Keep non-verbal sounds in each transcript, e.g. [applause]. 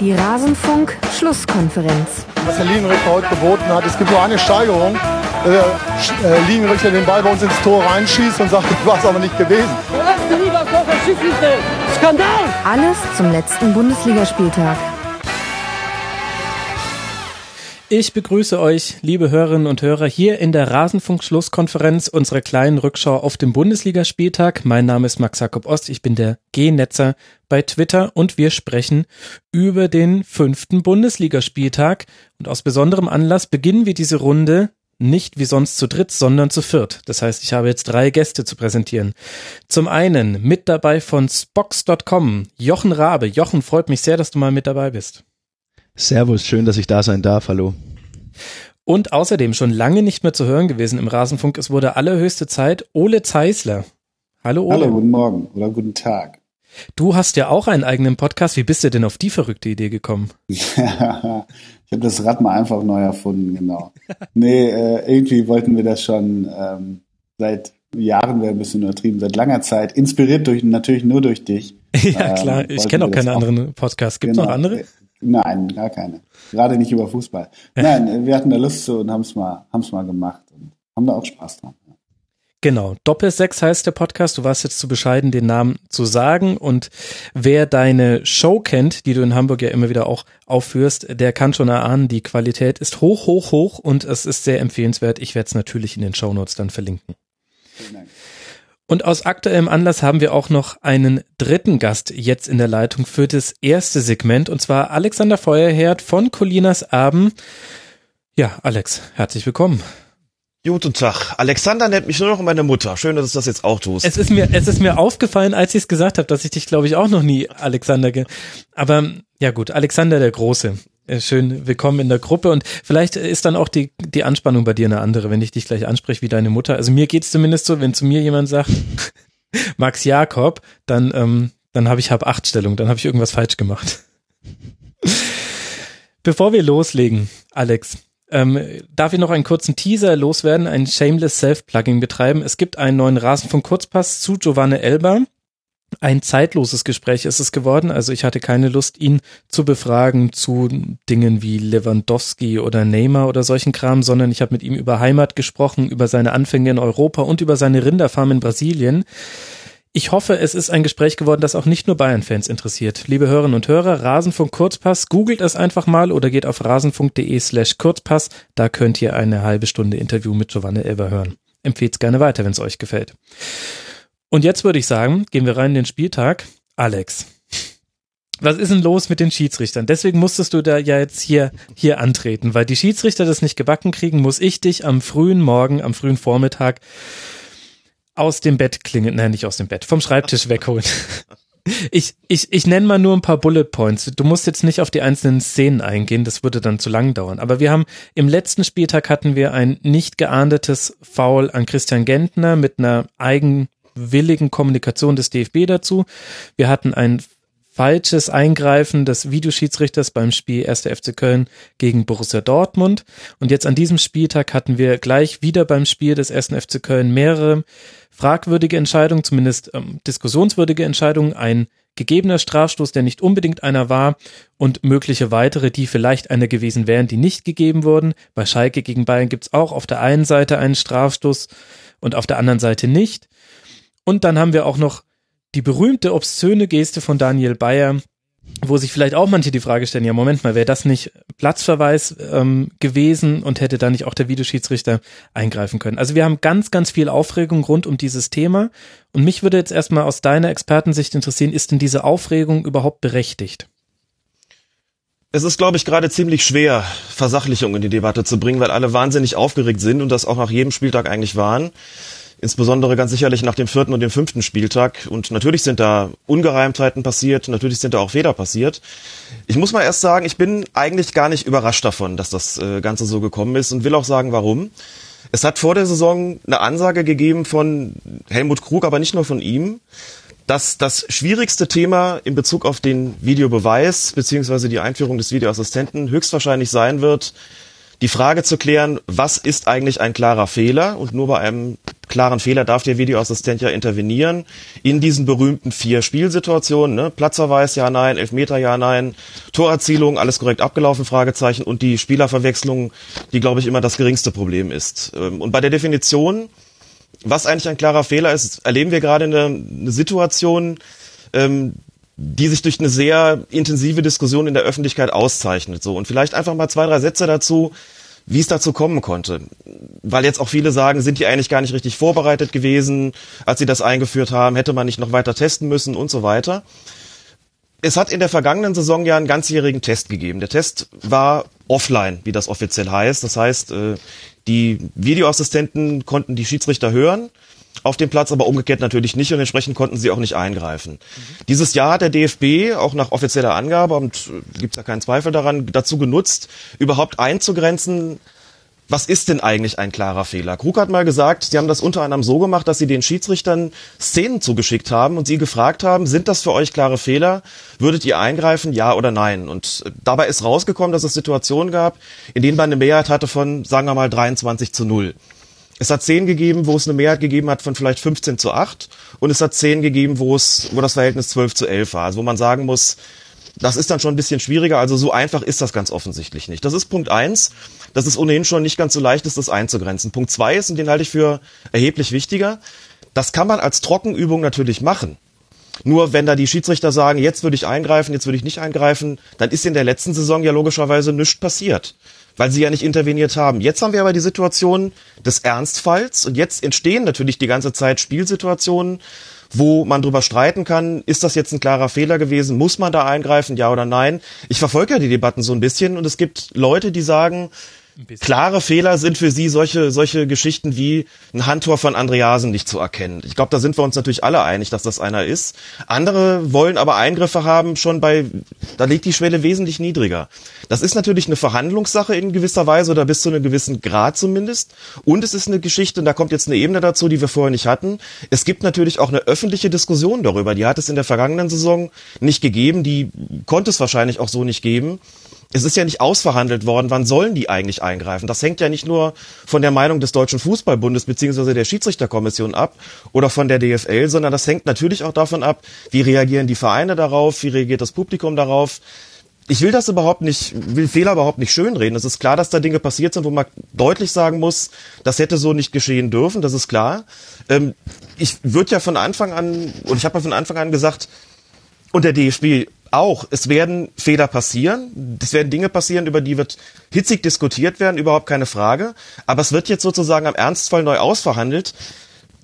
Die Rasenfunk-Schlusskonferenz. Was der Linienrichter heute geboten hat, es gibt nur eine Steigerung. Der äh, Linienrichter den Ball bei uns ins Tor reinschießt und sagt, ich [laughs] war es aber nicht gewesen. Skandal! Alles zum letzten Bundesligaspieltag. Ich begrüße euch, liebe Hörerinnen und Hörer, hier in der Rasenfunk-Schlusskonferenz unserer kleinen Rückschau auf den Bundesligaspieltag. Mein Name ist Max Jakob Ost, ich bin der G-Netzer bei Twitter und wir sprechen über den fünften Bundesligaspieltag. Und aus besonderem Anlass beginnen wir diese Runde nicht wie sonst zu dritt, sondern zu viert. Das heißt, ich habe jetzt drei Gäste zu präsentieren. Zum einen mit dabei von Spox.com, Jochen Rabe. Jochen, freut mich sehr, dass du mal mit dabei bist. Servus, schön, dass ich da sein darf. Hallo. Und außerdem schon lange nicht mehr zu hören gewesen im Rasenfunk. Es wurde allerhöchste Zeit. Ole Zeisler. Hallo Ole. Hallo, guten Morgen oder guten Tag. Du hast ja auch einen eigenen Podcast. Wie bist du denn auf die verrückte Idee gekommen? [laughs] ich habe das Rad mal einfach neu erfunden, genau. nee, äh, irgendwie wollten wir das schon ähm, seit Jahren, wäre ein bisschen übertrieben, seit langer Zeit, inspiriert durch natürlich nur durch dich. [laughs] ja, klar, ähm, ich kenne auch keine anderen Podcasts. Gibt es genau. noch andere? Nein, gar keine. Gerade nicht über Fußball. Nein, wir hatten da Lust zu und haben es mal, haben's mal gemacht und haben da auch Spaß dran. Genau, Doppelsechs heißt der Podcast. Du warst jetzt zu bescheiden, den Namen zu sagen. Und wer deine Show kennt, die du in Hamburg ja immer wieder auch aufführst, der kann schon erahnen, die Qualität ist hoch, hoch, hoch und es ist sehr empfehlenswert. Ich werde es natürlich in den Show Notes dann verlinken. Vielen Dank. Und aus aktuellem Anlass haben wir auch noch einen dritten Gast jetzt in der Leitung für das erste Segment und zwar Alexander Feuerherd von Colinas Abend. Ja, Alex, herzlich willkommen. Guten Tag. Alexander nennt mich nur noch meine Mutter. Schön, dass du das jetzt auch tust. Es ist mir, es ist mir aufgefallen, als ich es gesagt habe, dass ich dich, glaube ich, auch noch nie Alexander. Ge Aber ja gut, Alexander der Große. Äh, schön willkommen in der Gruppe und vielleicht ist dann auch die, die Anspannung bei dir eine andere, wenn ich dich gleich anspreche wie deine Mutter. Also mir geht's zumindest so, wenn zu mir jemand sagt, [laughs] Max Jakob, dann, ähm, dann habe ich hab acht Stellung, dann habe ich irgendwas falsch gemacht. [laughs] Bevor wir loslegen, Alex, ähm, darf ich noch einen kurzen Teaser loswerden, ein Shameless Self-Plugging betreiben. Es gibt einen neuen Rasenfunk Kurzpass zu Giovanni Elber ein zeitloses Gespräch ist es geworden. Also ich hatte keine Lust, ihn zu befragen zu Dingen wie Lewandowski oder Neymar oder solchen Kram, sondern ich habe mit ihm über Heimat gesprochen, über seine Anfänge in Europa und über seine Rinderfarm in Brasilien. Ich hoffe, es ist ein Gespräch geworden, das auch nicht nur Bayern-Fans interessiert. Liebe Hörerinnen und Hörer, Rasenfunk Kurzpass, googelt es einfach mal oder geht auf rasenfunk.de slash Kurzpass. Da könnt ihr eine halbe Stunde Interview mit Giovanni Elber hören. Empfehlt es gerne weiter, wenn es euch gefällt. Und jetzt würde ich sagen, gehen wir rein in den Spieltag. Alex, was ist denn los mit den Schiedsrichtern? Deswegen musstest du da ja jetzt hier, hier antreten, weil die Schiedsrichter das nicht gebacken kriegen, muss ich dich am frühen Morgen, am frühen Vormittag aus dem Bett klingen, nein, nicht aus dem Bett, vom Schreibtisch [laughs] wegholen. Ich, ich, ich nenne mal nur ein paar Bullet Points. Du musst jetzt nicht auf die einzelnen Szenen eingehen, das würde dann zu lang dauern. Aber wir haben im letzten Spieltag hatten wir ein nicht geahndetes Foul an Christian Gentner mit einer eigen willigen Kommunikation des DFB dazu. Wir hatten ein falsches Eingreifen des Videoschiedsrichters beim Spiel 1. FC Köln gegen Borussia Dortmund. Und jetzt an diesem Spieltag hatten wir gleich wieder beim Spiel des 1. FC Köln mehrere fragwürdige Entscheidungen, zumindest ähm, diskussionswürdige Entscheidungen, ein gegebener Strafstoß, der nicht unbedingt einer war und mögliche weitere, die vielleicht einer gewesen wären, die nicht gegeben wurden. Bei Schalke gegen Bayern gibt's auch auf der einen Seite einen Strafstoß und auf der anderen Seite nicht. Und dann haben wir auch noch die berühmte obszöne Geste von Daniel Bayer, wo sich vielleicht auch manche die Frage stellen, ja Moment mal, wäre das nicht Platzverweis ähm, gewesen und hätte da nicht auch der Videoschiedsrichter eingreifen können? Also wir haben ganz, ganz viel Aufregung rund um dieses Thema und mich würde jetzt erstmal aus deiner Expertensicht interessieren, ist denn diese Aufregung überhaupt berechtigt? Es ist, glaube ich, gerade ziemlich schwer, Versachlichung in die Debatte zu bringen, weil alle wahnsinnig aufgeregt sind und das auch nach jedem Spieltag eigentlich waren. Insbesondere ganz sicherlich nach dem vierten und dem fünften Spieltag. Und natürlich sind da Ungereimtheiten passiert, natürlich sind da auch Fehler passiert. Ich muss mal erst sagen, ich bin eigentlich gar nicht überrascht davon, dass das äh, Ganze so gekommen ist und will auch sagen, warum. Es hat vor der Saison eine Ansage gegeben von Helmut Krug, aber nicht nur von ihm, dass das schwierigste Thema in Bezug auf den Videobeweis beziehungsweise die Einführung des Videoassistenten höchstwahrscheinlich sein wird, die Frage zu klären, was ist eigentlich ein klarer Fehler? Und nur bei einem klaren Fehler darf der Videoassistent ja intervenieren in diesen berühmten vier Spielsituationen. Ne? Platzverweis, ja, nein, Elfmeter, ja, nein, Torerzielung, alles korrekt abgelaufen, Fragezeichen und die Spielerverwechslung, die, glaube ich, immer das geringste Problem ist. Ähm, und bei der Definition, was eigentlich ein klarer Fehler ist, erleben wir gerade eine, eine Situation, ähm, die sich durch eine sehr intensive Diskussion in der Öffentlichkeit auszeichnet. So und vielleicht einfach mal zwei, drei Sätze dazu, wie es dazu kommen konnte. Weil jetzt auch viele sagen, sind die eigentlich gar nicht richtig vorbereitet gewesen, als sie das eingeführt haben, hätte man nicht noch weiter testen müssen und so weiter. Es hat in der vergangenen Saison ja einen ganzjährigen Test gegeben. Der Test war offline, wie das offiziell heißt. Das heißt, äh, die Videoassistenten konnten die Schiedsrichter hören auf dem Platz, aber umgekehrt natürlich nicht und entsprechend konnten sie auch nicht eingreifen. Mhm. Dieses Jahr hat der DFB auch nach offizieller Angabe und äh, gibt ja keinen Zweifel daran dazu genutzt, überhaupt einzugrenzen, was ist denn eigentlich ein klarer Fehler? Krug hat mal gesagt, sie haben das unter anderem so gemacht, dass sie den Schiedsrichtern Szenen zugeschickt haben und sie gefragt haben, sind das für euch klare Fehler? Würdet ihr eingreifen, ja oder nein? Und äh, dabei ist rausgekommen, dass es Situationen gab, in denen man eine Mehrheit hatte von, sagen wir mal, 23 zu 0. Es hat zehn gegeben, wo es eine Mehrheit gegeben hat von vielleicht 15 zu 8 und es hat zehn gegeben, wo es, wo das Verhältnis 12 zu 11 war. Also wo man sagen muss, das ist dann schon ein bisschen schwieriger. Also so einfach ist das ganz offensichtlich nicht. Das ist Punkt eins, dass es ohnehin schon nicht ganz so leicht ist, das einzugrenzen. Punkt zwei ist, und den halte ich für erheblich wichtiger, das kann man als Trockenübung natürlich machen. Nur wenn da die Schiedsrichter sagen, jetzt würde ich eingreifen, jetzt würde ich nicht eingreifen, dann ist in der letzten Saison ja logischerweise nichts passiert weil sie ja nicht interveniert haben. Jetzt haben wir aber die Situation des Ernstfalls und jetzt entstehen natürlich die ganze Zeit Spielsituationen, wo man drüber streiten kann, ist das jetzt ein klarer Fehler gewesen, muss man da eingreifen, ja oder nein. Ich verfolge ja die Debatten so ein bisschen und es gibt Leute, die sagen, Klare Fehler sind für Sie solche, solche Geschichten wie ein Handtor von Andreasen nicht zu erkennen. Ich glaube, da sind wir uns natürlich alle einig, dass das einer ist. Andere wollen aber Eingriffe haben, schon bei, da liegt die Schwelle wesentlich niedriger. Das ist natürlich eine Verhandlungssache in gewisser Weise oder bis zu einem gewissen Grad zumindest. Und es ist eine Geschichte, und da kommt jetzt eine Ebene dazu, die wir vorher nicht hatten. Es gibt natürlich auch eine öffentliche Diskussion darüber. Die hat es in der vergangenen Saison nicht gegeben. Die konnte es wahrscheinlich auch so nicht geben es ist ja nicht ausverhandelt worden, wann sollen die eigentlich eingreifen. Das hängt ja nicht nur von der Meinung des Deutschen Fußballbundes beziehungsweise der Schiedsrichterkommission ab oder von der DFL, sondern das hängt natürlich auch davon ab, wie reagieren die Vereine darauf, wie reagiert das Publikum darauf. Ich will das überhaupt nicht, will Fehler überhaupt nicht schönreden. Es ist klar, dass da Dinge passiert sind, wo man deutlich sagen muss, das hätte so nicht geschehen dürfen, das ist klar. Ähm, ich würde ja von Anfang an, und ich habe ja von Anfang an gesagt, und der DFB auch, es werden Fehler passieren, es werden Dinge passieren, über die wird hitzig diskutiert werden, überhaupt keine Frage, aber es wird jetzt sozusagen am Ernstfall neu ausverhandelt.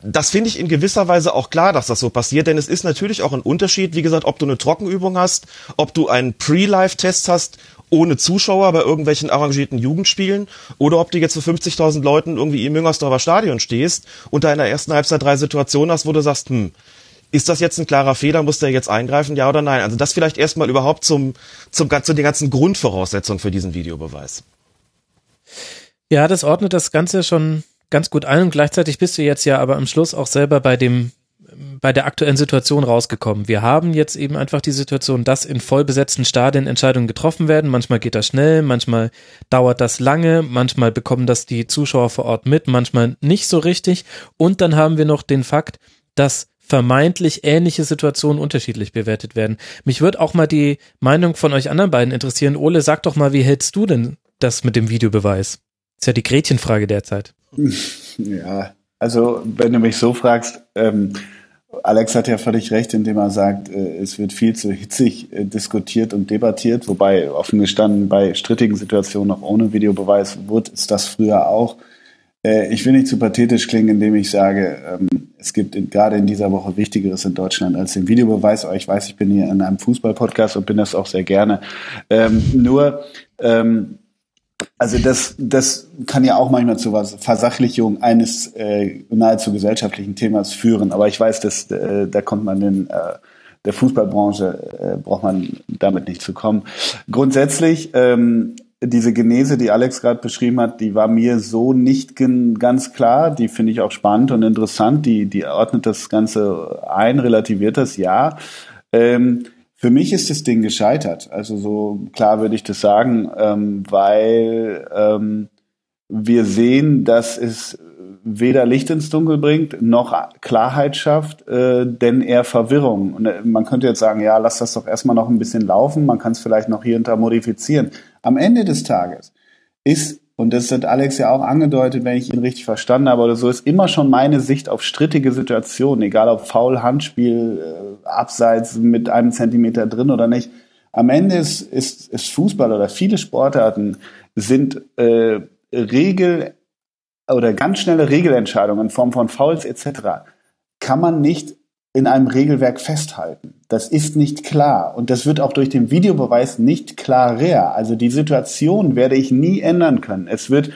Das finde ich in gewisser Weise auch klar, dass das so passiert, denn es ist natürlich auch ein Unterschied, wie gesagt, ob du eine Trockenübung hast, ob du einen Pre-Live-Test hast ohne Zuschauer bei irgendwelchen arrangierten Jugendspielen oder ob du jetzt für 50.000 Leuten irgendwie im Müngersdorfer Stadion stehst und da in der ersten Halbzeit drei Situationen hast, wo du sagst, hm, ist das jetzt ein klarer Fehler? Muss der jetzt eingreifen? Ja oder nein? Also das vielleicht erstmal überhaupt zum, zum, zu den ganzen Grundvoraussetzungen für diesen Videobeweis. Ja, das ordnet das Ganze schon ganz gut ein und gleichzeitig bist du jetzt ja aber am Schluss auch selber bei dem bei der aktuellen Situation rausgekommen. Wir haben jetzt eben einfach die Situation, dass in vollbesetzten Stadien Entscheidungen getroffen werden. Manchmal geht das schnell, manchmal dauert das lange, manchmal bekommen das die Zuschauer vor Ort mit, manchmal nicht so richtig. Und dann haben wir noch den Fakt, dass vermeintlich ähnliche Situationen unterschiedlich bewertet werden. Mich würde auch mal die Meinung von euch anderen beiden interessieren. Ole, sag doch mal, wie hältst du denn das mit dem Videobeweis? ist ja die Gretchenfrage derzeit. [laughs] Ja, also wenn du mich so fragst, ähm, Alex hat ja völlig recht, indem er sagt, äh, es wird viel zu hitzig äh, diskutiert und debattiert, wobei offen gestanden bei strittigen Situationen auch ohne Videobeweis wurde es das früher auch. Äh, ich will nicht zu pathetisch klingen, indem ich sage, ähm, es gibt in, gerade in dieser Woche Wichtigeres in Deutschland als den Videobeweis. Aber ich weiß, ich bin hier in einem Fußballpodcast und bin das auch sehr gerne. Ähm, nur, ähm, also das, das kann ja auch manchmal zu was Versachlichung eines äh, nahezu gesellschaftlichen Themas führen. Aber ich weiß, dass äh, da kommt man in äh, der Fußballbranche äh, braucht man damit nicht zu kommen. Grundsätzlich ähm, diese Genese, die Alex gerade beschrieben hat, die war mir so nicht ganz klar. Die finde ich auch spannend und interessant. Die, die ordnet das Ganze ein, relativiert das, ja. Ähm, für mich ist das Ding gescheitert. Also so klar würde ich das sagen, ähm, weil ähm, wir sehen, dass es weder Licht ins Dunkel bringt, noch Klarheit schafft, äh, denn eher Verwirrung. Und äh, man könnte jetzt sagen, ja, lass das doch erstmal noch ein bisschen laufen, man kann es vielleicht noch hier und da modifizieren. Am Ende des Tages ist, und das hat Alex ja auch angedeutet, wenn ich ihn richtig verstanden habe oder so, ist immer schon meine Sicht auf strittige Situationen, egal ob Foul, Handspiel, äh, Abseits mit einem Zentimeter drin oder nicht. Am Ende ist, ist, ist Fußball oder viele Sportarten sind äh, Regel oder ganz schnelle Regelentscheidungen in Form von Fouls etc. kann man nicht in einem Regelwerk festhalten. Das ist nicht klar und das wird auch durch den Videobeweis nicht klarer. Also die Situation werde ich nie ändern können. Es wird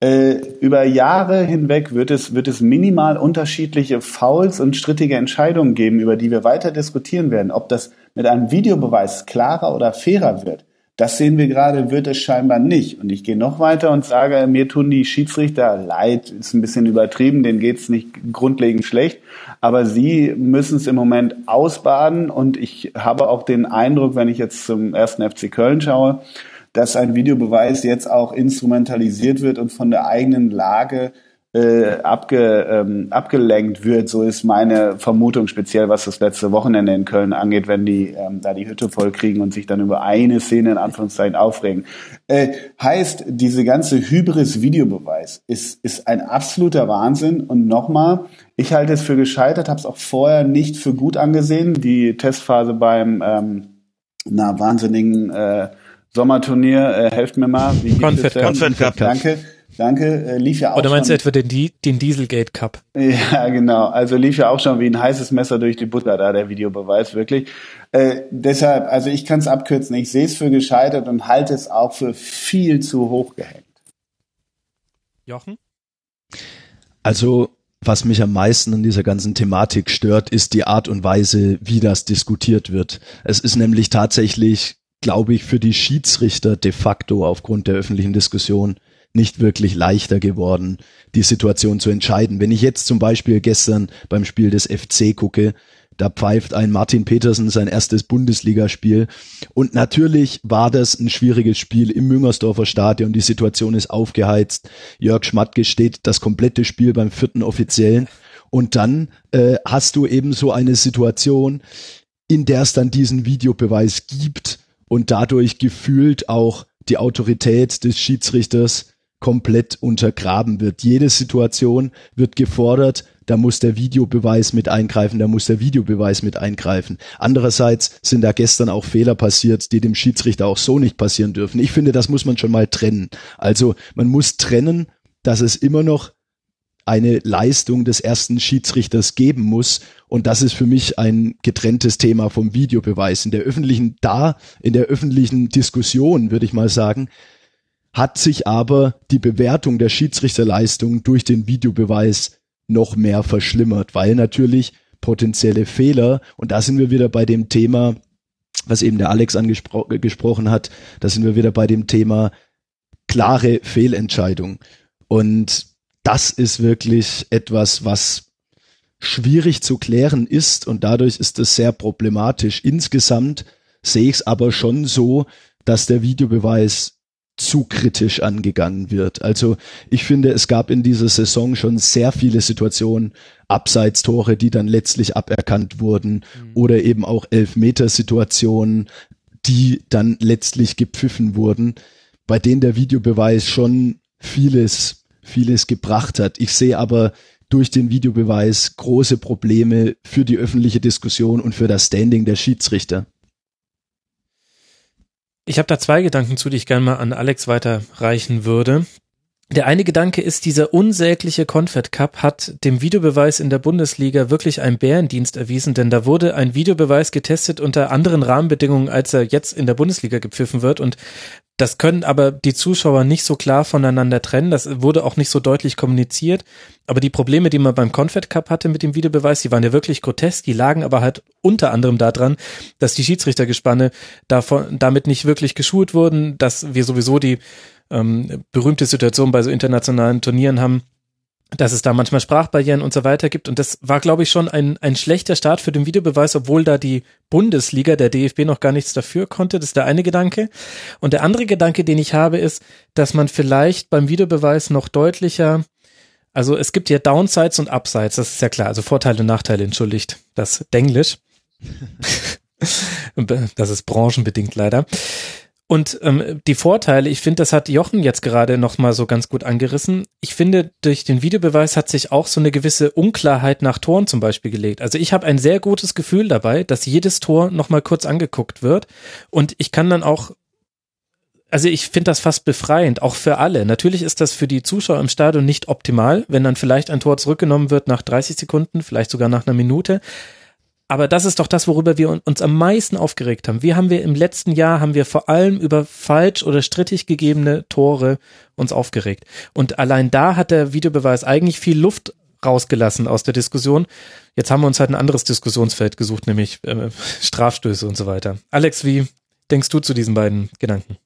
äh, über Jahre hinweg wird es, wird es minimal unterschiedliche Fouls und strittige Entscheidungen geben, über die wir weiter diskutieren werden. Ob das mit einem Videobeweis klarer oder fairer wird, das sehen wir gerade, wird es scheinbar nicht. Und ich gehe noch weiter und sage, mir tun die Schiedsrichter leid, ist ein bisschen übertrieben, denen geht's nicht grundlegend schlecht. Aber sie müssen es im Moment ausbaden. Und ich habe auch den Eindruck, wenn ich jetzt zum ersten FC Köln schaue, dass ein Videobeweis jetzt auch instrumentalisiert wird und von der eigenen Lage äh, abge, ähm, abgelenkt wird. So ist meine Vermutung, speziell was das letzte Wochenende in Köln angeht, wenn die ähm, da die Hütte voll kriegen und sich dann über eine Szene in Anführungszeichen aufregen. Äh, heißt, diese ganze Hybris-Videobeweis ist, ist ein absoluter Wahnsinn. Und nochmal, ich halte es für gescheitert, habe es auch vorher nicht für gut angesehen. Die Testphase beim ähm, na wahnsinnigen äh, Sommerturnier, äh, helft mir mal. Wie Confed Cup. Danke. Danke, äh, lief ja auch. Oder meinst schon, du etwa den, den Dieselgate Cup? Ja, genau. Also lief ja auch schon wie ein heißes Messer durch die Butter da, der Videobeweis, wirklich. Äh, deshalb, also ich kann es abkürzen, ich sehe es für gescheitert und halte es auch für viel zu hoch gehängt. Jochen? Also, was mich am meisten an dieser ganzen Thematik stört, ist die Art und Weise, wie das diskutiert wird. Es ist nämlich tatsächlich, glaube ich, für die Schiedsrichter de facto aufgrund der öffentlichen Diskussion nicht wirklich leichter geworden, die Situation zu entscheiden. Wenn ich jetzt zum Beispiel gestern beim Spiel des FC gucke, da pfeift ein Martin Petersen sein erstes Bundesligaspiel. Und natürlich war das ein schwieriges Spiel im Müngersdorfer Stadion. Die Situation ist aufgeheizt. Jörg Schmatke steht das komplette Spiel beim vierten Offiziellen. Und dann äh, hast du eben so eine Situation, in der es dann diesen Videobeweis gibt und dadurch gefühlt auch die Autorität des Schiedsrichters komplett untergraben wird. Jede Situation wird gefordert, da muss der Videobeweis mit eingreifen, da muss der Videobeweis mit eingreifen. Andererseits sind da gestern auch Fehler passiert, die dem Schiedsrichter auch so nicht passieren dürfen. Ich finde, das muss man schon mal trennen. Also man muss trennen, dass es immer noch eine Leistung des ersten Schiedsrichters geben muss. Und das ist für mich ein getrenntes Thema vom Videobeweis. In der öffentlichen, da, in der öffentlichen Diskussion, würde ich mal sagen, hat sich aber die Bewertung der Schiedsrichterleistung durch den Videobeweis noch mehr verschlimmert, weil natürlich potenzielle Fehler, und da sind wir wieder bei dem Thema, was eben der Alex angesprochen hat, da sind wir wieder bei dem Thema klare Fehlentscheidung. Und das ist wirklich etwas, was schwierig zu klären ist und dadurch ist es sehr problematisch. Insgesamt sehe ich es aber schon so, dass der Videobeweis zu kritisch angegangen wird. Also ich finde, es gab in dieser Saison schon sehr viele Situationen, Abseitstore, die dann letztlich aberkannt wurden mhm. oder eben auch Elfmetersituationen, die dann letztlich gepfiffen wurden, bei denen der Videobeweis schon vieles, vieles gebracht hat. Ich sehe aber durch den Videobeweis große Probleme für die öffentliche Diskussion und für das Standing der Schiedsrichter. Ich habe da zwei Gedanken zu, die ich gerne mal an Alex weiterreichen würde. Der eine Gedanke ist, dieser unsägliche Confed Cup hat dem Videobeweis in der Bundesliga wirklich einen Bärendienst erwiesen, denn da wurde ein Videobeweis getestet unter anderen Rahmenbedingungen, als er jetzt in der Bundesliga gepfiffen wird und das können aber die Zuschauer nicht so klar voneinander trennen. Das wurde auch nicht so deutlich kommuniziert. Aber die Probleme, die man beim Confed Cup hatte mit dem Videobeweis, die waren ja wirklich grotesk. Die lagen aber halt unter anderem daran, dass die Schiedsrichtergespanne davon, damit nicht wirklich geschult wurden, dass wir sowieso die ähm, berühmte Situation bei so internationalen Turnieren haben, dass es da manchmal Sprachbarrieren und so weiter gibt. Und das war, glaube ich, schon ein, ein schlechter Start für den Videobeweis, obwohl da die Bundesliga, der DFB noch gar nichts dafür konnte. Das ist der eine Gedanke. Und der andere Gedanke, den ich habe, ist, dass man vielleicht beim Videobeweis noch deutlicher, also es gibt ja Downsides und Upsides, das ist ja klar, also Vorteile und Nachteile, entschuldigt das Denglisch. [laughs] das ist branchenbedingt leider. Und ähm, die Vorteile, ich finde, das hat Jochen jetzt gerade noch mal so ganz gut angerissen. Ich finde, durch den Videobeweis hat sich auch so eine gewisse Unklarheit nach Toren zum Beispiel gelegt. Also ich habe ein sehr gutes Gefühl dabei, dass jedes Tor noch mal kurz angeguckt wird. Und ich kann dann auch also ich finde das fast befreiend, auch für alle. Natürlich ist das für die Zuschauer im Stadion nicht optimal, wenn dann vielleicht ein Tor zurückgenommen wird nach 30 Sekunden, vielleicht sogar nach einer Minute. Aber das ist doch das, worüber wir uns am meisten aufgeregt haben. Wir haben wir im letzten Jahr haben wir vor allem über falsch oder strittig gegebene Tore uns aufgeregt. Und allein da hat der Videobeweis eigentlich viel Luft rausgelassen aus der Diskussion. Jetzt haben wir uns halt ein anderes Diskussionsfeld gesucht, nämlich äh, Strafstöße und so weiter. Alex, wie denkst du zu diesen beiden Gedanken?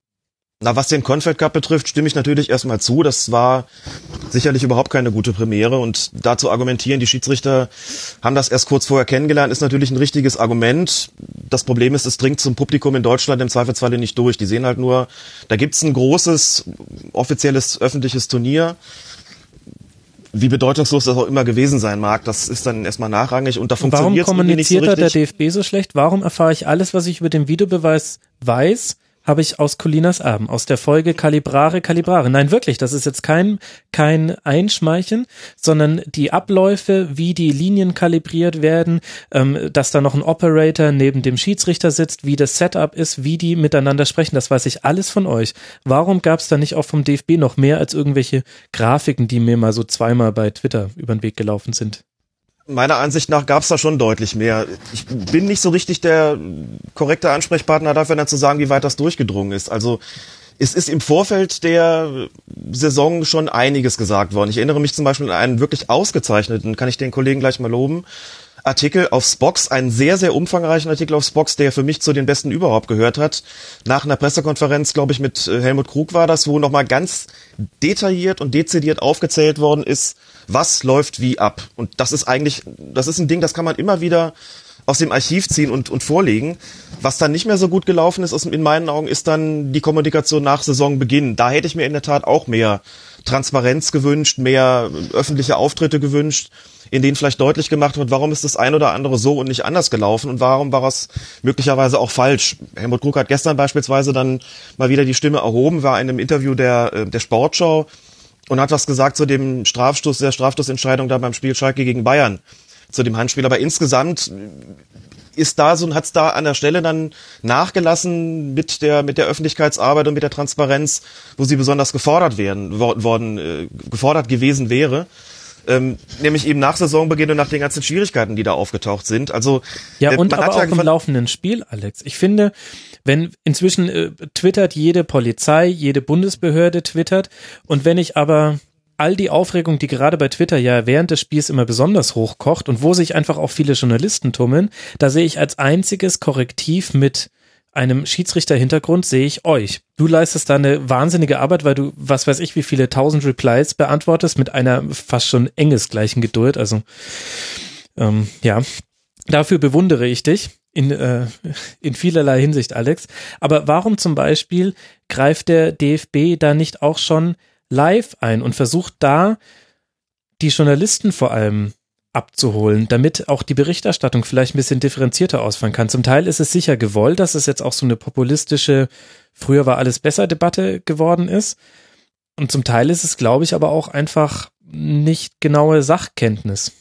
Na, was den Confed Cup betrifft, stimme ich natürlich erstmal zu. Das war sicherlich überhaupt keine gute Premiere und dazu argumentieren, die Schiedsrichter haben das erst kurz vorher kennengelernt, ist natürlich ein richtiges Argument. Das Problem ist, es dringt zum Publikum in Deutschland im Zweifelsfalle nicht durch. Die sehen halt nur, da gibt's ein großes, offizielles, öffentliches Turnier. Wie bedeutungslos das auch immer gewesen sein mag, das ist dann erstmal nachrangig und da funktioniert Warum kommuniziert nicht so der DFB so schlecht? Warum erfahre ich alles, was ich über den Videobeweis weiß? Habe ich aus Colinas Erben, aus der Folge Kalibrare, Kalibrare. Nein, wirklich, das ist jetzt kein, kein Einschmeicheln, sondern die Abläufe, wie die Linien kalibriert werden, ähm, dass da noch ein Operator neben dem Schiedsrichter sitzt, wie das Setup ist, wie die miteinander sprechen, das weiß ich alles von euch. Warum gab es da nicht auch vom DFB noch mehr als irgendwelche Grafiken, die mir mal so zweimal bei Twitter über den Weg gelaufen sind? Meiner Ansicht nach gab es da schon deutlich mehr. Ich bin nicht so richtig der korrekte Ansprechpartner dafür, dann zu sagen, wie weit das durchgedrungen ist. Also es ist im Vorfeld der Saison schon einiges gesagt worden. Ich erinnere mich zum Beispiel an einen wirklich ausgezeichneten, kann ich den Kollegen gleich mal loben, Artikel auf Spox, einen sehr, sehr umfangreichen Artikel auf Spox, der für mich zu den besten überhaupt gehört hat. Nach einer Pressekonferenz, glaube ich, mit äh, Helmut Krug war das, wo nochmal ganz detailliert und dezidiert aufgezählt worden ist, was läuft wie ab. Und das ist eigentlich, das ist ein Ding, das kann man immer wieder aus dem Archiv ziehen und, und vorlegen. Was dann nicht mehr so gut gelaufen ist, in meinen Augen, ist dann die Kommunikation nach Saisonbeginn. Da hätte ich mir in der Tat auch mehr Transparenz gewünscht, mehr öffentliche Auftritte gewünscht, in denen vielleicht deutlich gemacht wird, warum ist das ein oder andere so und nicht anders gelaufen und warum war es möglicherweise auch falsch. Helmut Krug hat gestern beispielsweise dann mal wieder die Stimme erhoben, war in einem Interview der, äh, der Sportschau und hat was gesagt zu dem Strafstoß, der Strafstoßentscheidung da beim Spiel Schalke gegen Bayern, zu dem Handspiel. Aber insgesamt ist da so, hat's da an der Stelle dann nachgelassen mit der, mit der Öffentlichkeitsarbeit und mit der Transparenz, wo sie besonders gefordert werden, worden, äh, gefordert gewesen wäre. Ähm, nämlich eben nach Saisonbeginn und nach den ganzen Schwierigkeiten, die da aufgetaucht sind. Also ja, äh, und aber auch im laufenden Spiel, Alex. Ich finde, wenn inzwischen äh, twittert jede Polizei, jede Bundesbehörde twittert und wenn ich aber all die Aufregung, die gerade bei Twitter ja während des Spiels immer besonders hochkocht und wo sich einfach auch viele Journalisten tummeln, da sehe ich als einziges Korrektiv mit einem Schiedsrichter-Hintergrund sehe ich euch. Du leistest da eine wahnsinnige Arbeit, weil du, was weiß ich, wie viele tausend Replies beantwortest mit einer fast schon engesgleichen Geduld. Also ähm, ja, dafür bewundere ich dich in, äh, in vielerlei Hinsicht, Alex. Aber warum zum Beispiel greift der DFB da nicht auch schon live ein und versucht da die Journalisten vor allem abzuholen, damit auch die Berichterstattung vielleicht ein bisschen differenzierter ausfallen kann. Zum Teil ist es sicher gewollt, dass es jetzt auch so eine populistische, früher war alles besser Debatte geworden ist. Und zum Teil ist es, glaube ich, aber auch einfach nicht genaue Sachkenntnis.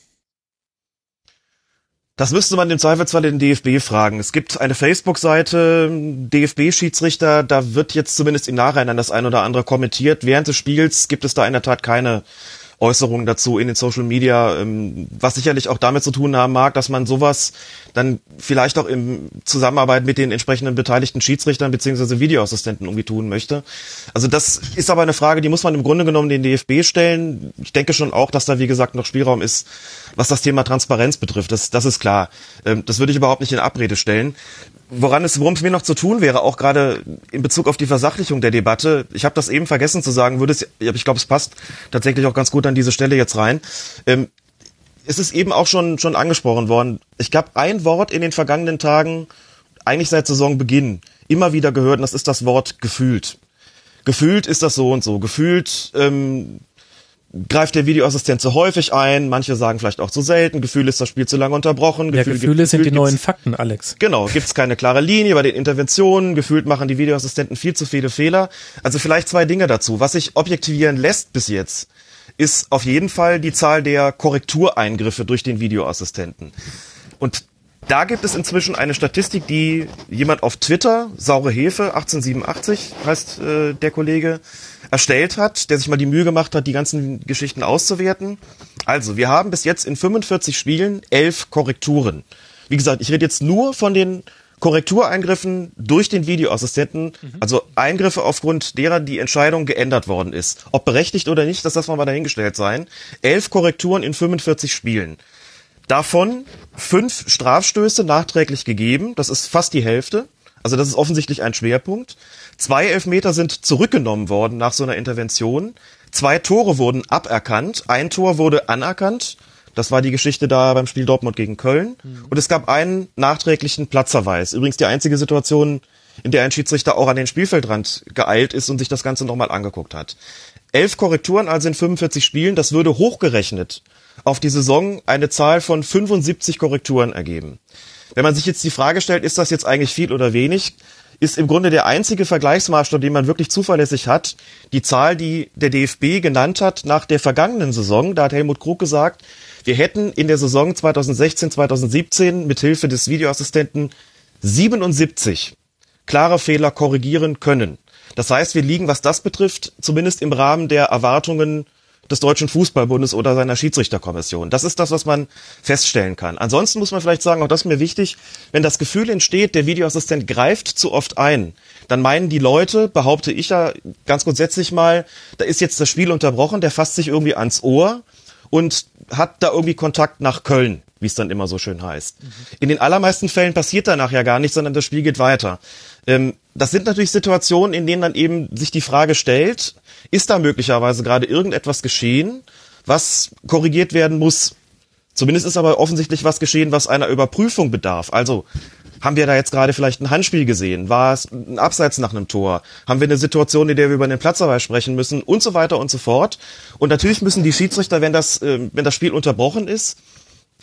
Das müsste man im Zweifelsfall den DFB fragen. Es gibt eine Facebook-Seite, DFB-Schiedsrichter, da wird jetzt zumindest im Nachhinein das ein oder andere kommentiert. Während des Spiels gibt es da in der Tat keine Äußerungen dazu in den Social Media, ähm, was sicherlich auch damit zu tun haben mag, dass man sowas dann vielleicht auch im Zusammenarbeit mit den entsprechenden beteiligten Schiedsrichtern beziehungsweise Videoassistenten irgendwie tun möchte. Also das ist aber eine Frage, die muss man im Grunde genommen den DFB stellen. Ich denke schon auch, dass da wie gesagt noch Spielraum ist, was das Thema Transparenz betrifft. Das, das ist klar. Ähm, das würde ich überhaupt nicht in Abrede stellen woran es, worum es mir noch zu tun wäre, auch gerade in Bezug auf die Versachlichung der Debatte. Ich habe das eben vergessen zu sagen, würde es, ich glaube, es passt tatsächlich auch ganz gut an diese Stelle jetzt rein. Ähm, es ist eben auch schon schon angesprochen worden. Ich gab ein Wort in den vergangenen Tagen, eigentlich seit Saisonbeginn, immer wieder gehört, und das ist das Wort gefühlt. Gefühlt ist das so und so. Gefühlt ähm, greift der Videoassistent zu häufig ein, manche sagen vielleicht auch zu selten, Gefühl ist das Spiel zu lange unterbrochen. Ja, Gefühl, Gefühle sind die neuen Fakten, Alex. Genau, gibt's keine klare Linie bei den Interventionen, gefühlt machen die Videoassistenten viel zu viele Fehler. Also vielleicht zwei Dinge dazu. Was sich objektivieren lässt bis jetzt, ist auf jeden Fall die Zahl der Korrektureingriffe durch den Videoassistenten. Und da gibt es inzwischen eine Statistik, die jemand auf Twitter, saure Hefe 1887 heißt äh, der Kollege, erstellt hat, der sich mal die Mühe gemacht hat, die ganzen Geschichten auszuwerten. Also, wir haben bis jetzt in 45 Spielen elf Korrekturen. Wie gesagt, ich rede jetzt nur von den Korrektureingriffen durch den Videoassistenten, mhm. also Eingriffe aufgrund derer die Entscheidung geändert worden ist. Ob berechtigt oder nicht, das lassen wir mal dahingestellt sein. Elf Korrekturen in 45 Spielen. Davon fünf Strafstöße nachträglich gegeben, das ist fast die Hälfte. Also das ist offensichtlich ein Schwerpunkt. Zwei Elfmeter sind zurückgenommen worden nach so einer Intervention. Zwei Tore wurden aberkannt. Ein Tor wurde anerkannt. Das war die Geschichte da beim Spiel Dortmund gegen Köln. Mhm. Und es gab einen nachträglichen Platzverweis. Übrigens die einzige Situation, in der ein Schiedsrichter auch an den Spielfeldrand geeilt ist und sich das Ganze nochmal angeguckt hat. Elf Korrekturen also in 45 Spielen. Das würde hochgerechnet auf die Saison eine Zahl von 75 Korrekturen ergeben. Wenn man sich jetzt die Frage stellt, ist das jetzt eigentlich viel oder wenig, ist im Grunde der einzige Vergleichsmaßstab, den man wirklich zuverlässig hat, die Zahl, die der DFB genannt hat nach der vergangenen Saison. Da hat Helmut Krug gesagt, wir hätten in der Saison 2016, 2017 mit Hilfe des Videoassistenten 77 klare Fehler korrigieren können. Das heißt, wir liegen, was das betrifft, zumindest im Rahmen der Erwartungen des Deutschen Fußballbundes oder seiner Schiedsrichterkommission. Das ist das, was man feststellen kann. Ansonsten muss man vielleicht sagen, auch das ist mir wichtig, wenn das Gefühl entsteht, der Videoassistent greift zu oft ein, dann meinen die Leute, behaupte ich ja ganz grundsätzlich mal, da ist jetzt das Spiel unterbrochen, der fasst sich irgendwie ans Ohr und hat da irgendwie Kontakt nach Köln, wie es dann immer so schön heißt. Mhm. In den allermeisten Fällen passiert danach ja gar nichts, sondern das Spiel geht weiter. Ähm, das sind natürlich Situationen, in denen dann eben sich die Frage stellt, ist da möglicherweise gerade irgendetwas geschehen, was korrigiert werden muss? Zumindest ist aber offensichtlich was geschehen, was einer Überprüfung bedarf. Also haben wir da jetzt gerade vielleicht ein Handspiel gesehen? War es ein Abseits nach einem Tor? Haben wir eine Situation, in der wir über den Platzverweis sprechen müssen? Und so weiter und so fort. Und natürlich müssen die Schiedsrichter, wenn das, äh, wenn das Spiel unterbrochen ist,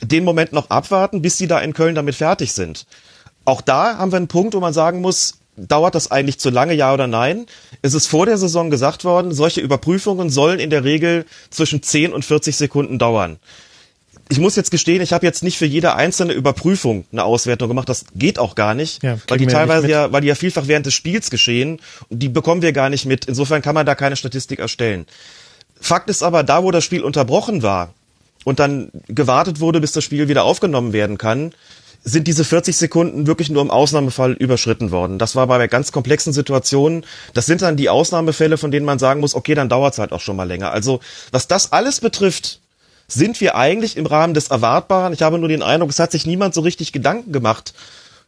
den Moment noch abwarten, bis sie da in Köln damit fertig sind. Auch da haben wir einen Punkt, wo man sagen muss, dauert das eigentlich zu lange, ja oder nein? Es ist vor der Saison gesagt worden, solche Überprüfungen sollen in der Regel zwischen 10 und 40 Sekunden dauern. Ich muss jetzt gestehen, ich habe jetzt nicht für jede einzelne Überprüfung eine Auswertung gemacht. Das geht auch gar nicht, ja, weil die teilweise ja, weil die ja vielfach während des Spiels geschehen und die bekommen wir gar nicht mit. Insofern kann man da keine Statistik erstellen. Fakt ist aber, da wo das Spiel unterbrochen war und dann gewartet wurde, bis das Spiel wieder aufgenommen werden kann, sind diese 40 Sekunden wirklich nur im Ausnahmefall überschritten worden. Das war bei ganz komplexen Situationen. Das sind dann die Ausnahmefälle, von denen man sagen muss, okay, dann dauert es halt auch schon mal länger. Also was das alles betrifft, sind wir eigentlich im Rahmen des Erwartbaren. Ich habe nur den Eindruck, es hat sich niemand so richtig Gedanken gemacht,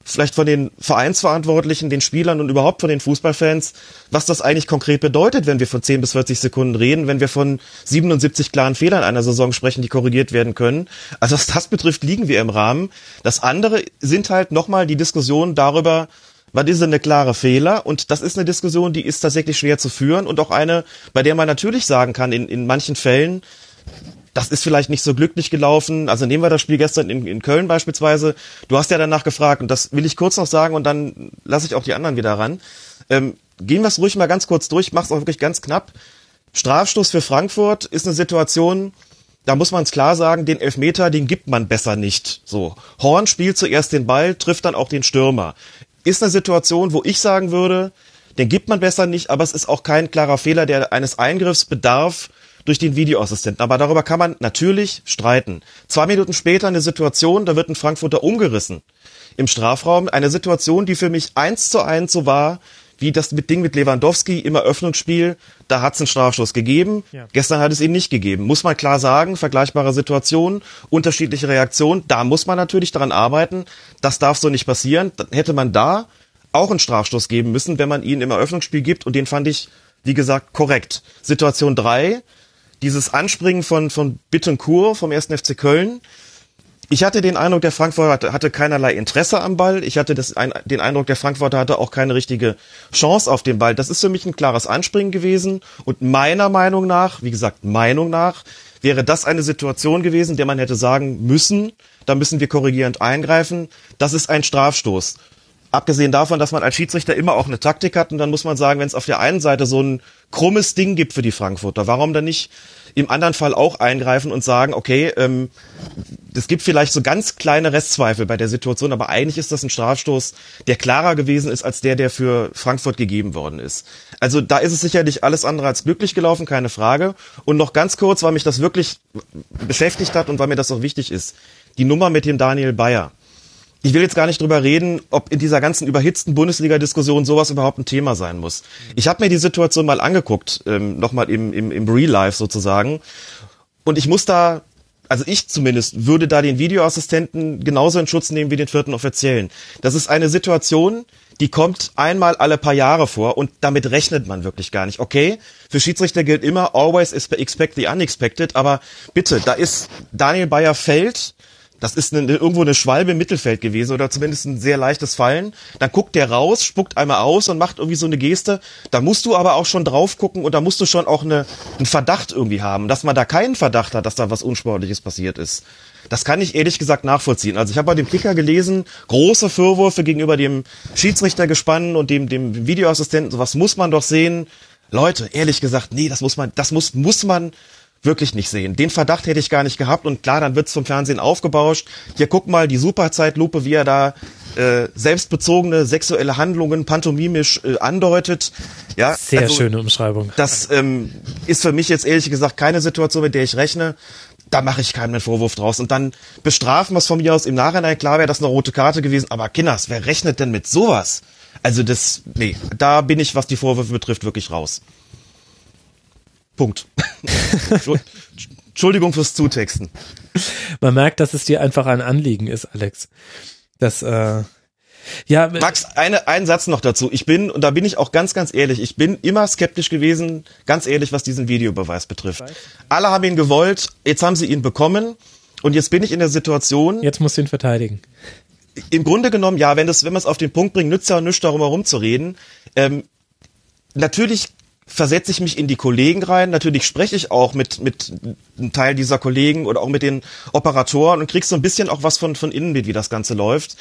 vielleicht von den Vereinsverantwortlichen, den Spielern und überhaupt von den Fußballfans, was das eigentlich konkret bedeutet, wenn wir von 10 bis 40 Sekunden reden, wenn wir von 77 klaren Fehlern einer Saison sprechen, die korrigiert werden können. Also was das betrifft, liegen wir im Rahmen. Das andere sind halt nochmal die Diskussionen darüber, was ist denn eine klare Fehler? Und das ist eine Diskussion, die ist tatsächlich schwer zu führen und auch eine, bei der man natürlich sagen kann, in, in manchen Fällen, das ist vielleicht nicht so glücklich gelaufen. Also nehmen wir das Spiel gestern in, in Köln beispielsweise. Du hast ja danach gefragt und das will ich kurz noch sagen und dann lasse ich auch die anderen wieder ran. Ähm, gehen wir es ruhig mal ganz kurz durch, mach's auch wirklich ganz knapp. Strafstoß für Frankfurt ist eine Situation, da muss man es klar sagen, den Elfmeter, den gibt man besser nicht. So. Horn spielt zuerst den Ball, trifft dann auch den Stürmer. Ist eine Situation, wo ich sagen würde, den gibt man besser nicht, aber es ist auch kein klarer Fehler, der eines Eingriffs bedarf, durch den Videoassistenten. Aber darüber kann man natürlich streiten. Zwei Minuten später eine Situation, da wird ein Frankfurter umgerissen im Strafraum. Eine Situation, die für mich eins zu eins so war wie das mit Ding mit Lewandowski, immer Öffnungsspiel, da hat es einen Strafstoß gegeben, ja. gestern hat es ihn nicht gegeben. Muss man klar sagen, vergleichbare Situationen, unterschiedliche Reaktionen, da muss man natürlich daran arbeiten, das darf so nicht passieren. Dann hätte man da auch einen Strafstoß geben müssen, wenn man ihn im Eröffnungsspiel gibt und den fand ich, wie gesagt, korrekt. Situation drei dieses Anspringen von, von Bittencourt vom 1. FC Köln, ich hatte den Eindruck, der Frankfurter hatte, keinerlei Interesse am Ball. Ich hatte das, den Eindruck, der Frankfurter hatte auch keine richtige Chance auf den Ball. Das ist für mich ein klares Anspringen gewesen. Und meiner Meinung nach, wie gesagt, Meinung nach, wäre das eine Situation gewesen, der man hätte sagen müssen, da müssen wir korrigierend eingreifen. Das ist ein Strafstoß. Abgesehen davon, dass man als Schiedsrichter immer auch eine Taktik hat und dann muss man sagen, wenn es auf der einen Seite so ein krummes Ding gibt für die Frankfurter, warum dann nicht im anderen Fall auch eingreifen und sagen, okay, ähm, es gibt vielleicht so ganz kleine Restzweifel bei der Situation, aber eigentlich ist das ein Strafstoß, der klarer gewesen ist als der, der für Frankfurt gegeben worden ist. Also da ist es sicherlich alles andere als glücklich gelaufen, keine Frage. Und noch ganz kurz, weil mich das wirklich beschäftigt hat und weil mir das auch wichtig ist, die Nummer mit dem Daniel Bayer ich will jetzt gar nicht drüber reden, ob in dieser ganzen überhitzten Bundesliga-Diskussion sowas überhaupt ein Thema sein muss. Ich habe mir die Situation mal angeguckt, ähm, nochmal im, im, im Real Life sozusagen. Und ich muss da, also ich zumindest, würde da den Videoassistenten genauso in Schutz nehmen wie den vierten Offiziellen. Das ist eine Situation, die kommt einmal alle paar Jahre vor und damit rechnet man wirklich gar nicht. Okay, für Schiedsrichter gilt immer, always expect the unexpected, aber bitte, da ist Daniel Bayer fällt das ist eine, irgendwo eine Schwalbe im Mittelfeld gewesen oder zumindest ein sehr leichtes Fallen. Dann guckt der raus, spuckt einmal aus und macht irgendwie so eine Geste. Da musst du aber auch schon drauf gucken und da musst du schon auch eine, einen Verdacht irgendwie haben, dass man da keinen Verdacht hat, dass da was Unsportliches passiert ist. Das kann ich ehrlich gesagt nachvollziehen. Also ich habe bei dem Kicker gelesen, große Vorwürfe gegenüber dem Schiedsrichter gespannt und dem, dem Videoassistenten. Sowas muss man doch sehen. Leute, ehrlich gesagt, nee, das muss man, das muss, muss man wirklich nicht sehen. Den Verdacht hätte ich gar nicht gehabt und klar, dann wird's vom Fernsehen aufgebauscht. Hier guck mal die Superzeitlupe, wie er da äh, selbstbezogene sexuelle Handlungen pantomimisch äh, andeutet. Ja, sehr also, schöne Umschreibung. Das ähm, ist für mich jetzt ehrlich gesagt keine Situation, mit der ich rechne. Da mache ich keinen Vorwurf draus. Und dann bestrafen wir es von mir aus im Nachhinein. Klar wäre das eine rote Karte gewesen, aber Kinders, wer rechnet denn mit sowas? Also das, nee, da bin ich, was die Vorwürfe betrifft, wirklich raus. Punkt. [laughs] Entschuldigung fürs Zutexten. Man merkt, dass es dir einfach ein Anliegen ist, Alex. Das, äh, ja. Max, eine, einen Satz noch dazu. Ich bin, und da bin ich auch ganz, ganz ehrlich, ich bin immer skeptisch gewesen, ganz ehrlich, was diesen Videobeweis betrifft. Alle haben ihn gewollt, jetzt haben sie ihn bekommen, und jetzt bin ich in der Situation. Jetzt muss du ihn verteidigen. Im Grunde genommen, ja, wenn das, wenn man es auf den Punkt bringt, nützt ja nichts darum herum zu reden. Ähm, natürlich versetze ich mich in die Kollegen rein. Natürlich spreche ich auch mit, mit einem Teil dieser Kollegen oder auch mit den Operatoren und krieg so ein bisschen auch was von, von innen mit, wie das Ganze läuft.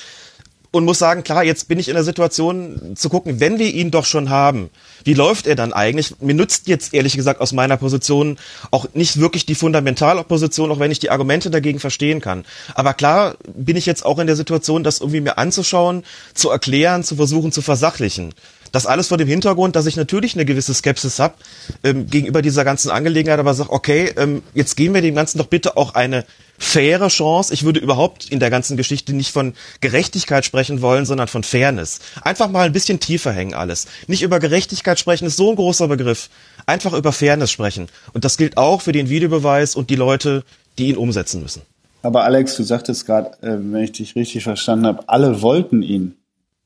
Und muss sagen, klar, jetzt bin ich in der Situation zu gucken, wenn wir ihn doch schon haben, wie läuft er dann eigentlich? Mir nützt jetzt ehrlich gesagt aus meiner Position auch nicht wirklich die Fundamentalopposition, auch wenn ich die Argumente dagegen verstehen kann. Aber klar bin ich jetzt auch in der Situation, das irgendwie mir anzuschauen, zu erklären, zu versuchen zu versachlichen. Das alles vor dem Hintergrund, dass ich natürlich eine gewisse Skepsis habe ähm, gegenüber dieser ganzen Angelegenheit, aber sage, okay, ähm, jetzt geben wir dem Ganzen doch bitte auch eine faire Chance. Ich würde überhaupt in der ganzen Geschichte nicht von Gerechtigkeit sprechen wollen, sondern von Fairness. Einfach mal ein bisschen tiefer hängen alles. Nicht über Gerechtigkeit sprechen ist so ein großer Begriff. Einfach über Fairness sprechen. Und das gilt auch für den Videobeweis und die Leute, die ihn umsetzen müssen. Aber Alex, du sagtest gerade, äh, wenn ich dich richtig verstanden habe, alle wollten ihn.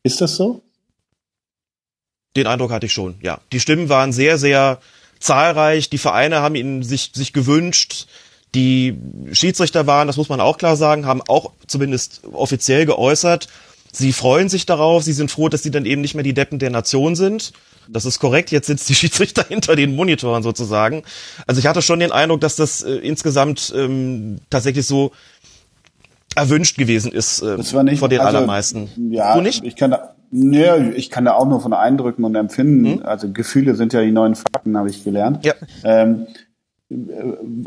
Ist das so? Den Eindruck hatte ich schon, ja. Die Stimmen waren sehr, sehr zahlreich. Die Vereine haben ihn sich, sich gewünscht. Die Schiedsrichter waren, das muss man auch klar sagen, haben auch zumindest offiziell geäußert. Sie freuen sich darauf. Sie sind froh, dass sie dann eben nicht mehr die Deppen der Nation sind. Das ist korrekt. Jetzt sitzt die [laughs] Schiedsrichter hinter den Monitoren sozusagen. Also ich hatte schon den Eindruck, dass das äh, insgesamt ähm, tatsächlich so erwünscht gewesen ist äh, das war nicht, von den also, allermeisten. Ja, du nicht? Ich kann da, Nee, ich kann da auch nur von Eindrücken und Empfinden, mhm. also Gefühle sind ja die neuen Fakten, habe ich gelernt. Ja. Ähm,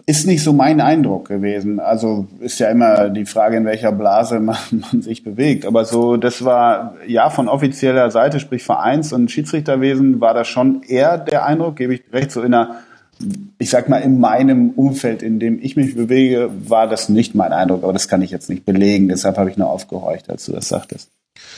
ist nicht so mein Eindruck gewesen. Also ist ja immer die Frage, in welcher Blase [laughs] man, man sich bewegt. Aber so, das war ja von offizieller Seite, sprich Vereins- und Schiedsrichterwesen, war das schon eher der Eindruck, gebe ich recht, so in einer, ich sag mal, in meinem Umfeld, in dem ich mich bewege, war das nicht mein Eindruck. Aber das kann ich jetzt nicht belegen. Deshalb habe ich nur aufgehorcht, als du das sagtest.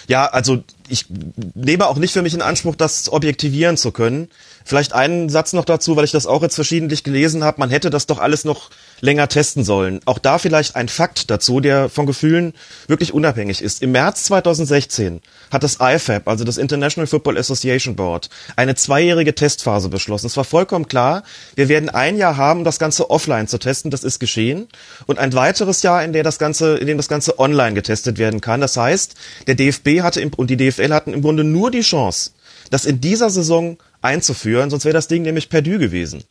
Ja, also ich nehme auch nicht für mich in Anspruch, das objektivieren zu können. Vielleicht einen Satz noch dazu, weil ich das auch jetzt verschiedentlich gelesen habe. Man hätte das doch alles noch länger testen sollen. Auch da vielleicht ein Fakt dazu, der von Gefühlen wirklich unabhängig ist. Im März 2016 hat das IFAB, also das International Football Association Board, eine zweijährige Testphase beschlossen. Es war vollkommen klar, wir werden ein Jahr haben, das Ganze offline zu testen. Das ist geschehen. Und ein weiteres Jahr, in, der das Ganze, in dem das Ganze online getestet werden kann. Das heißt, der DFB hatte im, und die DFL hatten im Grunde nur die Chance, das in dieser Saison einzuführen, sonst wäre das Ding nämlich perdu gewesen.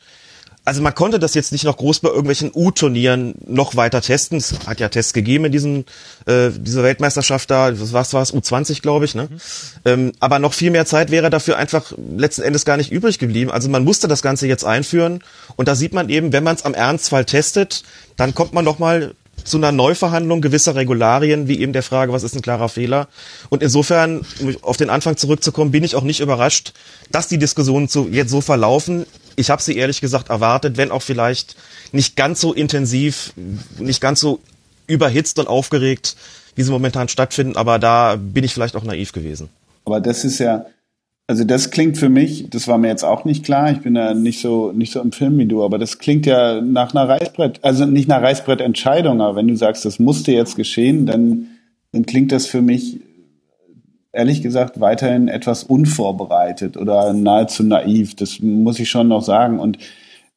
Also man konnte das jetzt nicht noch groß bei irgendwelchen U-Turnieren noch weiter testen. Es hat ja Tests gegeben in diesem, äh, dieser Weltmeisterschaft da, was war es, U20, glaube ich. Ne? Mhm. Ähm, aber noch viel mehr Zeit wäre dafür einfach letzten Endes gar nicht übrig geblieben. Also man musste das Ganze jetzt einführen. Und da sieht man eben, wenn man es am Ernstfall testet, dann kommt man noch mal zu einer Neuverhandlung gewisser Regularien, wie eben der Frage, was ist ein klarer Fehler. Und insofern, um auf den Anfang zurückzukommen, bin ich auch nicht überrascht, dass die Diskussionen so, jetzt so verlaufen. Ich habe sie ehrlich gesagt erwartet, wenn auch vielleicht nicht ganz so intensiv, nicht ganz so überhitzt und aufgeregt, wie sie momentan stattfinden. Aber da bin ich vielleicht auch naiv gewesen. Aber das ist ja, also das klingt für mich, das war mir jetzt auch nicht klar, ich bin da nicht so nicht so im Film wie du, aber das klingt ja nach einer Reißbrett, also nicht nach Reißbrettentscheidung, aber wenn du sagst, das musste jetzt geschehen, dann, dann klingt das für mich ehrlich gesagt weiterhin etwas unvorbereitet oder nahezu naiv. Das muss ich schon noch sagen. Und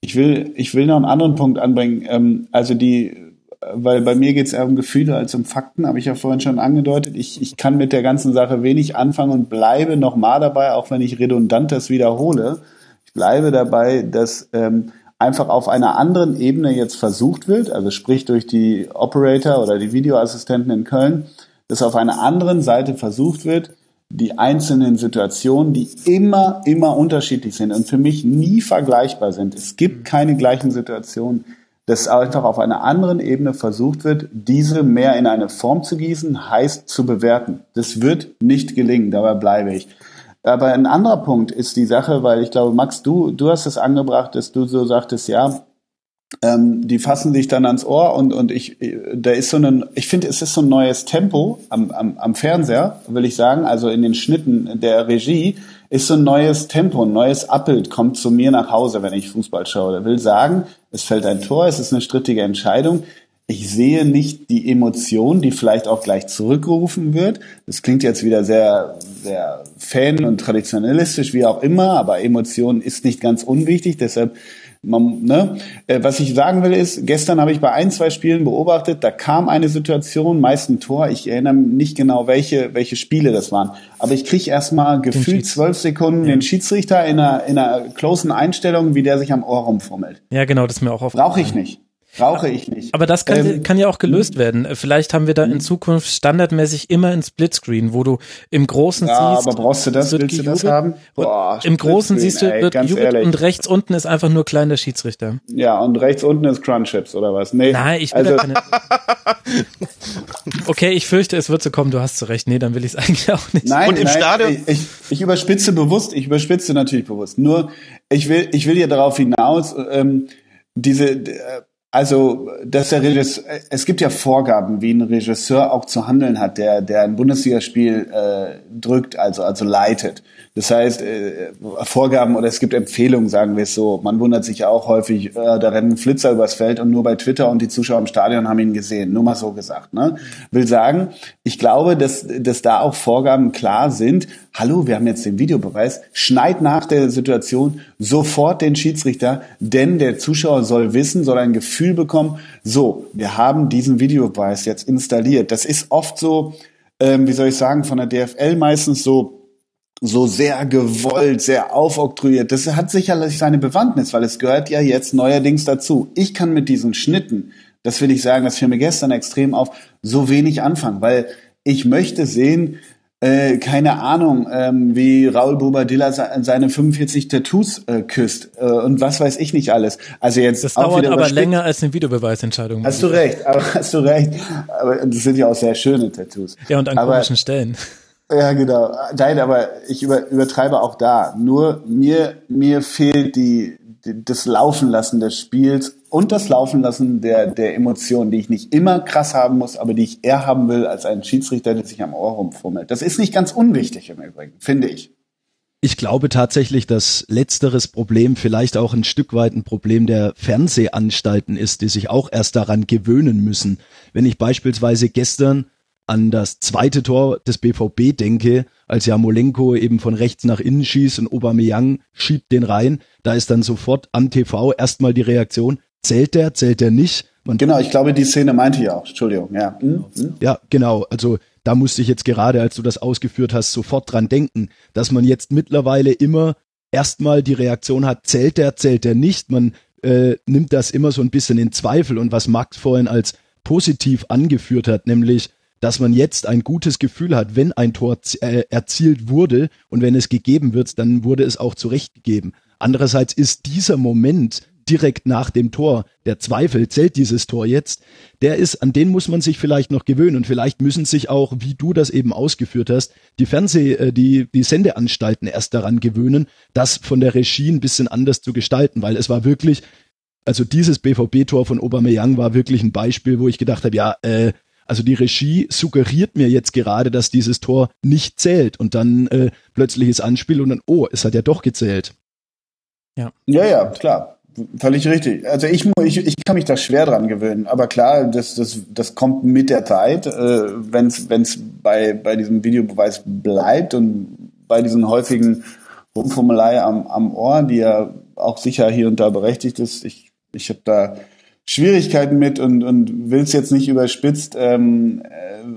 ich will, ich will noch einen anderen Punkt anbringen. Ähm, also die weil bei mir geht es eher um Gefühle als um Fakten, habe ich ja vorhin schon angedeutet. Ich, ich kann mit der ganzen Sache wenig anfangen und bleibe nochmal dabei, auch wenn ich redundant das wiederhole. Ich bleibe dabei, dass ähm, einfach auf einer anderen Ebene jetzt versucht wird, also sprich durch die Operator oder die Videoassistenten in Köln, dass auf einer anderen Seite versucht wird, die einzelnen Situationen, die immer, immer unterschiedlich sind und für mich nie vergleichbar sind. Es gibt keine gleichen Situationen dass einfach auf einer anderen Ebene versucht wird, diese mehr in eine Form zu gießen, heißt zu bewerten. Das wird nicht gelingen, dabei bleibe ich. Aber ein anderer Punkt ist die Sache, weil ich glaube, Max, du, du hast es angebracht, dass du so sagtest, ja, ähm, die fassen sich dann ans Ohr und, und ich, da ist so ein, ich finde, es ist so ein neues Tempo am, am, am Fernseher, will ich sagen, also in den Schnitten der Regie, ist so ein neues Tempo, ein neues Abbild, kommt zu mir nach Hause, wenn ich Fußball schaue. Der will sagen, es fällt ein Tor, es ist eine strittige Entscheidung. Ich sehe nicht die Emotion, die vielleicht auch gleich zurückgerufen wird. Das klingt jetzt wieder sehr, sehr fan- und traditionalistisch, wie auch immer, aber Emotion ist nicht ganz unwichtig. Deshalb man, ne? Äh, was ich sagen will ist, gestern habe ich bei ein, zwei Spielen beobachtet, da kam eine Situation, meist ein Tor, ich erinnere nicht genau, welche, welche Spiele das waren, aber ich kriege erstmal gefühlt zwölf Sekunden ja. den Schiedsrichter in einer, in einer closen Einstellung, wie der sich am Ohr rumfummelt. Ja, genau, das ist mir auch aufgefallen. Brauche ich nicht. Brauche ich nicht. Aber das kann, ähm, kann ja auch gelöst werden. Vielleicht haben wir da in hm. Zukunft standardmäßig immer ein Splitscreen, wo du im Großen ja, siehst. aber brauchst du das? Willst du das haben? Boah, Im Großen siehst du, wird ey, und rechts unten ist einfach nur kleiner Schiedsrichter. Ja, und rechts unten ist Crunchips oder was? Nee. Nein, ich will also, keine [laughs] Okay, ich fürchte, es wird so kommen, du hast zu recht. Nee, dann will ich es eigentlich auch nicht. Nein, und im nein, Stadion? Ich, ich, ich überspitze bewusst, ich überspitze natürlich bewusst. Nur, ich will, ich will hier darauf hinaus, ähm, diese, äh, also, dass der Regisseur, es gibt ja Vorgaben, wie ein Regisseur auch zu handeln hat, der, der ein Bundesligaspiel äh, drückt, also, also leitet. Das heißt, äh, Vorgaben oder es gibt Empfehlungen, sagen wir es so. Man wundert sich auch häufig, äh, da rennen Flitzer übers Feld und nur bei Twitter und die Zuschauer im Stadion haben ihn gesehen. Nur mal so gesagt. Ne? Will sagen, ich glaube, dass, dass da auch Vorgaben klar sind. Hallo, wir haben jetzt den Videobeweis. Schneid nach der Situation sofort den Schiedsrichter, denn der Zuschauer soll wissen, soll ein Gefühl bekommen. So, wir haben diesen Videobeweis jetzt installiert. Das ist oft so, ähm, wie soll ich sagen, von der DFL meistens so so sehr gewollt, sehr aufoktroyiert. Das hat sicherlich seine Bewandtnis, weil es gehört ja jetzt neuerdings dazu. Ich kann mit diesen Schnitten, das will ich sagen, das fiel mir gestern extrem auf, so wenig anfangen, weil ich möchte sehen, äh, keine Ahnung, ähm, wie Raul Bobadilla seine 45 Tattoos äh, küsst äh, und was weiß ich nicht alles. Also jetzt das dauert aber länger als eine Videobeweisentscheidung. Hast du recht, aber [laughs] hast du recht. Aber das sind ja auch sehr schöne Tattoos. Ja und an aber, komischen Stellen. Ja, genau. Nein, aber ich über, übertreibe auch da. Nur mir, mir fehlt die, das Laufen lassen des Spiels und das Laufen lassen der, der Emotionen, die ich nicht immer krass haben muss, aber die ich eher haben will als ein Schiedsrichter, der sich am Ohr rumfummelt. Das ist nicht ganz unwichtig im Übrigen, finde ich. Ich glaube tatsächlich, dass letzteres Problem vielleicht auch ein Stück weit ein Problem der Fernsehanstalten ist, die sich auch erst daran gewöhnen müssen. Wenn ich beispielsweise gestern an das zweite Tor des BVB denke, als Jamolenko eben von rechts nach innen schießt und Aubameyang schiebt den rein, da ist dann sofort am TV erstmal die Reaktion, zählt der, zählt der nicht? Man genau, ich glaube, die Szene meinte ich auch. Entschuldigung, ja. Hm? Hm? Ja, genau. Also da musste ich jetzt gerade, als du das ausgeführt hast, sofort dran denken, dass man jetzt mittlerweile immer erstmal die Reaktion hat, zählt der, zählt der nicht. Man äh, nimmt das immer so ein bisschen in Zweifel und was Max vorhin als positiv angeführt hat, nämlich dass man jetzt ein gutes Gefühl hat, wenn ein Tor äh, erzielt wurde und wenn es gegeben wird, dann wurde es auch zurechtgegeben. Andererseits ist dieser Moment direkt nach dem Tor, der Zweifel, zählt dieses Tor jetzt, der ist, an den muss man sich vielleicht noch gewöhnen und vielleicht müssen sich auch, wie du das eben ausgeführt hast, die Fernseh, äh, die, die Sendeanstalten erst daran gewöhnen, das von der Regie ein bisschen anders zu gestalten, weil es war wirklich, also dieses BVB-Tor von Aubameyang war wirklich ein Beispiel, wo ich gedacht habe, ja, äh, also die Regie suggeriert mir jetzt gerade, dass dieses Tor nicht zählt und dann äh, plötzliches Anspiel und dann, oh, es hat ja doch gezählt. Ja, ja, ja klar. Völlig richtig. Also ich, ich, ich kann mich da schwer dran gewöhnen, aber klar, das, das, das kommt mit der Zeit, äh, wenn es bei, bei diesem Videobeweis bleibt und bei diesen häufigen Rumformularien am, am Ohr, die ja auch sicher hier und da berechtigt ist. Ich, ich habe da Schwierigkeiten mit und, und will es jetzt nicht überspitzt ähm,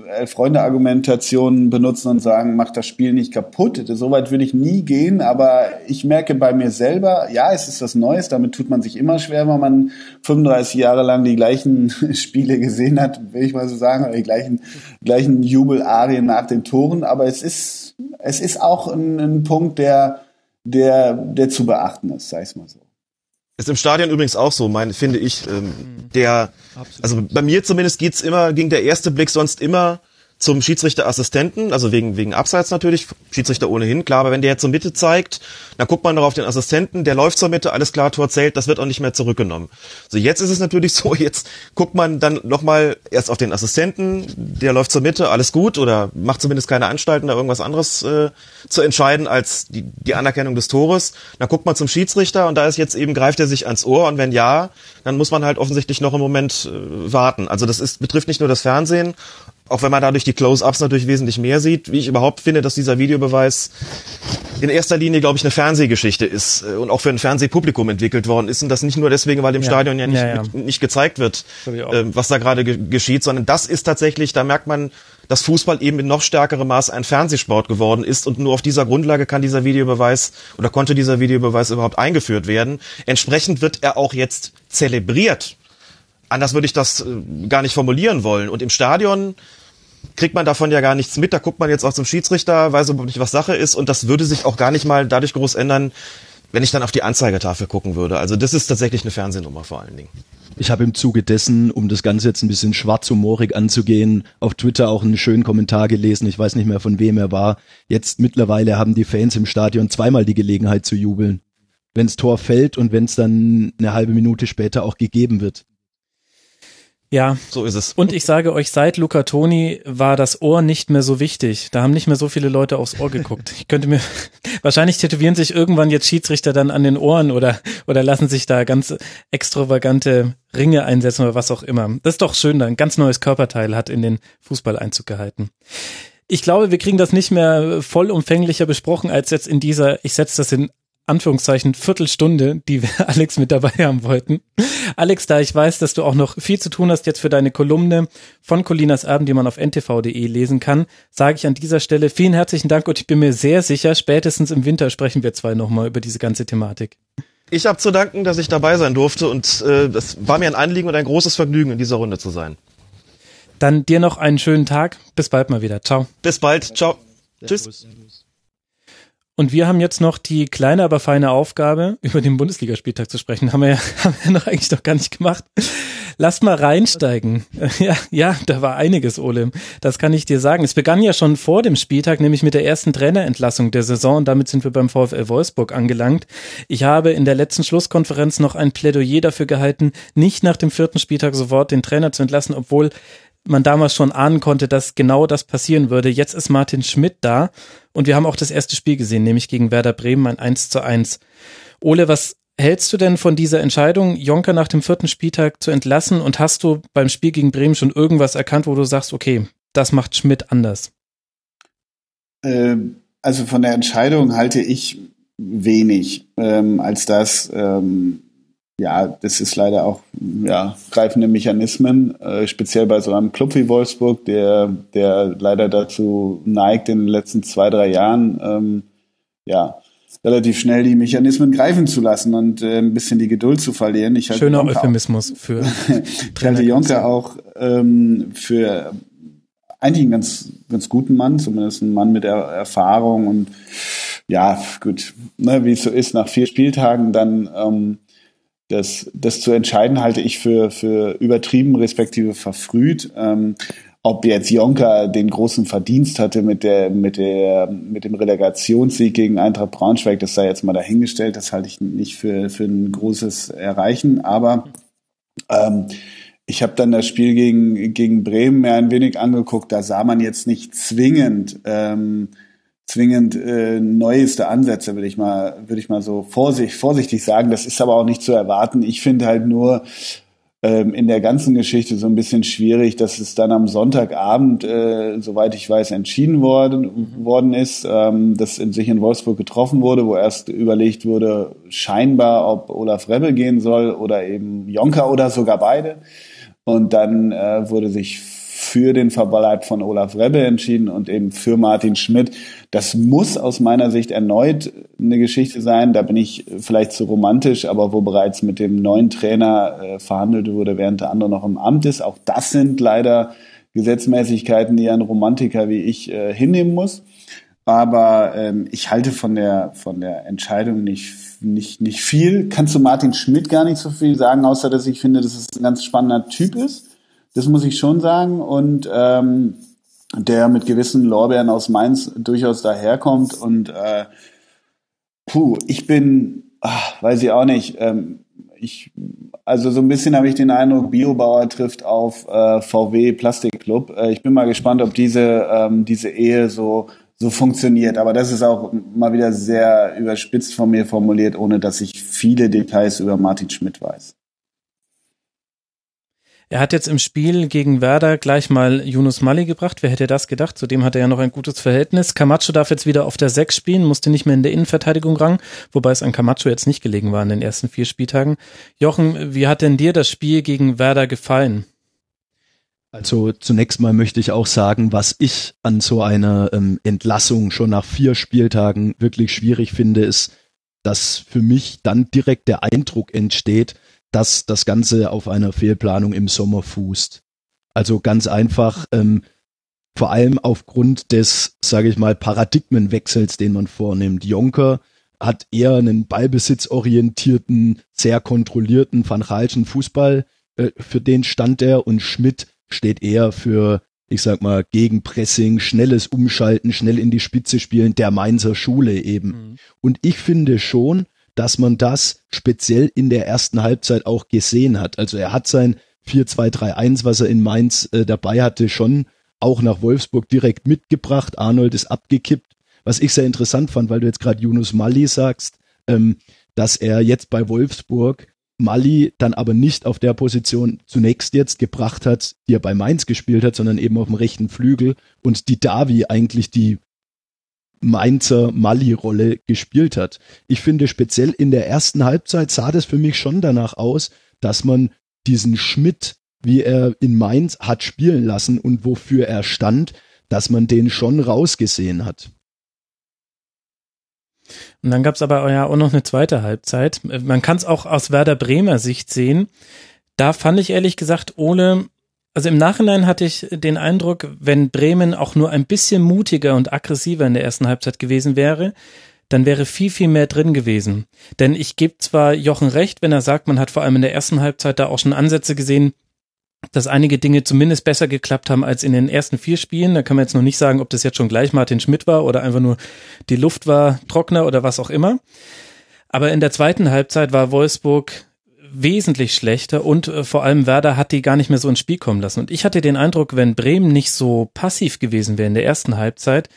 äh, Freunde-Argumentationen benutzen und sagen, mach das Spiel nicht kaputt. Soweit würde ich nie gehen, aber ich merke bei mir selber, ja, es ist was Neues, damit tut man sich immer schwer, wenn man 35 Jahre lang die gleichen [laughs] Spiele gesehen hat, will ich mal so sagen, oder die gleichen, gleichen Jubelarien nach den Toren, aber es ist, es ist auch ein, ein Punkt, der, der, der zu beachten ist, sag ich mal so. Ist im Stadion übrigens auch so, mein, finde ich. Ähm, der, also bei mir zumindest geht's immer, ging der erste Blick sonst immer zum Schiedsrichterassistenten, also wegen, wegen Abseits natürlich, Schiedsrichter ohnehin, klar, aber wenn der jetzt zur Mitte zeigt, dann guckt man doch auf den Assistenten, der läuft zur Mitte, alles klar, Tor zählt, das wird auch nicht mehr zurückgenommen. So, jetzt ist es natürlich [laughs] so, jetzt guckt man dann nochmal erst auf den Assistenten, der läuft zur Mitte, alles gut, oder macht zumindest keine Anstalten, da irgendwas anderes äh, zu entscheiden, als die, die Anerkennung des Tores. Dann guckt man zum Schiedsrichter und da ist jetzt eben, greift er sich ans Ohr und wenn ja, dann muss man halt offensichtlich noch einen Moment äh, warten. Also das ist, betrifft nicht nur das Fernsehen, auch wenn man dadurch die Close-Ups natürlich wesentlich mehr sieht, wie ich überhaupt finde, dass dieser Videobeweis in erster Linie, glaube ich, eine Fernsehgeschichte ist äh, und auch für ein Fernsehpublikum entwickelt worden ist und das nicht nur deswegen, weil im ja. Stadion ja nicht, ja, ja. nicht gezeigt wird, äh, was da gerade ge geschieht, sondern das ist tatsächlich, da merkt man, dass Fußball eben in noch stärkerem Maß ein Fernsehsport geworden ist und nur auf dieser Grundlage kann dieser Videobeweis oder konnte dieser Videobeweis überhaupt eingeführt werden. Entsprechend wird er auch jetzt zelebriert. Anders würde ich das äh, gar nicht formulieren wollen. Und im Stadion kriegt man davon ja gar nichts mit. Da guckt man jetzt auch zum Schiedsrichter, weiß überhaupt nicht, was Sache ist. Und das würde sich auch gar nicht mal dadurch groß ändern, wenn ich dann auf die Anzeigetafel gucken würde. Also das ist tatsächlich eine Fernsehnummer vor allen Dingen. Ich habe im Zuge dessen, um das Ganze jetzt ein bisschen schwarzhumorig anzugehen, auf Twitter auch einen schönen Kommentar gelesen. Ich weiß nicht mehr von wem er war. Jetzt mittlerweile haben die Fans im Stadion zweimal die Gelegenheit zu jubeln. Wenns Tor fällt und wenn es dann eine halbe Minute später auch gegeben wird. Ja. So ist es. Und ich sage euch, seit Luca Toni war das Ohr nicht mehr so wichtig. Da haben nicht mehr so viele Leute aufs Ohr geguckt. Ich könnte mir, [laughs] wahrscheinlich tätowieren sich irgendwann jetzt Schiedsrichter dann an den Ohren oder, oder lassen sich da ganz extravagante Ringe einsetzen oder was auch immer. Das ist doch schön, da ein ganz neues Körperteil hat in den Fußball Einzug gehalten. Ich glaube, wir kriegen das nicht mehr vollumfänglicher besprochen als jetzt in dieser, ich setze das in Anführungszeichen Viertelstunde, die wir [laughs] Alex mit dabei haben wollten. Alex, da ich weiß, dass du auch noch viel zu tun hast jetzt für deine Kolumne von Colinas Abend, die man auf ntv.de lesen kann, sage ich an dieser Stelle vielen herzlichen Dank und ich bin mir sehr sicher, spätestens im Winter sprechen wir zwei nochmal über diese ganze Thematik. Ich habe zu danken, dass ich dabei sein durfte und äh, das war mir ein Anliegen und ein großes Vergnügen, in dieser Runde zu sein. Dann dir noch einen schönen Tag. Bis bald mal wieder. Ciao. Bis bald. Ciao. Tschüss. Und wir haben jetzt noch die kleine, aber feine Aufgabe, [laughs] über den Bundesligaspieltag zu sprechen. Haben wir, ja, [laughs] haben wir noch eigentlich noch gar nicht gemacht. Lass mal reinsteigen. [laughs] Ja, ja, da war einiges, Ole. Das kann ich dir sagen. Es begann ja schon vor dem Spieltag, nämlich mit der ersten Trainerentlassung der Saison. Und damit sind wir beim VfL Wolfsburg angelangt. Ich habe in der letzten Schlusskonferenz noch ein Plädoyer dafür gehalten, nicht nach dem vierten Spieltag sofort den Trainer zu entlassen, obwohl man damals schon ahnen konnte, dass genau das passieren würde. Jetzt ist Martin Schmidt da und wir haben auch das erste Spiel gesehen, nämlich gegen Werder Bremen ein 1 zu 1. Ole, was hältst du denn von dieser Entscheidung, Jonker nach dem vierten Spieltag zu entlassen und hast du beim Spiel gegen Bremen schon irgendwas erkannt, wo du sagst, okay, das macht Schmidt anders? Ähm, also von der Entscheidung halte ich wenig, ähm, als das ähm, ja, das ist leider auch ja, greifende Mechanismen, äh, speziell bei so einem Club wie Wolfsburg, der, der leider dazu neigt, in den letzten zwei, drei Jahren ähm, ja, relativ schnell die Mechanismen greifen zu lassen und äh, ein bisschen die Geduld zu verlieren. Ich halte Schöner Jonker Euphemismus für [laughs] Ich halte [laughs] Jonker auch ähm, für eigentlich einen ganz, ganz guten Mann, zumindest einen Mann mit er Erfahrung und ja, gut, ne, wie es so ist, nach vier Spieltagen dann ähm, das, das zu entscheiden halte ich für, für übertrieben respektive verfrüht. Ähm, ob jetzt Jonker den großen Verdienst hatte mit der, mit der, mit dem Relegationssieg gegen Eintracht Braunschweig, das sei jetzt mal dahingestellt, das halte ich nicht für, für ein großes Erreichen, aber ähm, ich habe dann das Spiel gegen, gegen Bremen mir ein wenig angeguckt, da sah man jetzt nicht zwingend ähm, zwingend äh, neueste Ansätze, würde ich mal, würde ich mal so vorsichtig, vorsichtig sagen. Das ist aber auch nicht zu erwarten. Ich finde halt nur ähm, in der ganzen Geschichte so ein bisschen schwierig, dass es dann am Sonntagabend, äh, soweit ich weiß, entschieden worden, worden ist, ähm, dass in sich in Wolfsburg getroffen wurde, wo erst überlegt wurde, scheinbar, ob Olaf Rebbe gehen soll oder eben Jonker oder sogar beide. Und dann äh, wurde sich für den Verbleib von Olaf Rebbe entschieden und eben für Martin Schmidt. Das muss aus meiner Sicht erneut eine Geschichte sein. Da bin ich vielleicht zu romantisch, aber wo bereits mit dem neuen Trainer äh, verhandelt wurde, während der andere noch im Amt ist. Auch das sind leider Gesetzmäßigkeiten, die ein Romantiker wie ich äh, hinnehmen muss. Aber ähm, ich halte von der von der Entscheidung nicht nicht nicht viel. Kannst du Martin Schmidt gar nicht so viel sagen, außer dass ich finde, dass es ein ganz spannender Typ ist. Das muss ich schon sagen. Und ähm, der mit gewissen Lorbeeren aus Mainz durchaus daherkommt. Und äh, puh, ich bin, ach, weiß ich auch nicht, ähm, ich, also so ein bisschen habe ich den Eindruck, Biobauer trifft auf äh, VW Plastikclub. Äh, ich bin mal gespannt, ob diese, ähm, diese Ehe so so funktioniert. Aber das ist auch mal wieder sehr überspitzt von mir formuliert, ohne dass ich viele Details über Martin Schmidt weiß. Er hat jetzt im Spiel gegen Werder gleich mal Yunus Mali gebracht. Wer hätte das gedacht? Zudem hat er ja noch ein gutes Verhältnis. Camacho darf jetzt wieder auf der 6 spielen, musste nicht mehr in der Innenverteidigung ran, wobei es an Camacho jetzt nicht gelegen war in den ersten vier Spieltagen. Jochen, wie hat denn dir das Spiel gegen Werder gefallen? Also zunächst mal möchte ich auch sagen, was ich an so einer ähm, Entlassung schon nach vier Spieltagen wirklich schwierig finde, ist, dass für mich dann direkt der Eindruck entsteht, dass das Ganze auf einer Fehlplanung im Sommer fußt. Also ganz einfach, ähm, vor allem aufgrund des, sage ich mal, Paradigmenwechsels, den man vornimmt. Jonker hat eher einen ballbesitzorientierten, sehr kontrollierten Van Raalschen Fußball, äh, für den stand er und Schmidt steht eher für, ich sag mal, Gegenpressing, schnelles Umschalten, schnell in die Spitze spielen, der Mainzer Schule eben. Mhm. Und ich finde schon, dass man das speziell in der ersten Halbzeit auch gesehen hat. Also er hat sein 4-2-3-1, was er in Mainz äh, dabei hatte, schon auch nach Wolfsburg direkt mitgebracht. Arnold ist abgekippt. Was ich sehr interessant fand, weil du jetzt gerade Yunus Mali sagst, ähm, dass er jetzt bei Wolfsburg Mali dann aber nicht auf der Position zunächst jetzt gebracht hat, die er bei Mainz gespielt hat, sondern eben auf dem rechten Flügel und die Davi eigentlich die Mainzer Mali-Rolle gespielt hat. Ich finde speziell in der ersten Halbzeit sah das für mich schon danach aus, dass man diesen Schmidt, wie er in Mainz hat spielen lassen und wofür er stand, dass man den schon rausgesehen hat. Und dann gab's aber ja auch noch eine zweite Halbzeit. Man kann es auch aus Werder Bremer Sicht sehen. Da fand ich ehrlich gesagt, Ole also im Nachhinein hatte ich den Eindruck, wenn Bremen auch nur ein bisschen mutiger und aggressiver in der ersten Halbzeit gewesen wäre, dann wäre viel, viel mehr drin gewesen. Denn ich gebe zwar Jochen recht, wenn er sagt, man hat vor allem in der ersten Halbzeit da auch schon Ansätze gesehen, dass einige Dinge zumindest besser geklappt haben als in den ersten vier Spielen. Da kann man jetzt noch nicht sagen, ob das jetzt schon gleich Martin Schmidt war oder einfach nur die Luft war trockener oder was auch immer. Aber in der zweiten Halbzeit war Wolfsburg wesentlich schlechter und äh, vor allem Werder hat die gar nicht mehr so ins Spiel kommen lassen. Und ich hatte den Eindruck, wenn Bremen nicht so passiv gewesen wäre in der ersten Halbzeit,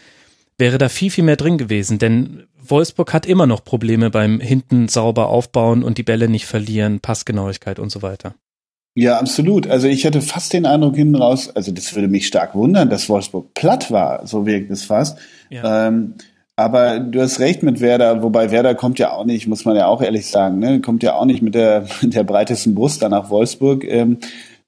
wäre da viel, viel mehr drin gewesen. Denn Wolfsburg hat immer noch Probleme beim hinten sauber aufbauen und die Bälle nicht verlieren, Passgenauigkeit und so weiter. Ja, absolut. Also ich hatte fast den Eindruck hinten raus, also das würde mich stark wundern, dass Wolfsburg platt war, so wirkt es fast. Ja. Ähm, aber du hast recht mit Werder, wobei Werder kommt ja auch nicht, muss man ja auch ehrlich sagen, ne, kommt ja auch nicht mit der, [laughs] mit der breitesten Brust da nach Wolfsburg. Ähm,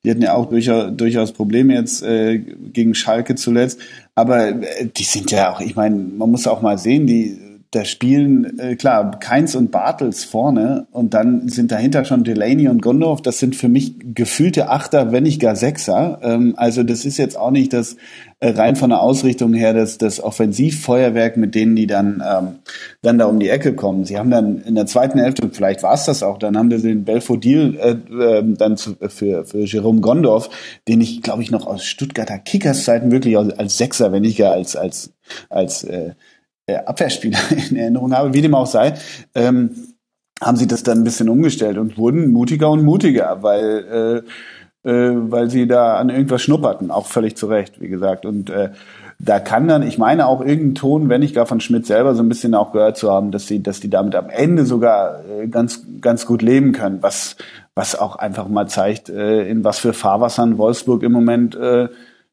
die hatten ja auch durchaus, durchaus Probleme jetzt äh, gegen Schalke zuletzt. Aber äh, die sind ja auch, ich meine, man muss auch mal sehen, die da spielen, äh, klar, Keins und Bartels vorne und dann sind dahinter schon Delaney und Gondorf. Das sind für mich gefühlte Achter, wenn nicht gar Sechser. Ähm, also das ist jetzt auch nicht das äh, rein von der Ausrichtung her das, das Offensivfeuerwerk, mit denen die dann, ähm, dann da um die Ecke kommen. Sie haben dann in der zweiten Hälfte, vielleicht war es das auch, dann haben sie den Belfodil äh, äh, dann zu, für, für Jerome Gondorf, den ich, glaube ich, noch aus Stuttgarter Kickers Zeiten wirklich als, als Sechser, wenn nicht gar als, als, als äh, Abwehrspieler [laughs] in Erinnerung habe, wie dem auch sei, ähm, haben sie das dann ein bisschen umgestellt und wurden mutiger und mutiger, weil, äh, äh, weil sie da an irgendwas schnupperten, auch völlig zu Recht, wie gesagt. Und äh, da kann dann, ich meine auch irgendein Ton, wenn ich gar von Schmidt selber so ein bisschen auch gehört zu haben, dass sie, dass die damit am Ende sogar äh, ganz, ganz gut leben können, was, was auch einfach mal zeigt, äh, in was für Fahrwassern Wolfsburg im Moment äh,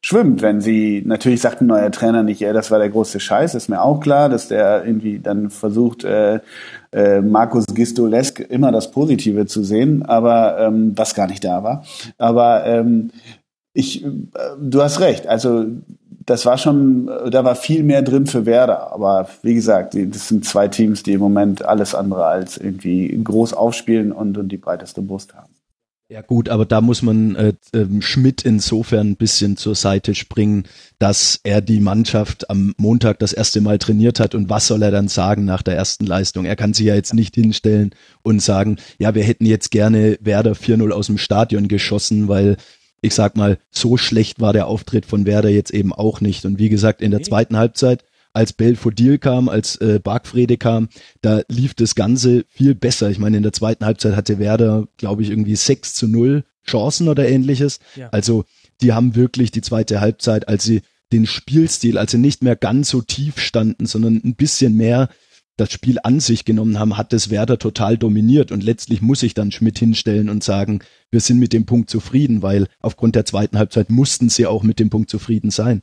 schwimmt, wenn sie, natürlich sagt ein neuer Trainer nicht, ja, das war der große Scheiß, ist mir auch klar, dass der irgendwie dann versucht, äh, äh, Markus Gistolesk immer das Positive zu sehen, aber ähm, was gar nicht da war. Aber ähm, ich, äh, du hast recht, also das war schon, da war viel mehr drin für Werder. Aber wie gesagt, das sind zwei Teams, die im Moment alles andere als irgendwie groß aufspielen und, und die breiteste Brust haben. Ja gut, aber da muss man äh, äh, Schmidt insofern ein bisschen zur Seite springen, dass er die Mannschaft am Montag das erste Mal trainiert hat und was soll er dann sagen nach der ersten Leistung? Er kann sich ja jetzt nicht hinstellen und sagen, ja, wir hätten jetzt gerne Werder 4-0 aus dem Stadion geschossen, weil ich sag mal, so schlecht war der Auftritt von Werder jetzt eben auch nicht. Und wie gesagt, in der zweiten Halbzeit als Belfodil kam, als äh, Bargfrede kam, da lief das Ganze viel besser. Ich meine, in der zweiten Halbzeit hatte Werder, glaube ich, irgendwie 6 zu 0 Chancen oder ähnliches. Ja. Also die haben wirklich die zweite Halbzeit, als sie den Spielstil, als sie nicht mehr ganz so tief standen, sondern ein bisschen mehr das Spiel an sich genommen haben, hat das Werder total dominiert und letztlich muss ich dann Schmidt hinstellen und sagen, wir sind mit dem Punkt zufrieden, weil aufgrund der zweiten Halbzeit mussten sie auch mit dem Punkt zufrieden sein.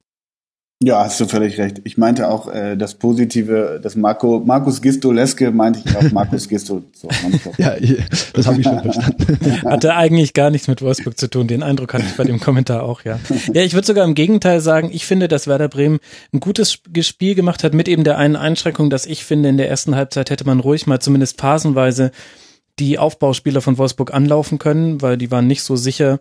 Ja, hast du völlig recht. Ich meinte auch äh, das Positive, das Marco, Markus Gistoleske meinte ich auch Markus Gisto. So, [laughs] ja, das habe ich schon verstanden. [laughs] Hatte eigentlich gar nichts mit Wolfsburg zu tun. Den Eindruck hatte ich bei dem Kommentar auch, ja. Ja, ich würde sogar im Gegenteil sagen, ich finde, dass Werder Bremen ein gutes Spiel gemacht hat mit eben der einen Einschränkung, dass ich finde, in der ersten Halbzeit hätte man ruhig mal zumindest phasenweise die Aufbauspieler von Wolfsburg anlaufen können, weil die waren nicht so sicher,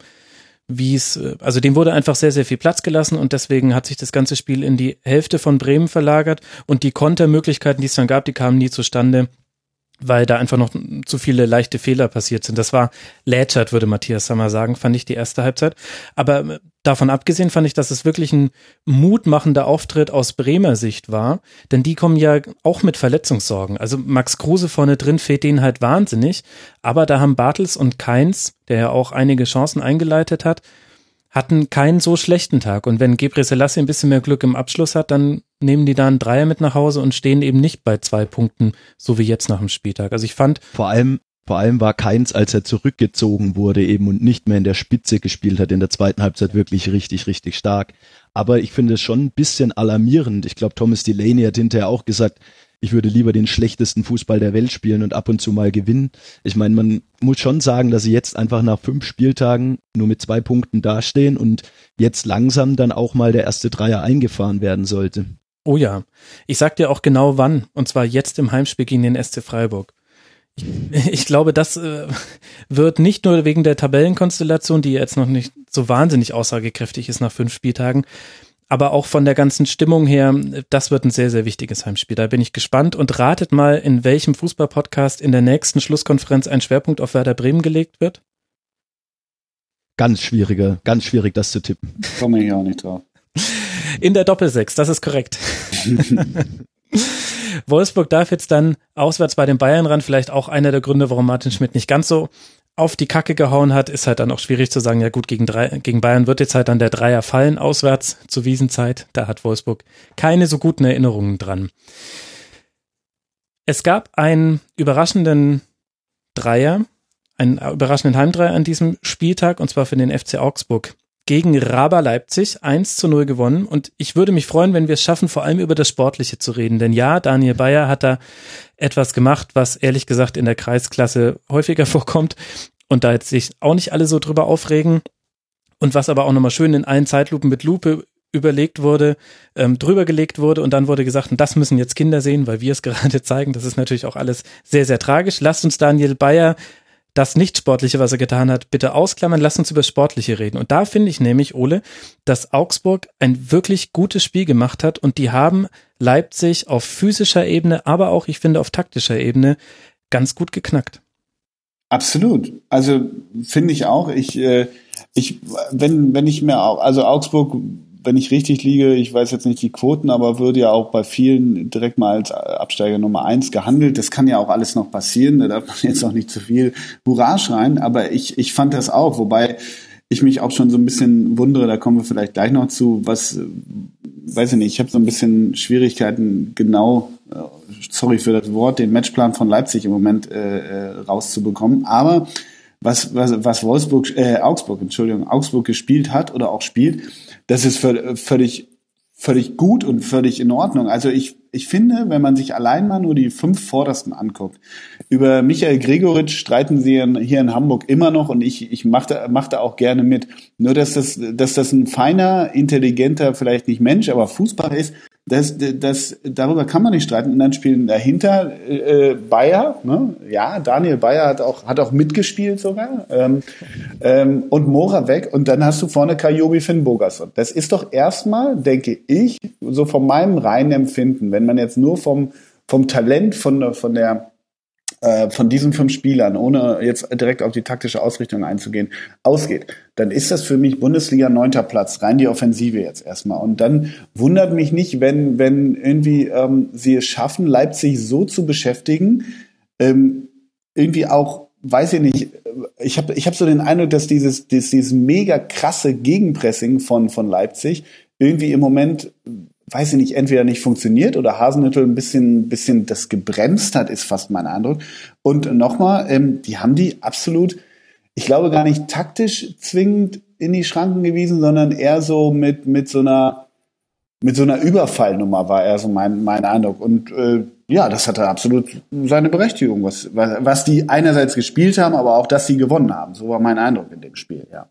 wie es, äh, also dem wurde einfach sehr, sehr viel Platz gelassen und deswegen hat sich das ganze Spiel in die Hälfte von Bremen verlagert und die Kontermöglichkeiten, die es dann gab, die kamen nie zustande weil da einfach noch zu viele leichte Fehler passiert sind. Das war lätschert, würde Matthias Sammer sagen, fand ich die erste Halbzeit. Aber äh, davon abgesehen fand ich, dass es wirklich ein mutmachender Auftritt aus Bremer Sicht war, denn die kommen ja auch mit Verletzungssorgen. Also Max Kruse vorne drin fehlt denen halt wahnsinnig, aber da haben Bartels und Keins, der ja auch einige Chancen eingeleitet hat, hatten keinen so schlechten Tag. Und wenn Gebre Selassie ein bisschen mehr Glück im Abschluss hat, dann nehmen die da einen Dreier mit nach Hause und stehen eben nicht bei zwei Punkten, so wie jetzt nach dem Spieltag. Also ich fand. Vor allem, vor allem war Keins, als er zurückgezogen wurde eben und nicht mehr in der Spitze gespielt hat, in der zweiten Halbzeit wirklich richtig, richtig stark. Aber ich finde es schon ein bisschen alarmierend. Ich glaube, Thomas Delaney hat hinterher auch gesagt, ich würde lieber den schlechtesten Fußball der Welt spielen und ab und zu mal gewinnen. Ich meine, man muss schon sagen, dass sie jetzt einfach nach fünf Spieltagen nur mit zwei Punkten dastehen und jetzt langsam dann auch mal der erste Dreier eingefahren werden sollte. Oh ja, ich sag dir auch genau wann, und zwar jetzt im Heimspiel gegen den SC Freiburg. Ich, [laughs] ich glaube, das äh, wird nicht nur wegen der Tabellenkonstellation, die jetzt noch nicht so wahnsinnig aussagekräftig ist nach fünf Spieltagen, aber auch von der ganzen Stimmung her, das wird ein sehr, sehr wichtiges Heimspiel. Da bin ich gespannt und ratet mal, in welchem Fußballpodcast in der nächsten Schlusskonferenz ein Schwerpunkt auf Werder Bremen gelegt wird. Ganz schwieriger, ganz schwierig, das zu tippen. Komme ich auch nicht drauf. In der Doppelsechs, das ist korrekt. [laughs] Wolfsburg darf jetzt dann auswärts bei den Bayern ran. Vielleicht auch einer der Gründe, warum Martin Schmidt nicht ganz so auf die Kacke gehauen hat, ist halt dann auch schwierig zu sagen, ja gut, gegen, drei, gegen Bayern wird jetzt halt dann der Dreier fallen, auswärts zur Wiesenzeit. Da hat Wolfsburg keine so guten Erinnerungen dran. Es gab einen überraschenden Dreier, einen überraschenden Heimdreier an diesem Spieltag, und zwar für den FC Augsburg gegen Raba Leipzig 1 zu 0 gewonnen. Und ich würde mich freuen, wenn wir es schaffen, vor allem über das Sportliche zu reden. Denn ja, Daniel Bayer hat da etwas gemacht, was ehrlich gesagt in der Kreisklasse häufiger [laughs] vorkommt. Und da jetzt sich auch nicht alle so drüber aufregen. Und was aber auch nochmal schön in allen Zeitlupen mit Lupe überlegt wurde, ähm, drüber gelegt wurde und dann wurde gesagt, und das müssen jetzt Kinder sehen, weil wir es [laughs] gerade zeigen. Das ist natürlich auch alles sehr, sehr tragisch. Lasst uns Daniel Bayer das Nicht-Sportliche, was er getan hat, bitte ausklammern. Lass uns über Sportliche reden. Und da finde ich nämlich, Ole, dass Augsburg ein wirklich gutes Spiel gemacht hat und die haben Leipzig auf physischer Ebene, aber auch, ich finde, auf taktischer Ebene ganz gut geknackt. Absolut. Also finde ich auch. Ich, äh, ich, wenn, wenn ich mir auch, also Augsburg wenn ich richtig liege, ich weiß jetzt nicht die Quoten, aber würde ja auch bei vielen direkt mal als Absteiger Nummer eins gehandelt. Das kann ja auch alles noch passieren, da darf man jetzt auch nicht zu viel Hurra schreien, aber ich, ich fand das auch, wobei ich mich auch schon so ein bisschen wundere, da kommen wir vielleicht gleich noch zu, was, weiß ich nicht, ich habe so ein bisschen Schwierigkeiten genau, äh, sorry für das Wort, den Matchplan von Leipzig im Moment äh, äh rauszubekommen, aber was, was, was Wolfsburg, äh, Augsburg, Entschuldigung, Augsburg gespielt hat oder auch spielt, das ist völlig, völlig gut und völlig in Ordnung. Also ich, ich finde, wenn man sich allein mal nur die fünf Vordersten anguckt, über Michael Gregoritsch streiten sie hier in Hamburg immer noch und ich, ich mache mach da auch gerne mit. Nur, dass das, dass das ein feiner, intelligenter, vielleicht nicht Mensch, aber Fußballer ist, das, das, darüber kann man nicht streiten. Und dann spielen dahinter äh, Bayer, ne? ja, Daniel Bayer hat auch, hat auch mitgespielt sogar, ähm, ähm, und Mora weg. Und dann hast du vorne Kajobi Finn Bogerson. Das ist doch erstmal, denke ich, so von meinem reinen Empfinden, wenn man jetzt nur vom, vom Talent, von, von der äh, von diesen fünf Spielern, ohne jetzt direkt auf die taktische Ausrichtung einzugehen, ausgeht, dann ist das für mich Bundesliga neunter Platz, rein die Offensive jetzt erstmal. Und dann wundert mich nicht, wenn, wenn irgendwie ähm, sie es schaffen, Leipzig so zu beschäftigen, ähm, irgendwie auch weiß ich nicht, ich habe ich hab so den Eindruck, dass dieses, dieses, dieses mega krasse Gegenpressing von, von Leipzig irgendwie im Moment weiß ich nicht, entweder nicht funktioniert oder Hasenhüttel ein bisschen, bisschen das gebremst hat, ist fast mein Eindruck. Und nochmal, ähm, die haben die absolut, ich glaube gar nicht taktisch zwingend in die Schranken gewiesen, sondern eher so mit, mit so einer, mit so einer Überfallnummer war eher so mein, mein Eindruck. Und äh, ja, das hatte absolut seine Berechtigung, was, was die einerseits gespielt haben, aber auch, dass sie gewonnen haben. So war mein Eindruck in dem Spiel, ja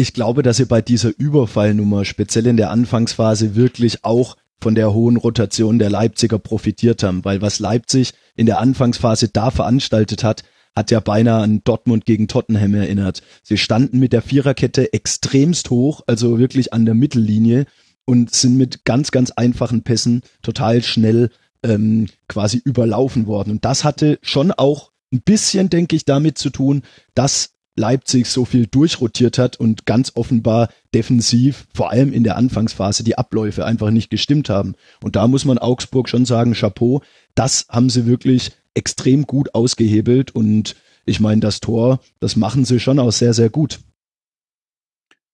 ich glaube, dass sie bei dieser Überfallnummer, speziell in der Anfangsphase, wirklich auch von der hohen Rotation der Leipziger profitiert haben, weil was Leipzig in der Anfangsphase da veranstaltet hat, hat ja beinahe an Dortmund gegen Tottenham erinnert. Sie standen mit der Viererkette extremst hoch, also wirklich an der Mittellinie und sind mit ganz, ganz einfachen Pässen total schnell ähm, quasi überlaufen worden. Und das hatte schon auch ein bisschen, denke ich, damit zu tun, dass Leipzig so viel durchrotiert hat und ganz offenbar defensiv, vor allem in der Anfangsphase, die Abläufe einfach nicht gestimmt haben. Und da muss man Augsburg schon sagen, Chapeau, das haben sie wirklich extrem gut ausgehebelt und ich meine, das Tor, das machen sie schon auch sehr, sehr gut.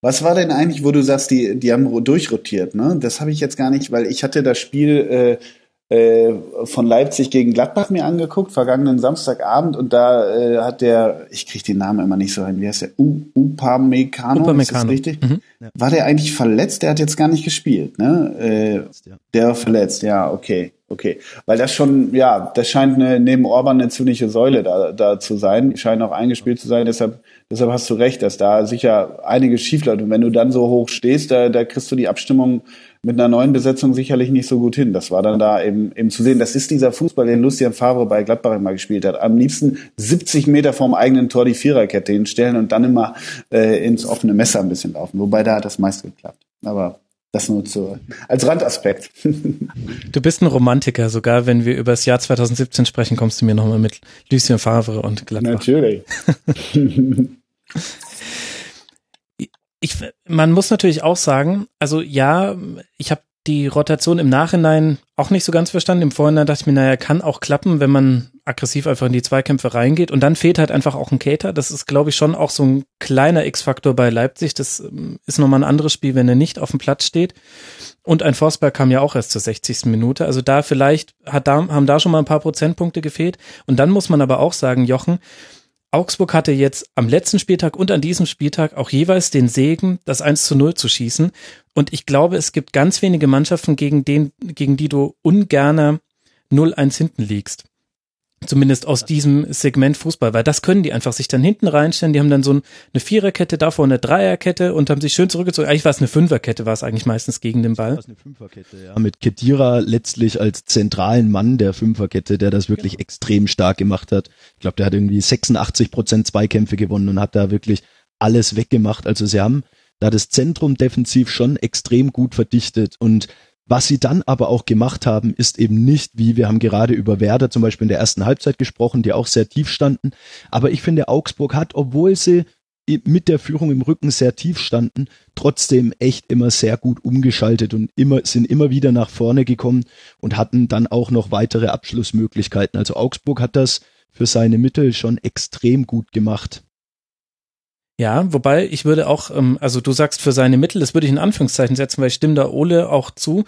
Was war denn eigentlich, wo du sagst, die, die haben durchrotiert, ne? Das habe ich jetzt gar nicht, weil ich hatte das Spiel äh, äh, von Leipzig gegen Gladbach mir angeguckt, vergangenen Samstagabend, und da äh, hat der, ich kriege den Namen immer nicht so hin, wie heißt der? U Upamecano, Upamecano. ist das richtig? Mhm. War der eigentlich verletzt? Der hat jetzt gar nicht gespielt, ne? Äh, der war verletzt, ja, okay, okay. Weil das schon, ja, das scheint eine, neben Orban eine ziemliche Säule da, da zu sein, die scheinen auch eingespielt zu sein, deshalb, deshalb hast du recht, dass da sicher einiges schiefläuft. Und wenn du dann so hoch stehst, da, da kriegst du die Abstimmung mit einer neuen Besetzung sicherlich nicht so gut hin. Das war dann da eben, eben zu sehen. Das ist dieser Fußball, den Lucian Favre bei Gladbach immer gespielt hat. Am liebsten 70 Meter vorm eigenen Tor die Viererkette hinstellen und dann immer äh, ins offene Messer ein bisschen laufen. Wobei da hat das meist geklappt. Aber das nur zu, als Randaspekt. [laughs] Du bist ein Romantiker, sogar wenn wir über das Jahr 2017 sprechen, kommst du mir nochmal mit Lucien Favre und Gladbach. Natürlich. [laughs] Ich, man muss natürlich auch sagen, also ja, ich habe die Rotation im Nachhinein auch nicht so ganz verstanden. Im Vorhinein dachte ich mir, naja, kann auch klappen, wenn man aggressiv einfach in die Zweikämpfe reingeht. Und dann fehlt halt einfach auch ein Cater. Das ist, glaube ich, schon auch so ein kleiner X-Faktor bei Leipzig. Das ähm, ist nochmal ein anderes Spiel, wenn er nicht auf dem Platz steht. Und ein Forsberg kam ja auch erst zur 60. Minute. Also da vielleicht hat da, haben da schon mal ein paar Prozentpunkte gefehlt. Und dann muss man aber auch sagen, Jochen, Augsburg hatte jetzt am letzten Spieltag und an diesem Spieltag auch jeweils den Segen, das 1 zu 0 zu schießen. Und ich glaube, es gibt ganz wenige Mannschaften, gegen, den, gegen die du ungerner 0-1 hinten liegst. Zumindest aus diesem Segment Fußball, weil das können die einfach sich dann hinten reinstellen. Die haben dann so eine Viererkette, davor eine Dreierkette und haben sich schön zurückgezogen. Eigentlich war es eine Fünferkette, war es eigentlich meistens gegen den Ball. Das eine Fünferkette, ja. Mit Kedira letztlich als zentralen Mann der Fünferkette, der das wirklich genau. extrem stark gemacht hat. Ich glaube, der hat irgendwie 86 Prozent Zweikämpfe gewonnen und hat da wirklich alles weggemacht. Also sie haben da das Zentrum defensiv schon extrem gut verdichtet und was sie dann aber auch gemacht haben, ist eben nicht, wie wir haben gerade über Werder zum Beispiel in der ersten Halbzeit gesprochen, die auch sehr tief standen. Aber ich finde, Augsburg hat, obwohl sie mit der Führung im Rücken sehr tief standen, trotzdem echt immer sehr gut umgeschaltet und immer, sind immer wieder nach vorne gekommen und hatten dann auch noch weitere Abschlussmöglichkeiten. Also Augsburg hat das für seine Mittel schon extrem gut gemacht. Ja, wobei ich würde auch, ähm, also du sagst für seine Mittel, das würde ich in Anführungszeichen setzen, weil ich stimme da Ole auch zu.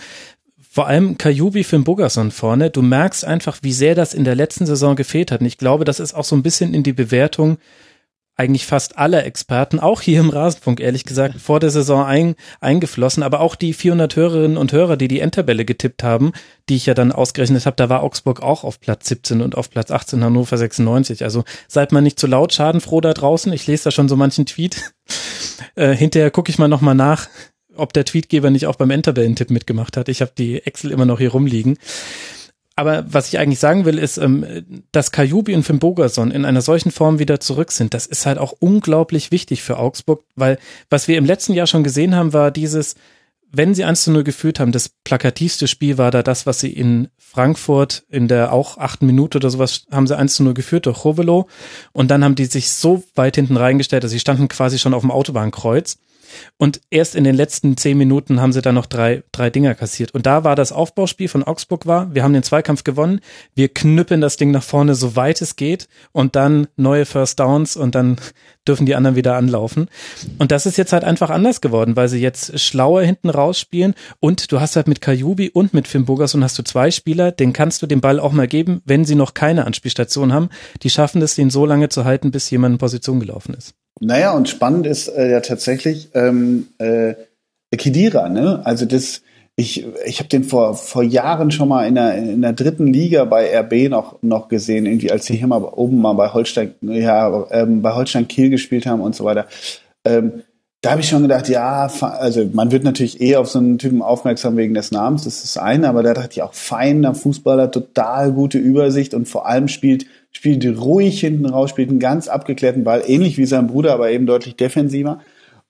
Vor allem Kajubi für den Bogerson vorne. Du merkst einfach, wie sehr das in der letzten Saison gefehlt hat. Und ich glaube, das ist auch so ein bisschen in die Bewertung eigentlich fast alle Experten, auch hier im Rasenfunk, ehrlich gesagt, vor der Saison ein, eingeflossen. Aber auch die 400 Hörerinnen und Hörer, die die Endtabelle getippt haben, die ich ja dann ausgerechnet habe, da war Augsburg auch auf Platz 17 und auf Platz 18 Hannover 96. Also seid mal nicht zu laut, schadenfroh da draußen. Ich lese da schon so manchen Tweet. [laughs] Äh, hinterher gucke ich mal nochmal nach, ob der Tweetgeber nicht auch beim Endtabellentipp mitgemacht hat. Ich habe die Excel immer noch hier rumliegen. Aber was ich eigentlich sagen will, ist, ähm, dass Kajubi und Finn Bogerson in einer solchen Form wieder zurück sind, das ist halt auch unglaublich wichtig für Augsburg, weil was wir im letzten Jahr schon gesehen haben, war dieses, wenn sie 1 zu 0 geführt haben, das plakativste Spiel war da das, was sie in Frankfurt in der auch achten Minute oder sowas haben sie 1 zu 0 geführt durch Chovelo und dann haben die sich so weit hinten reingestellt, dass sie standen quasi schon auf dem Autobahnkreuz und erst in den letzten zehn Minuten haben sie dann noch drei, drei Dinger kassiert. Und da war das Aufbauspiel von Augsburg war, wir haben den Zweikampf gewonnen, wir knüppeln das Ding nach vorne, so weit es geht und dann neue First Downs und dann [laughs] dürfen die anderen wieder anlaufen. Und das ist jetzt halt einfach anders geworden, weil sie jetzt schlauer hinten rausspielen und du hast halt mit Kajubi und mit Finn Bogerson hast du zwei Spieler, den kannst du den Ball auch mal geben, wenn sie noch keine Anspielstation haben. Die schaffen es, den so lange zu halten, bis jemand in Position gelaufen ist. Naja, und spannend ist äh, ja tatsächlich ähm, äh, Kidira, ne? Also das, ich, ich habe den vor, vor Jahren schon mal in der, in der dritten Liga bei RB noch, noch gesehen, irgendwie als sie hier mal oben mal bei Holstein, ja, ähm, bei Holstein Kiel gespielt haben und so weiter. Ähm, da habe ich schon gedacht, ja, also man wird natürlich eh auf so einen Typen aufmerksam wegen des Namens, das ist das eine, aber da dachte ich auch, feiner Fußballer, total gute Übersicht und vor allem spielt spielt ruhig hinten raus, spielt einen ganz abgeklärten Ball, ähnlich wie sein Bruder, aber eben deutlich defensiver.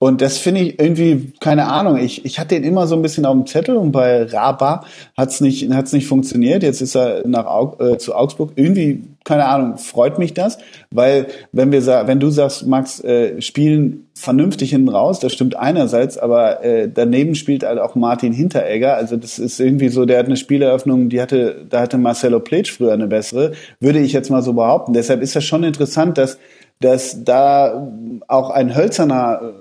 Und das finde ich irgendwie, keine Ahnung, ich, ich hatte ihn immer so ein bisschen auf dem Zettel und bei Raba hat's nicht, hat's nicht funktioniert. Jetzt ist er nach äh, zu Augsburg. Irgendwie, keine Ahnung, freut mich das, weil wenn wir wenn du sagst, Max, äh, spielen vernünftig hinten raus, das stimmt einerseits, aber äh, daneben spielt halt auch Martin Hinteregger. Also das ist irgendwie so, der hat eine Spieleröffnung, die hatte, da hatte Marcelo Pletsch früher eine bessere, würde ich jetzt mal so behaupten. Deshalb ist das schon interessant, dass dass da auch ein hölzerner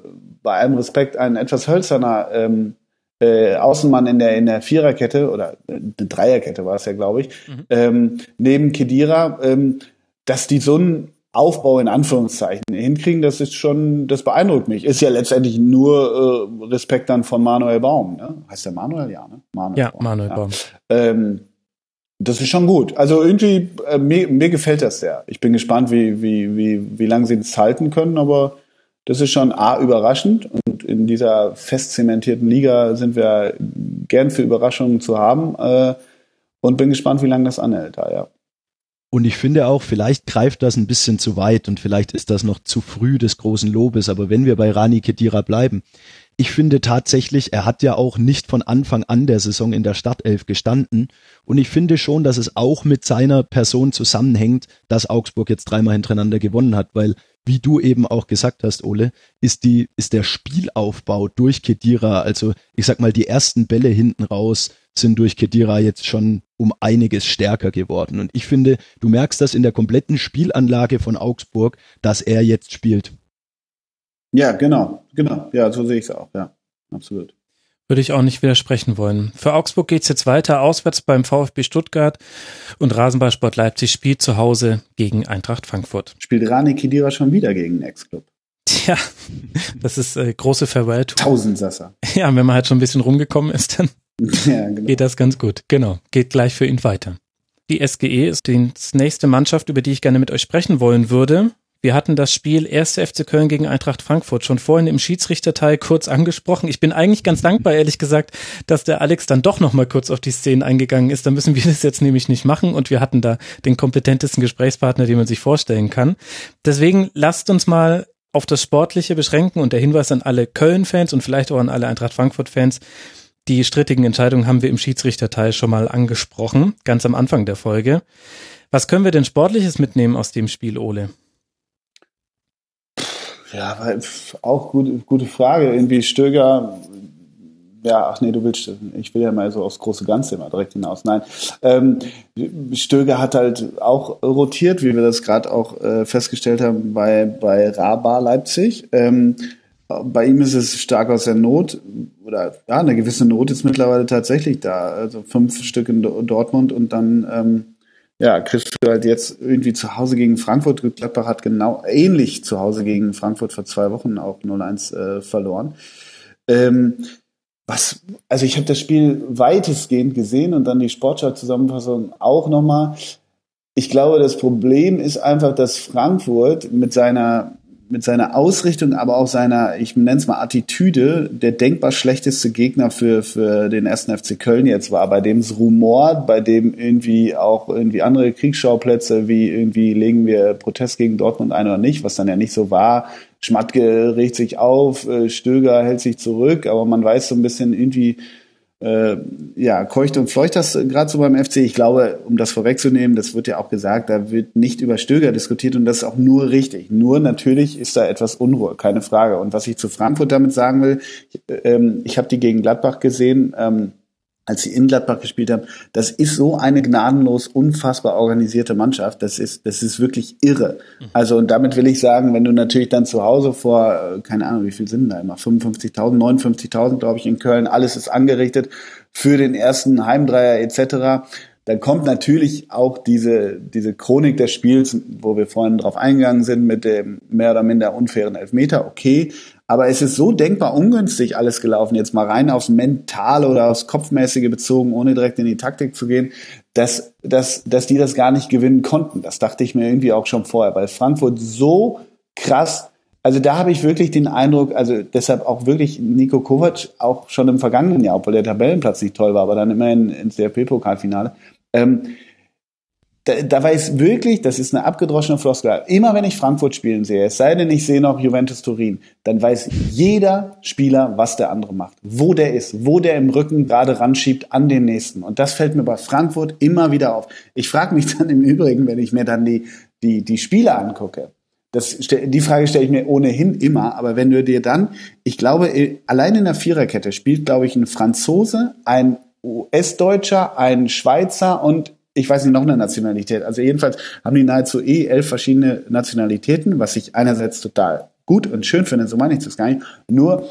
bei allem Respekt ein etwas hölzerner ähm, äh, Außenmann in der in der Viererkette oder äh, eine Dreierkette war es ja, glaube ich, mhm. ähm, neben Kedira, ähm, dass die so einen Aufbau in Anführungszeichen hinkriegen, das ist schon, das beeindruckt mich. Ist ja letztendlich nur äh, Respekt dann von Manuel Baum. Ne? Heißt der Manuel? Ja, ne? Manuel ja, Baum. Manuel Baum. Ja. Ähm, das ist schon gut. Also irgendwie, äh, mir, mir gefällt das sehr. Ich bin gespannt, wie, wie, wie, wie lange sie das halten können, aber das ist schon A, überraschend und in dieser fest zementierten Liga sind wir gern für Überraschungen zu haben äh, und bin gespannt, wie lange das anhält da, ja. Und ich finde auch, vielleicht greift das ein bisschen zu weit und vielleicht ist das noch zu früh des großen Lobes, aber wenn wir bei Rani Kedira bleiben, ich finde tatsächlich, er hat ja auch nicht von Anfang an der Saison in der Startelf gestanden. Und ich finde schon, dass es auch mit seiner Person zusammenhängt, dass Augsburg jetzt dreimal hintereinander gewonnen hat, weil wie du eben auch gesagt hast, Ole, ist die, ist der Spielaufbau durch Kedira, also ich sag mal, die ersten Bälle hinten raus sind durch Kedira jetzt schon um einiges stärker geworden. Und ich finde, du merkst das in der kompletten Spielanlage von Augsburg, dass er jetzt spielt. Ja, genau, genau. Ja, so sehe ich es auch, ja. Absolut. Würde ich auch nicht widersprechen wollen. Für Augsburg geht's jetzt weiter, auswärts beim VfB Stuttgart und Rasenballsport Leipzig spielt zu Hause gegen Eintracht Frankfurt. Spielt Rani Kidira schon wieder gegen den Ex-Club. Tja, das ist äh, große Farewell-Tour. Tausendsasser. Ja, wenn man halt schon ein bisschen rumgekommen ist, dann [laughs] ja, genau. geht das ganz gut. Genau, geht gleich für ihn weiter. Die SGE ist die nächste Mannschaft, über die ich gerne mit euch sprechen wollen würde. Wir hatten das Spiel 1. FC Köln gegen Eintracht Frankfurt schon vorhin im Schiedsrichterteil kurz angesprochen. Ich bin eigentlich ganz dankbar, ehrlich gesagt, dass der Alex dann doch noch mal kurz auf die Szenen eingegangen ist. Da müssen wir [laughs] das jetzt nämlich nicht machen und wir hatten da den kompetentesten Gesprächspartner, den man sich vorstellen kann. Deswegen lasst uns mal auf das Sportliche beschränken und der Hinweis an alle Köln-Fans und vielleicht auch an alle Eintracht Frankfurt-Fans. Die strittigen Entscheidungen haben wir im Schiedsrichterteil schon mal angesprochen, ganz am Anfang der Folge. Was können wir denn Sportliches mitnehmen aus dem Spiel, Ole? Ja, weil, auch gute, gute Frage. Irgendwie Stöger, ja, ach nee, du willst, ich will ja mal so aufs große Ganze immer direkt hinaus. Nein, ähm, Stöger hat halt auch rotiert, wie wir das gerade auch äh, festgestellt haben bei, bei Raba Leipzig. Ähm, bei ihm ist es stark aus der Not oder ja, eine gewisse Not ist mittlerweile tatsächlich da. Also fünf Stück in Dortmund und dann ähm, ja, kriegst du halt jetzt irgendwie zu Hause gegen Frankfurt. Gladbach hat genau ähnlich zu Hause gegen Frankfurt vor zwei Wochen auch 0-1 äh, verloren. Ähm, was, also ich habe das Spiel weitestgehend gesehen und dann die Sportschau-Zusammenfassung auch nochmal. Ich glaube, das Problem ist einfach, dass Frankfurt mit seiner mit seiner Ausrichtung, aber auch seiner, ich nenne es mal Attitüde, der denkbar schlechteste Gegner für, für den ersten FC Köln jetzt war, bei dem es rumort, bei dem irgendwie auch irgendwie andere Kriegsschauplätze, wie irgendwie legen wir Protest gegen Dortmund ein oder nicht, was dann ja nicht so war. Schmatke regt sich auf, äh, Stöger hält sich zurück, aber man weiß so ein bisschen irgendwie, äh, ja, keucht und fleucht das gerade so beim FC. Ich glaube, um das vorwegzunehmen, das wird ja auch gesagt, da wird nicht über Stöger diskutiert und das ist auch nur richtig. Nur natürlich ist da etwas Unruhe, keine Frage. Und was ich zu Frankfurt damit sagen will, ähm, ich habe die gegen Gladbach gesehen. Ähm, als sie in Gladbach gespielt haben, das ist so eine gnadenlos unfassbar organisierte Mannschaft. Das ist, das ist wirklich irre. Also, und damit will ich sagen, wenn du natürlich dann zu Hause vor, äh, keine Ahnung, wie viel sind da immer? 55.000, 59.000, glaube ich, in Köln, alles ist angerichtet für den ersten Heimdreier etc., dann kommt natürlich auch diese, diese Chronik des Spiels, wo wir vorhin drauf eingegangen sind, mit dem mehr oder minder unfairen Elfmeter, okay. Aber es ist so denkbar ungünstig alles gelaufen, jetzt mal rein aufs Mentale oder aufs Kopfmäßige bezogen, ohne direkt in die Taktik zu gehen, dass, dass, dass die das gar nicht gewinnen konnten. Das dachte ich mir irgendwie auch schon vorher, weil Frankfurt so krass also da habe ich wirklich den Eindruck, also deshalb auch wirklich Nico Kovac auch schon im vergangenen Jahr, obwohl der Tabellenplatz nicht toll war, aber dann immerhin ins DFB-Pokalfinale. Ähm, da, da weiß wirklich, das ist eine abgedroschene Floskel. Immer wenn ich Frankfurt spielen sehe, es sei denn, ich sehe noch Juventus Turin, dann weiß jeder Spieler, was der andere macht, wo der ist, wo der im Rücken gerade ranschiebt an den nächsten. Und das fällt mir bei Frankfurt immer wieder auf. Ich frage mich dann im Übrigen, wenn ich mir dann die, die, die Spiele angucke, das, die Frage stelle ich mir ohnehin immer, aber wenn du dir dann, ich glaube, allein in der Viererkette spielt, glaube ich, ein Franzose, ein US-Deutscher, ein Schweizer und ich weiß nicht, noch eine Nationalität. Also jedenfalls haben die nahezu eh elf verschiedene Nationalitäten, was ich einerseits total gut und schön finde, so meine ich das gar nicht. Nur,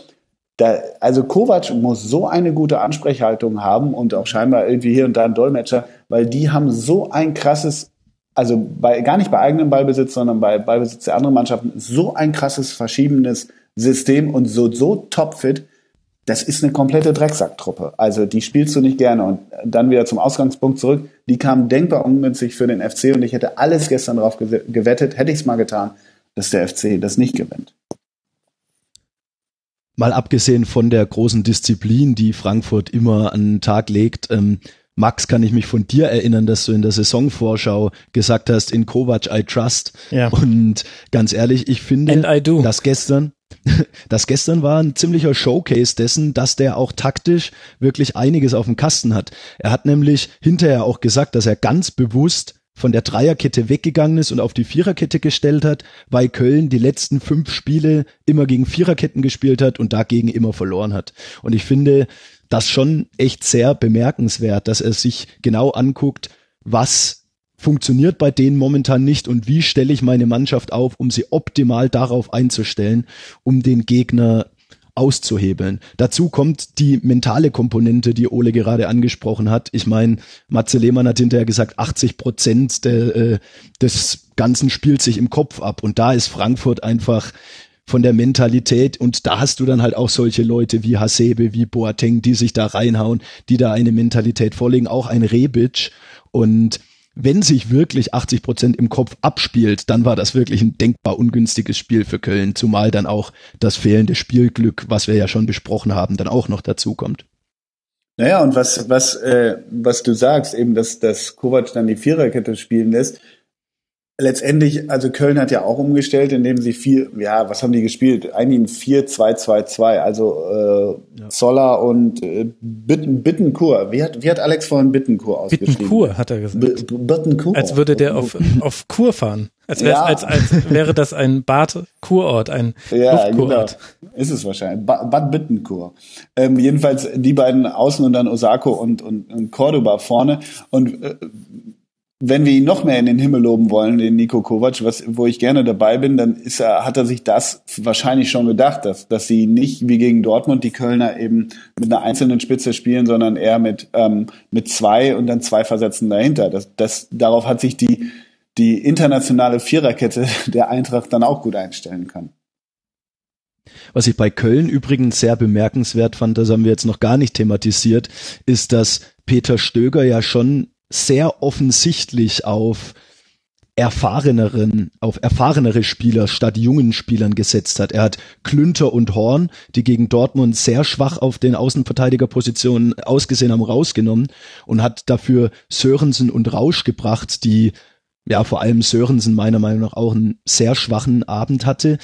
da, also Kovac muss so eine gute Ansprechhaltung haben und auch scheinbar irgendwie hier und da ein Dolmetscher, weil die haben so ein krasses, also bei, gar nicht bei eigenem Ballbesitz, sondern bei Ballbesitz der anderen Mannschaften, so ein krasses verschiebendes System und so, so topfit, das ist eine komplette Drecksacktruppe. Also die spielst du nicht gerne. Und dann wieder zum Ausgangspunkt zurück. Die kamen denkbar ungünstig für den FC und ich hätte alles gestern darauf gewettet, hätte ich es mal getan, dass der FC das nicht gewinnt. Mal abgesehen von der großen Disziplin, die Frankfurt immer an den Tag legt, ähm, Max, kann ich mich von dir erinnern, dass du in der Saisonvorschau gesagt hast, in Kovac I trust. Ja. Und ganz ehrlich, ich finde, dass gestern, [laughs] das gestern war ein ziemlicher Showcase dessen, dass der auch taktisch wirklich einiges auf dem Kasten hat. Er hat nämlich hinterher auch gesagt, dass er ganz bewusst von der Dreierkette weggegangen ist und auf die Viererkette gestellt hat, weil Köln die letzten fünf Spiele immer gegen Viererketten gespielt hat und dagegen immer verloren hat. Und ich finde das schon echt sehr bemerkenswert, dass er sich genau anguckt, was funktioniert bei denen momentan nicht und wie stelle ich meine Mannschaft auf, um sie optimal darauf einzustellen, um den Gegner auszuhebeln. Dazu kommt die mentale Komponente, die Ole gerade angesprochen hat. Ich meine, Matze Lehmann hat hinterher gesagt, 80 Prozent de, äh, des Ganzen spielt sich im Kopf ab. Und da ist Frankfurt einfach von der Mentalität und da hast du dann halt auch solche Leute wie Hasebe, wie Boateng, die sich da reinhauen, die da eine Mentalität vorlegen, auch ein Rebic und wenn sich wirklich 80 Prozent im Kopf abspielt, dann war das wirklich ein denkbar ungünstiges Spiel für Köln, zumal dann auch das fehlende Spielglück, was wir ja schon besprochen haben, dann auch noch dazu kommt. Naja, und was, was, äh, was du sagst, eben, dass, dass Kovac dann die Viererkette spielen lässt, letztendlich, also Köln hat ja auch umgestellt, indem sie vier, ja, was haben die gespielt? Eigentlich ein 4-2-2-2, also äh, ja. Zoller und äh, Bitten, Bittenkur. Wie hat, wie hat Alex vorhin Bittenkur ausgeschrieben? Bittenkur, hat er gesagt. B Bittenkur. Als würde der auf, [laughs] auf Kur fahren. Als, ja. als, als wäre das ein Bad-Kurort, ein ja, Genau. Ist es wahrscheinlich. Bad Bittenkur. Ähm, jedenfalls die beiden Außen und dann Osako und, und, und Cordoba vorne. Und äh, wenn wir ihn noch mehr in den Himmel loben wollen, den Nico Kovac, was, wo ich gerne dabei bin, dann ist er, hat er sich das wahrscheinlich schon gedacht, dass, dass sie nicht wie gegen Dortmund die Kölner eben mit einer einzelnen Spitze spielen, sondern eher mit, ähm, mit zwei und dann zwei Versetzen dahinter. Das, das, darauf hat sich die, die internationale Viererkette [laughs] der Eintracht dann auch gut einstellen können. Was ich bei Köln übrigens sehr bemerkenswert fand, das haben wir jetzt noch gar nicht thematisiert, ist, dass Peter Stöger ja schon sehr offensichtlich auf erfahreneren, auf erfahrenere Spieler statt jungen Spielern gesetzt hat. Er hat Klünter und Horn, die gegen Dortmund sehr schwach auf den Außenverteidigerpositionen ausgesehen haben, rausgenommen und hat dafür Sörensen und Rausch gebracht, die ja vor allem Sörensen meiner Meinung nach auch einen sehr schwachen Abend hatte.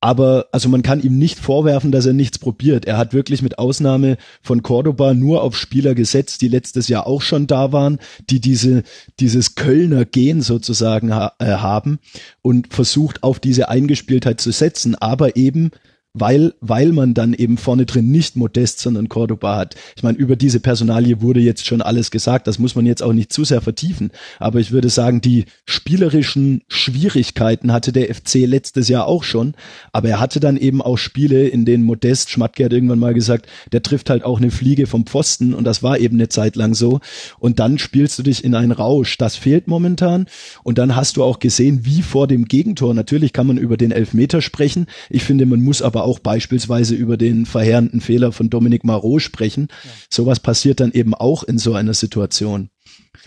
Aber also man kann ihm nicht vorwerfen, dass er nichts probiert. Er hat wirklich mit Ausnahme von Cordoba nur auf Spieler gesetzt, die letztes Jahr auch schon da waren, die diese dieses Kölner Gen sozusagen ha äh, haben und versucht auf diese Eingespieltheit zu setzen, aber eben weil, weil man dann eben vorne drin nicht Modest, sondern Cordoba hat. Ich meine, über diese Personalie wurde jetzt schon alles gesagt, das muss man jetzt auch nicht zu sehr vertiefen. Aber ich würde sagen, die spielerischen Schwierigkeiten hatte der FC letztes Jahr auch schon. Aber er hatte dann eben auch Spiele, in denen Modest, Schmatke hat irgendwann mal gesagt, der trifft halt auch eine Fliege vom Pfosten und das war eben eine Zeit lang so. Und dann spielst du dich in einen Rausch. Das fehlt momentan. Und dann hast du auch gesehen, wie vor dem Gegentor. Natürlich kann man über den Elfmeter sprechen. Ich finde, man muss aber aber auch beispielsweise über den verheerenden Fehler von Dominic Marot sprechen. Ja. Sowas passiert dann eben auch in so einer Situation.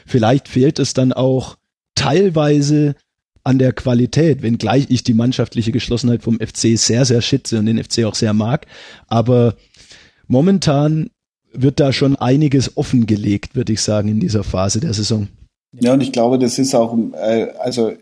Vielleicht fehlt es dann auch teilweise an der Qualität, wenngleich ich die mannschaftliche Geschlossenheit vom FC sehr, sehr schätze und den FC auch sehr mag. Aber momentan wird da schon einiges offengelegt, würde ich sagen, in dieser Phase der Saison. Ja, und ich glaube, das ist auch, äh, also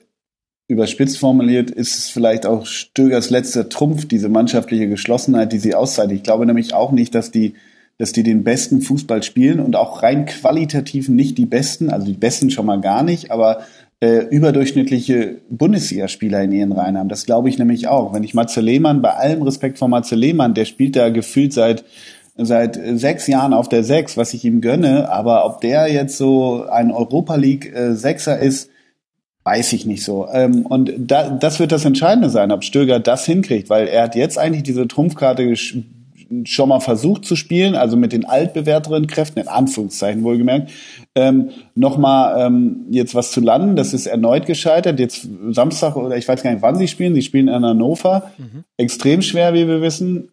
überspitzt formuliert, ist es vielleicht auch Stögers letzter Trumpf, diese mannschaftliche Geschlossenheit, die sie auszeichnet. Ich glaube nämlich auch nicht, dass die, dass die den besten Fußball spielen und auch rein qualitativ nicht die besten, also die besten schon mal gar nicht, aber äh, überdurchschnittliche Bundesligaspieler in ihren Reihen haben. Das glaube ich nämlich auch. Wenn ich Matze Lehmann, bei allem Respekt vor Matze Lehmann, der spielt da gefühlt seit seit sechs Jahren auf der Sechs, was ich ihm gönne, aber ob der jetzt so ein Europa League äh, Sechser ist, Weiß ich nicht so. Ähm, und da, das wird das Entscheidende sein, ob Stöger das hinkriegt, weil er hat jetzt eigentlich diese Trumpfkarte schon mal versucht zu spielen, also mit den altbewährteren Kräften, in Anführungszeichen wohlgemerkt, ähm, nochmal ähm, jetzt was zu landen. Das ist erneut gescheitert. Jetzt Samstag oder ich weiß gar nicht, wann sie spielen. Sie spielen in Hannover. Mhm. Extrem schwer, wie wir wissen.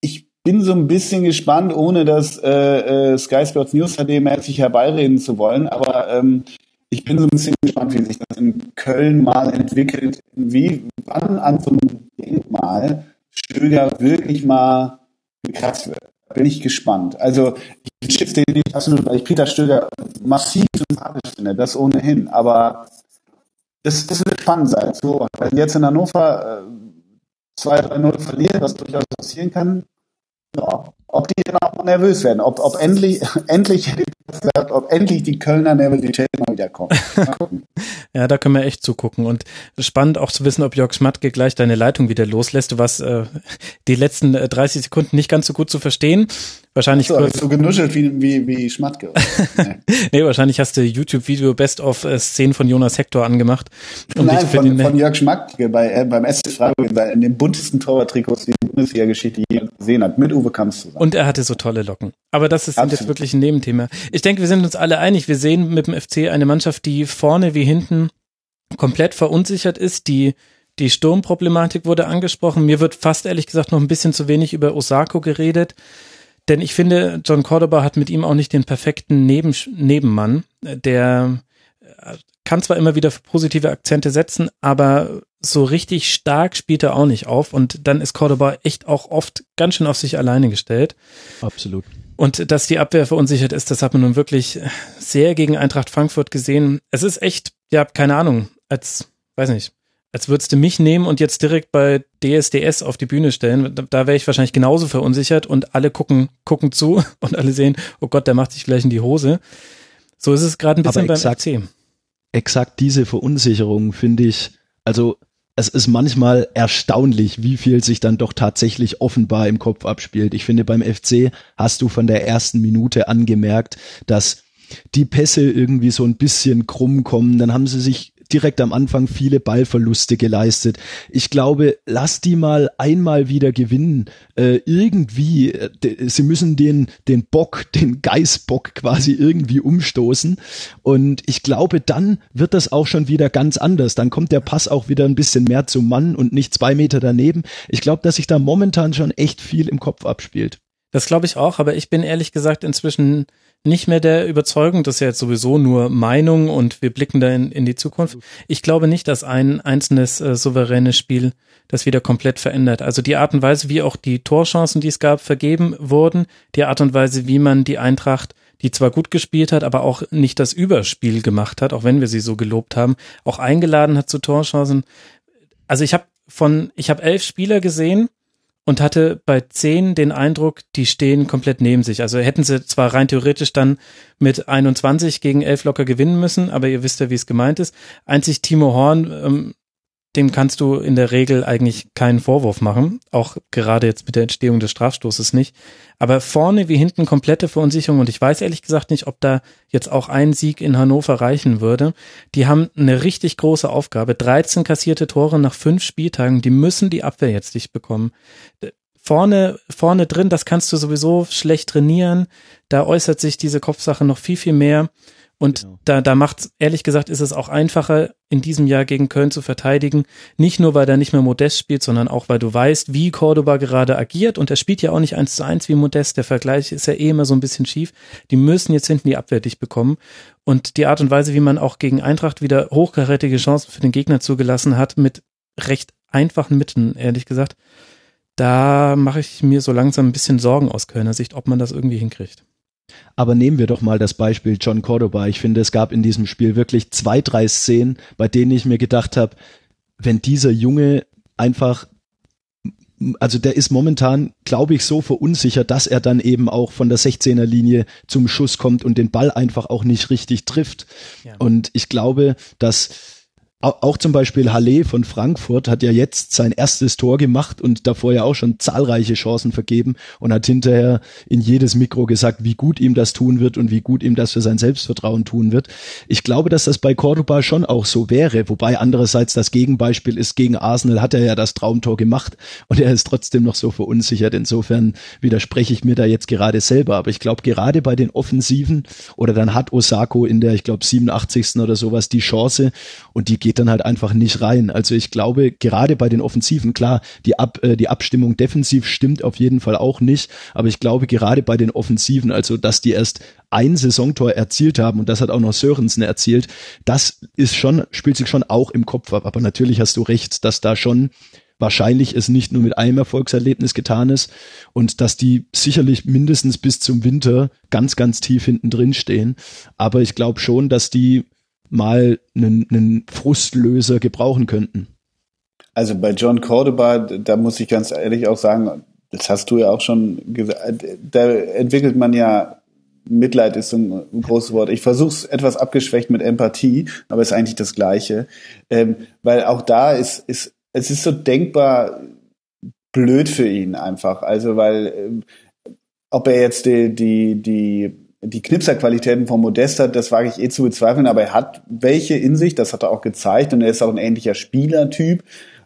Ich bin so ein bisschen gespannt, ohne das äh, äh, Sky Sports News HD mäßig herbeireden zu wollen, aber ähm, ich bin so ein bisschen gespannt, wie sich das in Köln mal entwickelt, wie wann an so einem Denkmal Stöger wirklich mal gekratzt wird. Bin ich gespannt. Also ich schätze den nicht absolut, weil ich Peter Stöger massiv sympathisch finde, das ohnehin. Aber das, das wird spannend sein. So, wenn jetzt in Hannover äh, 2-3-0 verlieren, was durchaus passieren kann, ja, ob die dann auch nervös werden, ob, ob endlich, [laughs] endlich, ob endlich die Kölner Nervosität mal wieder kommt. [laughs] Ja, da können wir echt zugucken. Und spannend auch zu wissen, ob Jörg Schmatke gleich deine Leitung wieder loslässt. Du warst äh, die letzten 30 Sekunden nicht ganz so gut zu verstehen. Wahrscheinlich so, so genuschelt wie, wie, wie Schmatke. [laughs] nee, wahrscheinlich hast du YouTube-Video Best of äh, Szenen von Jonas Hector angemacht. Um Nein, von, den, von Jörg Schmatke bei, äh, beim SC Freiburg in den buntesten Torwarttrikots, die die Bundesliga-Geschichte je gesehen hat, mit Uwe Kamps zusammen. Und er hatte so tolle Locken. Aber das ist jetzt wirklich ein Nebenthema. Ich denke, wir sind uns alle einig. Wir sehen mit dem FC eine Mannschaft, die vorne wie hinten komplett verunsichert ist, die die Sturmproblematik wurde angesprochen. Mir wird fast ehrlich gesagt noch ein bisschen zu wenig über Osako geredet. Denn ich finde, John Cordoba hat mit ihm auch nicht den perfekten Neben Nebenmann. Der äh, kann zwar immer wieder positive Akzente setzen, aber so richtig stark spielt er auch nicht auf. Und dann ist Cordoba echt auch oft ganz schön auf sich alleine gestellt. Absolut. Und dass die Abwehr verunsichert ist, das hat man nun wirklich sehr gegen Eintracht Frankfurt gesehen. Es ist echt, ja, keine Ahnung, als, weiß nicht, als würdest du mich nehmen und jetzt direkt bei DSDS auf die Bühne stellen, da, da wäre ich wahrscheinlich genauso verunsichert und alle gucken, gucken zu [laughs] und alle sehen, oh Gott, der macht sich gleich in die Hose. So ist es gerade ein bisschen Aber exakt, beim FC. Exakt diese Verunsicherung finde ich, also es ist manchmal erstaunlich, wie viel sich dann doch tatsächlich offenbar im Kopf abspielt. Ich finde, beim FC hast du von der ersten Minute angemerkt, dass die Pässe irgendwie so ein bisschen krumm kommen. Dann haben sie sich direkt am Anfang viele Ballverluste geleistet. Ich glaube, lass die mal einmal wieder gewinnen. Äh, irgendwie, äh, sie müssen den, den Bock, [laughs] den Geißbock quasi irgendwie umstoßen. Und ich glaube, dann wird das auch schon wieder ganz anders. Dann kommt der Pass auch wieder ein bisschen mehr zum Mann und nicht zwei Meter daneben. Ich glaube, dass sich da momentan schon echt viel im Kopf abspielt. Das glaube ich auch, aber ich bin ehrlich gesagt inzwischen nicht mehr der Überzeugung, das ist ja jetzt sowieso nur Meinung und wir blicken da in, in die Zukunft. Ich glaube nicht, dass ein einzelnes äh, souveränes Spiel das wieder komplett verändert. Also die Art und Weise, wie auch die Torchancen, die es gab, vergeben wurden, die Art und Weise, wie man die Eintracht, die zwar gut gespielt hat, aber auch nicht das Überspiel gemacht hat, auch wenn wir sie so gelobt haben, auch eingeladen hat zu Torchancen. Also ich habe von, ich habe elf Spieler gesehen, und hatte bei zehn den Eindruck, die stehen komplett neben sich. Also hätten sie zwar rein theoretisch dann mit 21 gegen 11 locker gewinnen müssen, aber ihr wisst ja, wie es gemeint ist. Einzig Timo Horn ähm, dem kannst du in der Regel eigentlich keinen Vorwurf machen, auch gerade jetzt mit der Entstehung des Strafstoßes nicht. Aber vorne wie hinten komplette Verunsicherung und ich weiß ehrlich gesagt nicht, ob da jetzt auch ein Sieg in Hannover reichen würde. Die haben eine richtig große Aufgabe. 13 kassierte Tore nach fünf Spieltagen, die müssen die Abwehr jetzt dicht bekommen. Vorne, vorne drin, das kannst du sowieso schlecht trainieren. Da äußert sich diese Kopfsache noch viel, viel mehr. Und genau. da, da macht, ehrlich gesagt, ist es auch einfacher, in diesem Jahr gegen Köln zu verteidigen. Nicht nur, weil er nicht mehr Modest spielt, sondern auch, weil du weißt, wie Cordoba gerade agiert. Und er spielt ja auch nicht eins zu eins wie Modest. Der Vergleich ist ja eh immer so ein bisschen schief. Die müssen jetzt hinten die Abwehr dicht bekommen. Und die Art und Weise, wie man auch gegen Eintracht wieder hochkarätige Chancen für den Gegner zugelassen hat, mit recht einfachen Mitteln, ehrlich gesagt, da mache ich mir so langsam ein bisschen Sorgen aus Kölner Sicht, ob man das irgendwie hinkriegt. Aber nehmen wir doch mal das Beispiel John Cordoba. Ich finde, es gab in diesem Spiel wirklich zwei, drei Szenen, bei denen ich mir gedacht habe, wenn dieser Junge einfach also der ist momentan, glaube ich, so verunsichert, dass er dann eben auch von der 16er Linie zum Schuss kommt und den Ball einfach auch nicht richtig trifft. Ja. Und ich glaube, dass auch zum Beispiel Halle von Frankfurt hat ja jetzt sein erstes Tor gemacht und davor ja auch schon zahlreiche Chancen vergeben und hat hinterher in jedes Mikro gesagt, wie gut ihm das tun wird und wie gut ihm das für sein Selbstvertrauen tun wird. Ich glaube, dass das bei Cordoba schon auch so wäre, wobei andererseits das Gegenbeispiel ist, gegen Arsenal hat er ja das Traumtor gemacht und er ist trotzdem noch so verunsichert. Insofern widerspreche ich mir da jetzt gerade selber. Aber ich glaube, gerade bei den Offensiven oder dann hat Osako in der, ich glaube, 87. oder sowas die Chance und die geht dann halt einfach nicht rein. Also ich glaube, gerade bei den Offensiven, klar, die, Ab, äh, die Abstimmung defensiv stimmt auf jeden Fall auch nicht, aber ich glaube gerade bei den Offensiven, also dass die erst ein Saisontor erzielt haben und das hat auch noch Sörensen erzielt, das ist schon, spielt sich schon auch im Kopf ab. Aber natürlich hast du recht, dass da schon wahrscheinlich es nicht nur mit einem Erfolgserlebnis getan ist und dass die sicherlich mindestens bis zum Winter ganz, ganz tief hinten drin stehen. Aber ich glaube schon, dass die mal einen, einen Frustlöser gebrauchen könnten. Also bei John Cordoba, da muss ich ganz ehrlich auch sagen, das hast du ja auch schon gesagt, da entwickelt man ja Mitleid ist ein, großes Wort. Ich versuche es etwas abgeschwächt mit Empathie, aber ist eigentlich das Gleiche. Ähm, weil auch da ist, ist, es ist so denkbar blöd für ihn einfach. Also weil ähm, ob er jetzt die, die, die, die Knipserqualitäten von Modest hat, das wage ich eh zu bezweifeln, aber er hat welche in sich, das hat er auch gezeigt und er ist auch ein ähnlicher Spielertyp.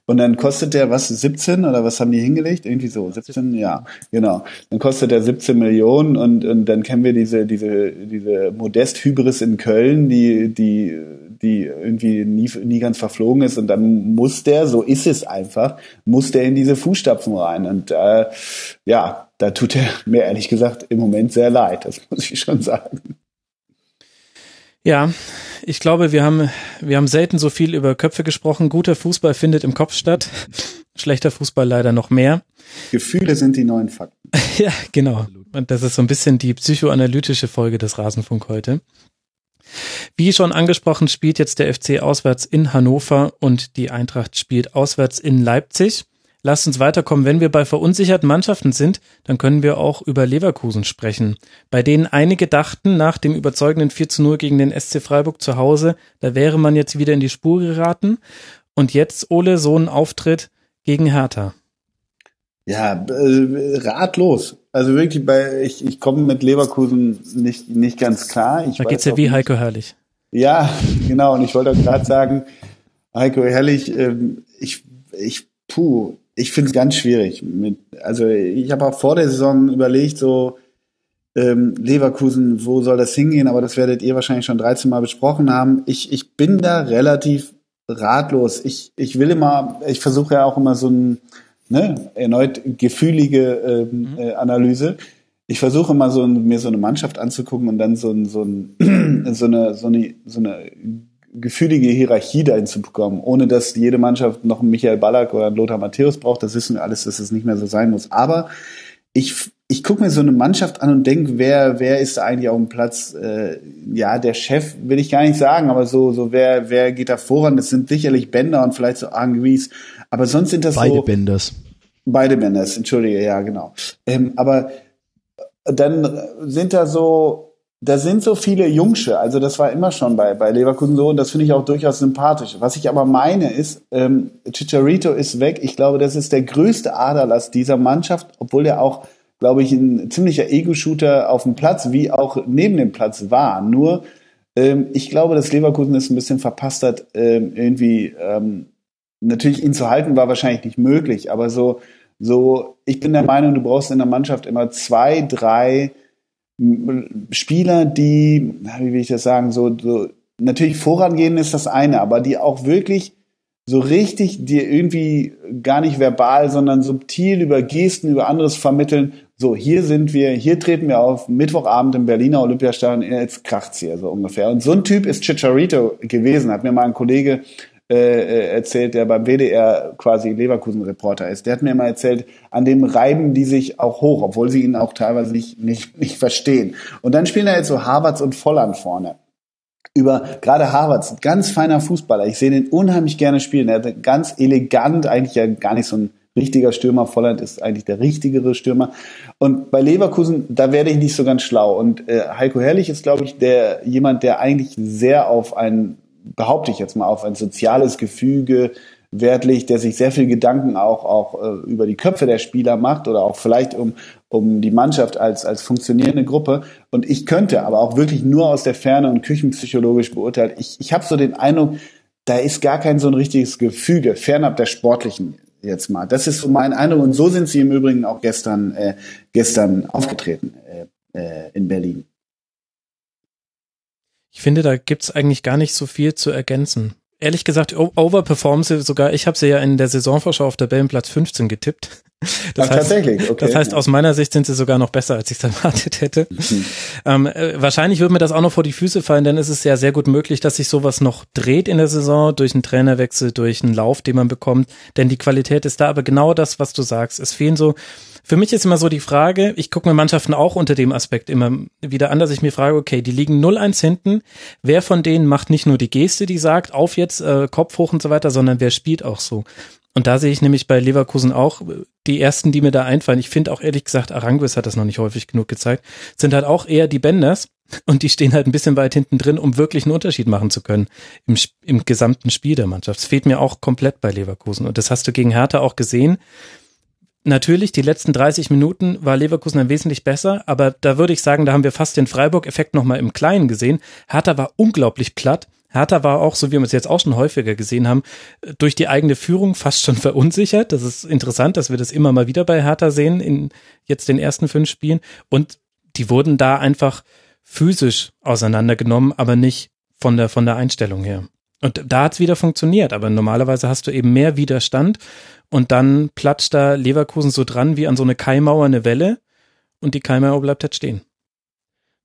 Und dann kostet der was 17 oder was haben die hingelegt? Irgendwie so 17, ja, genau. Dann kostet der 17 Millionen und, und dann kennen wir diese diese diese Modest Hybris in Köln, die die die irgendwie nie nie ganz verflogen ist und dann muss der, so ist es einfach, muss der in diese Fußstapfen rein und äh, ja, da tut er mir ehrlich gesagt im Moment sehr leid, das muss ich schon sagen. Ja, ich glaube, wir haben, wir haben selten so viel über Köpfe gesprochen. Guter Fußball findet im Kopf statt. Schlechter Fußball leider noch mehr. Gefühle sind die neuen Fakten. [laughs] ja, genau. Und das ist so ein bisschen die psychoanalytische Folge des Rasenfunk heute. Wie schon angesprochen, spielt jetzt der FC auswärts in Hannover und die Eintracht spielt auswärts in Leipzig. Lasst uns weiterkommen. Wenn wir bei verunsicherten Mannschaften sind, dann können wir auch über Leverkusen sprechen, bei denen einige dachten, nach dem überzeugenden 4 zu 0 gegen den SC Freiburg zu Hause, da wäre man jetzt wieder in die Spur geraten. Und jetzt, Ole, so ein Auftritt gegen Hertha. Ja, äh, ratlos. Also wirklich, bei ich, ich komme mit Leverkusen nicht, nicht ganz klar. Ich da geht's ja wie nicht. Heiko Herrlich. Ja, [laughs] genau. Und ich wollte gerade sagen, Heiko Herrlich, ähm, ich, ich, puh, ich finde es ganz schwierig. Mit, also ich habe auch vor der Saison überlegt, so ähm, Leverkusen, wo soll das hingehen? Aber das werdet ihr wahrscheinlich schon 13 Mal besprochen haben. Ich, ich bin da relativ ratlos. Ich, ich will immer, ich versuche ja auch immer so ein, ne, erneut gefühlige ähm, mhm. äh, Analyse. Ich versuche immer so mir so eine Mannschaft anzugucken und dann so, ein, so, ein, [clears throat] so eine so eine so eine gefühlige Hierarchie dahin zu bekommen, ohne dass jede Mannschaft noch einen Michael Ballack oder einen Lothar Matthäus braucht. Das wissen wir alles, dass es nicht mehr so sein muss. Aber ich, ich gucke mir so eine Mannschaft an und denke, wer, wer ist da eigentlich auf dem Platz? Äh, ja, der Chef will ich gar nicht sagen, aber so, so wer, wer geht da voran? Das sind sicherlich Bender und vielleicht so Arngries. Aber sonst sind das beide so. Beide Benders. Beide Benders, entschuldige, ja, genau. Ähm, aber dann sind da so da sind so viele Jungsche, also das war immer schon bei, bei Leverkusen so und das finde ich auch durchaus sympathisch. Was ich aber meine ist, ähm, Chicharito ist weg. Ich glaube, das ist der größte Aderlass dieser Mannschaft, obwohl er auch, glaube ich, ein ziemlicher Ego-Shooter auf dem Platz wie auch neben dem Platz war. Nur, ähm, ich glaube, dass Leverkusen es ein bisschen verpasst hat, ähm, irgendwie, ähm, natürlich ihn zu halten war wahrscheinlich nicht möglich, aber so, so, ich bin der Meinung, du brauchst in der Mannschaft immer zwei, drei, Spieler, die, wie will ich das sagen, so, so natürlich vorangehen ist das eine, aber die auch wirklich so richtig dir irgendwie gar nicht verbal, sondern subtil über Gesten, über anderes vermitteln. So, hier sind wir, hier treten wir auf, Mittwochabend im Berliner Olympiastadion, jetzt kracht's hier so ungefähr. Und so ein Typ ist Chicharito gewesen, hat mir mal ein Kollege äh, äh, erzählt, der beim WDR quasi Leverkusen-Reporter ist. Der hat mir mal erzählt, an dem reiben die sich auch hoch, obwohl sie ihn auch teilweise nicht, nicht, nicht verstehen. Und dann spielen da jetzt so Harvards und Volland vorne über gerade Harvards, ganz feiner Fußballer. Ich sehe den unheimlich gerne spielen. Er hat ganz elegant, eigentlich ja gar nicht so ein richtiger Stürmer. Volland ist eigentlich der richtigere Stürmer. Und bei Leverkusen, da werde ich nicht so ganz schlau. Und äh, Heiko Herrlich ist, glaube ich, der jemand, der eigentlich sehr auf einen behaupte ich jetzt mal, auf ein soziales Gefüge Wert legt, der sich sehr viel Gedanken auch, auch äh, über die Köpfe der Spieler macht oder auch vielleicht um, um die Mannschaft als, als funktionierende Gruppe. Und ich könnte aber auch wirklich nur aus der Ferne und küchenpsychologisch beurteilt, ich, ich habe so den Eindruck, da ist gar kein so ein richtiges Gefüge, fernab der sportlichen jetzt mal. Das ist so mein Eindruck und so sind sie im Übrigen auch gestern, äh, gestern aufgetreten äh, äh, in Berlin. Ich finde, da gibt's eigentlich gar nicht so viel zu ergänzen. Ehrlich gesagt, overperformen sie sogar. Ich habe sie ja in der Saisonvorschau auf Tabellenplatz 15 getippt. [laughs] Das Ach, heißt, tatsächlich, okay. Das heißt, aus meiner Sicht sind sie sogar noch besser, als ich es [laughs] erwartet hätte. Mhm. Ähm, äh, wahrscheinlich wird mir das auch noch vor die Füße fallen, denn es ist ja sehr gut möglich, dass sich sowas noch dreht in der Saison durch einen Trainerwechsel, durch einen Lauf, den man bekommt. Denn die Qualität ist da, aber genau das, was du sagst. Es fehlen so für mich ist immer so die Frage, ich gucke mir Mannschaften auch unter dem Aspekt immer wieder an, dass ich mir frage, okay, die liegen 0-1 hinten. Wer von denen macht nicht nur die Geste, die sagt, auf jetzt, äh, Kopf hoch und so weiter, sondern wer spielt auch so? Und da sehe ich nämlich bei Leverkusen auch die ersten, die mir da einfallen. Ich finde auch ehrlich gesagt, Aranguis hat das noch nicht häufig genug gezeigt, sind halt auch eher die Benders und die stehen halt ein bisschen weit hinten drin, um wirklich einen Unterschied machen zu können im, im gesamten Spiel der Mannschaft. Das fehlt mir auch komplett bei Leverkusen und das hast du gegen Hertha auch gesehen. Natürlich, die letzten 30 Minuten war Leverkusen ein wesentlich besser, aber da würde ich sagen, da haben wir fast den Freiburg-Effekt nochmal im Kleinen gesehen. Hertha war unglaublich platt. Hertha war auch, so wie wir es jetzt auch schon häufiger gesehen haben, durch die eigene Führung fast schon [laughs] verunsichert. Das ist interessant, dass wir das immer mal wieder bei Hertha sehen in jetzt den ersten fünf Spielen. Und die wurden da einfach physisch auseinandergenommen, aber nicht von der, von der Einstellung her. Und da hat's wieder funktioniert, aber normalerweise hast du eben mehr Widerstand und dann platscht da Leverkusen so dran wie an so eine Keimauer eine Welle und die Keimauer bleibt halt stehen.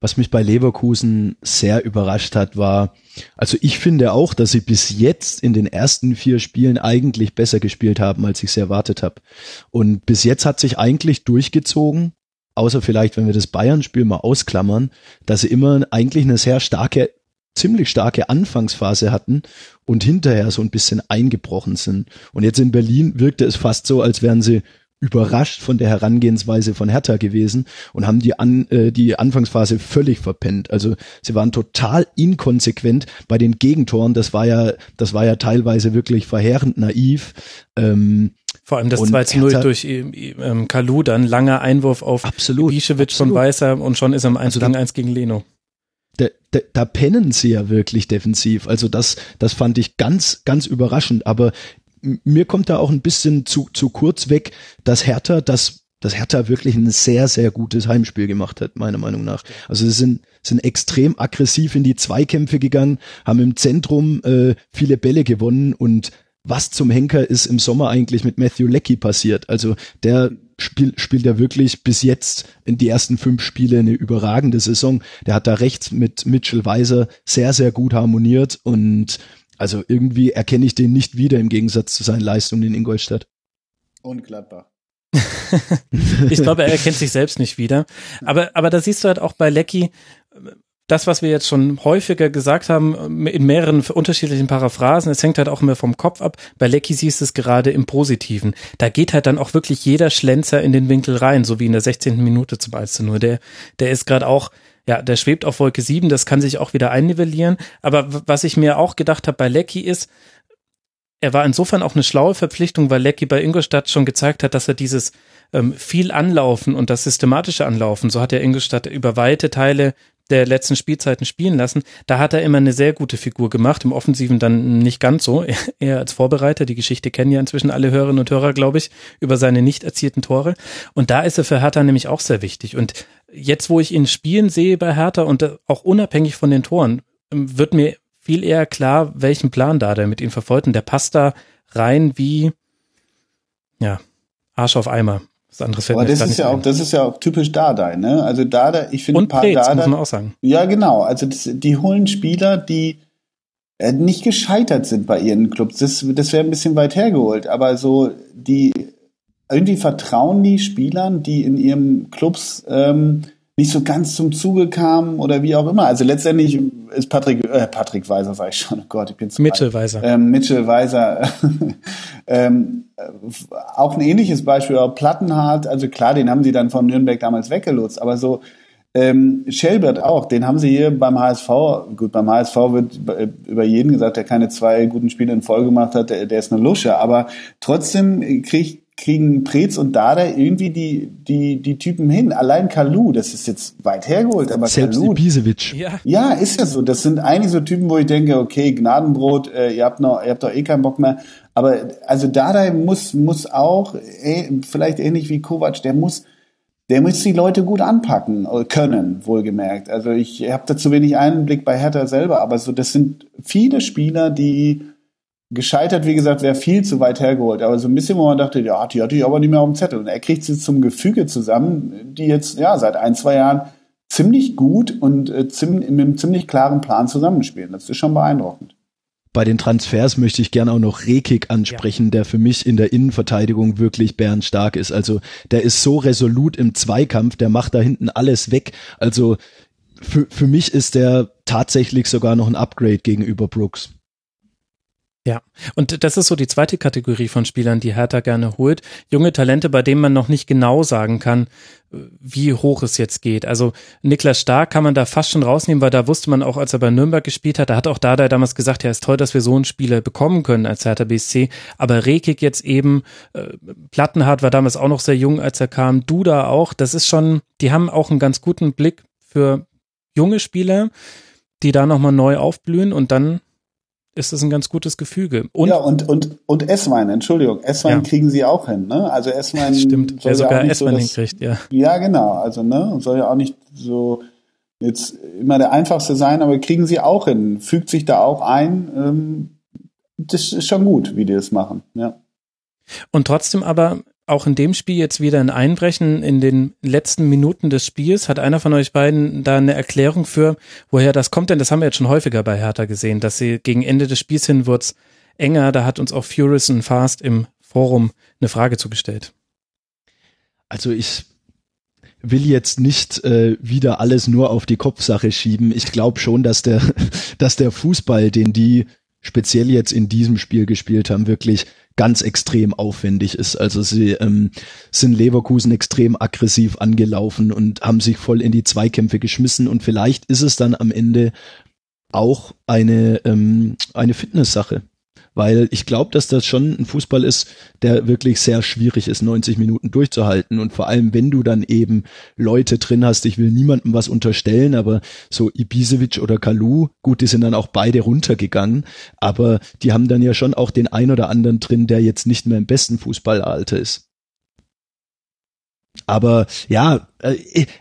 Was mich bei Leverkusen sehr überrascht hat, war, also ich finde auch, dass sie bis jetzt in den ersten vier Spielen eigentlich besser gespielt haben, als ich es erwartet habe. Und bis jetzt hat sich eigentlich durchgezogen, außer vielleicht, wenn wir das Bayern-Spiel mal ausklammern, dass sie immer eigentlich eine sehr starke ziemlich starke Anfangsphase hatten und hinterher so ein bisschen eingebrochen sind. Und jetzt in Berlin wirkte es fast so, als wären sie überrascht von der Herangehensweise von Hertha gewesen und haben die an äh, die Anfangsphase völlig verpennt. Also sie waren total inkonsequent bei den Gegentoren. Das war ja das war ja teilweise wirklich verheerend naiv. Ähm, vor allem das 2 zu 0 durch ähm, Kalu, dann langer Einwurf auf absolut, Ibišević von Weißer und schon ist er im 1 also gegen 1 gegen Leno da, da, da pennen sie ja wirklich defensiv. Also das, das fand ich ganz, ganz überraschend. Aber mir kommt da auch ein bisschen zu, zu kurz weg, dass Hertha das dass Hertha wirklich ein sehr, sehr gutes Heimspiel gemacht hat, meiner Meinung nach. Also sie sind, sind extrem aggressiv in die Zweikämpfe gegangen, haben im Zentrum äh, viele Bälle gewonnen und was zum Henker ist im Sommer eigentlich mit Matthew Leckie passiert. Also der spielt, spielt er wirklich bis jetzt in die ersten fünf Spiele eine überragende Saison. Der hat da rechts mit Mitchell Weiser sehr, sehr gut harmoniert und also irgendwie erkenne ich den nicht wieder im Gegensatz zu seinen Leistungen in Ingolstadt. Und Gladbach. [laughs] ich glaube, er erkennt sich selbst nicht wieder. Aber, aber da siehst du halt auch bei Lecky, das, was wir jetzt schon häufiger gesagt haben, in mehreren unterschiedlichen Paraphrasen, es hängt halt auch immer vom Kopf ab. Bei Lecky siehst du es gerade im Positiven. Da geht halt dann auch wirklich jeder Schlenzer in den Winkel rein, so wie in der 16. Minute zum Beispiel nur. Der, der ist gerade auch, ja, der schwebt auf Wolke 7, das kann sich auch wieder einnivellieren. Aber was ich mir auch gedacht habe bei Lecky ist, er war insofern auch eine schlaue Verpflichtung, weil Lecky bei Ingolstadt schon gezeigt hat, dass er dieses ähm, viel Anlaufen und das systematische Anlaufen, so hat er Ingolstadt über weite Teile der letzten Spielzeiten spielen lassen. Da hat er immer eine sehr gute Figur gemacht, im Offensiven dann nicht ganz so, eher als Vorbereiter. Die Geschichte kennen ja inzwischen alle Hörerinnen und Hörer, glaube ich, über seine nicht erzielten Tore. Und da ist er für Hertha nämlich auch sehr wichtig. Und jetzt, wo ich ihn spielen sehe bei Hertha und auch unabhängig von den Toren, wird mir viel eher klar, welchen Plan da der mit ihm verfolgt. Und der passt da rein wie, ja, Arsch auf Eimer. Das andere fällt Aber das ist ja auch, das ist ja auch typisch Dardai, ne? Also Dardai, ich finde ein paar Prez, Dardai, muss man auch sagen. Ja, genau. Also das, die holen Spieler, die äh, nicht gescheitert sind bei ihren Clubs. Das, das wäre ein bisschen weit hergeholt. Aber so die irgendwie vertrauen die Spielern, die in ihrem Clubs ähm, nicht so ganz zum Zuge kamen oder wie auch immer. Also letztendlich ist Patrick, äh, Patrick Weiser, sag ich schon, oh Gott, ich bin zu Mitchell Weiser. Ähm, Mitchell Weiser, [laughs] ähm, auch ein ähnliches Beispiel, aber Plattenhardt, also klar, den haben sie dann von Nürnberg damals weggelotst, aber so ähm, Shelbert auch, den haben sie hier beim HSV, gut, beim HSV wird über jeden gesagt, der keine zwei guten Spiele in Folge gemacht hat, der, der ist eine Lusche, aber trotzdem kriegt kriegen Preetz und Dada irgendwie die, die, die Typen hin. Allein Kalu, das ist jetzt weit hergeholt, aber Selbst Kalu. Ibisevic. Ja. ja, ist ja so. Das sind eigentlich so Typen, wo ich denke, okay, Gnadenbrot, äh, ihr habt noch, ihr habt doch eh keinen Bock mehr. Aber also Dada muss, muss auch, äh, vielleicht ähnlich wie Kovac, der muss, der muss die Leute gut anpacken äh, können, wohlgemerkt. Also ich habe da zu wenig Einblick bei Hertha selber, aber so das sind viele Spieler, die Gescheitert, wie gesagt, wäre viel zu weit hergeholt. Aber so ein bisschen, wo man dachte, ja, die hatte ich aber nicht mehr auf dem Zettel. Und er kriegt sie zum Gefüge zusammen, die jetzt, ja, seit ein, zwei Jahren ziemlich gut und äh, ziemlich, mit einem ziemlich klaren Plan zusammenspielen. Das ist schon beeindruckend. Bei den Transfers möchte ich gerne auch noch Rekik ansprechen, ja. der für mich in der Innenverteidigung wirklich bärenstark ist. Also der ist so resolut im Zweikampf, der macht da hinten alles weg. Also für, für mich ist der tatsächlich sogar noch ein Upgrade gegenüber Brooks. Ja, und das ist so die zweite Kategorie von Spielern, die Hertha gerne holt. Junge Talente, bei denen man noch nicht genau sagen kann, wie hoch es jetzt geht. Also Niklas Stark kann man da fast schon rausnehmen, weil da wusste man auch, als er bei Nürnberg gespielt hat, da hat auch Dada damals gesagt, ja, ist toll, dass wir so einen Spieler bekommen können als Hertha BSC. Aber Rekik jetzt eben, äh, Plattenhardt war damals auch noch sehr jung, als er kam, Duda auch. Das ist schon, die haben auch einen ganz guten Blick für junge Spieler, die da nochmal neu aufblühen und dann ist es ein ganz gutes Gefüge. Und, ja, und, und, und Esswein, Entschuldigung, Esswein ja. kriegen sie auch hin, ne? Also Esswein. [laughs] Stimmt, wer sogar ja Esswein so hinkriegt, ja. Ja, genau, also, ne, soll ja auch nicht so jetzt immer der einfachste sein, aber kriegen sie auch hin, fügt sich da auch ein, ähm, das ist schon gut, wie die das machen, ja. Und trotzdem aber auch in dem Spiel jetzt wieder ein Einbrechen in den letzten Minuten des Spiels. Hat einer von euch beiden da eine Erklärung für, woher das kommt? Denn das haben wir jetzt schon häufiger bei Hertha gesehen, dass sie gegen Ende des Spiels hin wird's enger. Da hat uns auch Furious und Fast im Forum eine Frage zugestellt. Also ich will jetzt nicht äh, wieder alles nur auf die Kopfsache schieben. Ich glaube schon, dass der, [laughs] dass der Fußball, den die speziell jetzt in diesem Spiel gespielt haben, wirklich ganz extrem aufwendig ist. Also sie ähm, sind Leverkusen extrem aggressiv angelaufen und haben sich voll in die Zweikämpfe geschmissen und vielleicht ist es dann am Ende auch eine, ähm, eine Fitness-Sache weil ich glaube, dass das schon ein Fußball ist, der wirklich sehr schwierig ist, 90 Minuten durchzuhalten und vor allem, wenn du dann eben Leute drin hast, ich will niemandem was unterstellen, aber so Ibisevic oder Kalu, gut, die sind dann auch beide runtergegangen, aber die haben dann ja schon auch den ein oder anderen drin, der jetzt nicht mehr im besten Fußballalter ist. Aber ja, äh,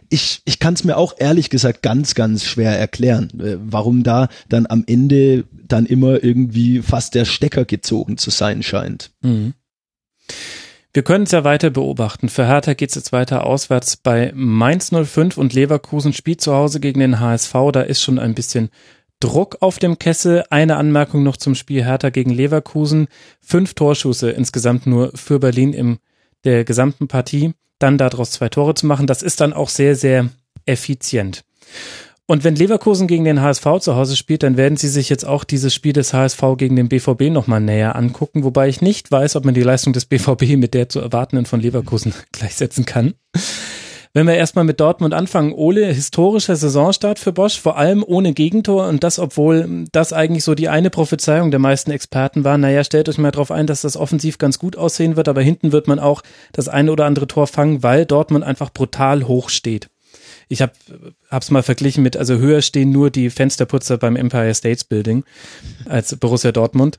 ich, ich kann es mir auch ehrlich gesagt ganz, ganz schwer erklären, äh, warum da dann am Ende dann immer irgendwie fast der Stecker gezogen zu sein scheint. Mhm. Wir können es ja weiter beobachten. Für Hertha geht es jetzt weiter auswärts bei Mainz 05 und Leverkusen spielt zu Hause gegen den HSV. Da ist schon ein bisschen Druck auf dem Kessel. Eine Anmerkung noch zum Spiel Hertha gegen Leverkusen. Fünf Torschüsse insgesamt nur für Berlin im der gesamten Partie dann daraus zwei Tore zu machen, das ist dann auch sehr, sehr effizient. Und wenn Leverkusen gegen den HSV zu Hause spielt, dann werden sie sich jetzt auch dieses Spiel des HSV gegen den BVB nochmal näher angucken, wobei ich nicht weiß, ob man die Leistung des BVB mit der zu erwartenden von Leverkusen [laughs] gleichsetzen kann. Wenn wir erstmal mit Dortmund anfangen, Ole, historischer Saisonstart für Bosch, vor allem ohne Gegentor und das, obwohl das eigentlich so die eine Prophezeiung der meisten Experten war. Naja, stellt euch mal darauf ein, dass das offensiv ganz gut aussehen wird, aber hinten wird man auch das eine oder andere Tor fangen, weil Dortmund einfach brutal hoch steht. Ich habe hab's mal verglichen mit, also höher stehen nur die Fensterputzer beim Empire States Building als Borussia Dortmund.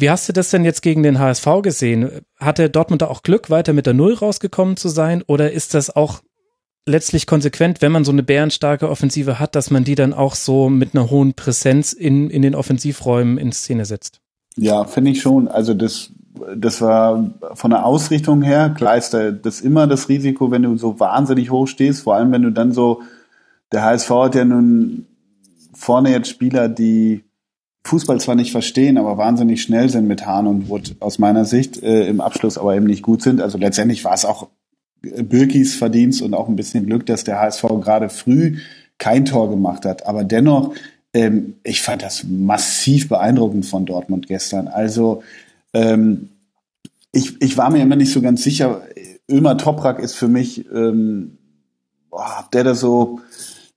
Wie hast du das denn jetzt gegen den HSV gesehen? Hatte Dortmund da auch Glück, weiter mit der Null rausgekommen zu sein? Oder ist das auch letztlich konsequent, wenn man so eine bärenstarke Offensive hat, dass man die dann auch so mit einer hohen Präsenz in, in den Offensivräumen in Szene setzt? Ja, finde ich schon. Also das, das war von der Ausrichtung her, klar ist das immer das Risiko, wenn du so wahnsinnig hoch stehst, vor allem wenn du dann so, der HSV hat ja nun vorne jetzt Spieler, die Fußball zwar nicht verstehen, aber wahnsinnig schnell sind mit Hahn und Wood aus meiner Sicht äh, im Abschluss aber eben nicht gut sind. Also letztendlich war es auch Birkis Verdienst und auch ein bisschen Glück, dass der HSV gerade früh kein Tor gemacht hat. Aber dennoch, ähm, ich fand das massiv beeindruckend von Dortmund gestern. Also ähm, ich, ich war mir immer nicht so ganz sicher. Ömer Toprak ist für mich, ähm, boah, der da so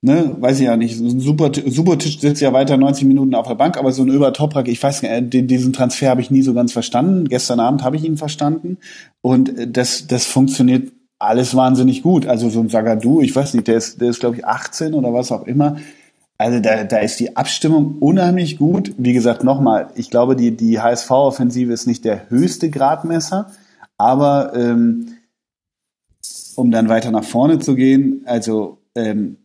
ne, weiß ich ja nicht, so ein super, super Tisch sitzt ja weiter 90 Minuten auf der Bank, aber so ein Über Toprak, ich weiß nicht, äh, diesen Transfer habe ich nie so ganz verstanden. Gestern Abend habe ich ihn verstanden und äh, das, das funktioniert alles wahnsinnig gut. Also so ein Sagadu, ich weiß nicht, der ist, der ist glaube ich 18 oder was auch immer. Also da, da ist die Abstimmung unheimlich gut. Wie gesagt, nochmal, ich glaube, die, die HSV-Offensive ist nicht der höchste Gradmesser, aber ähm, um dann weiter nach vorne zu gehen, also ähm,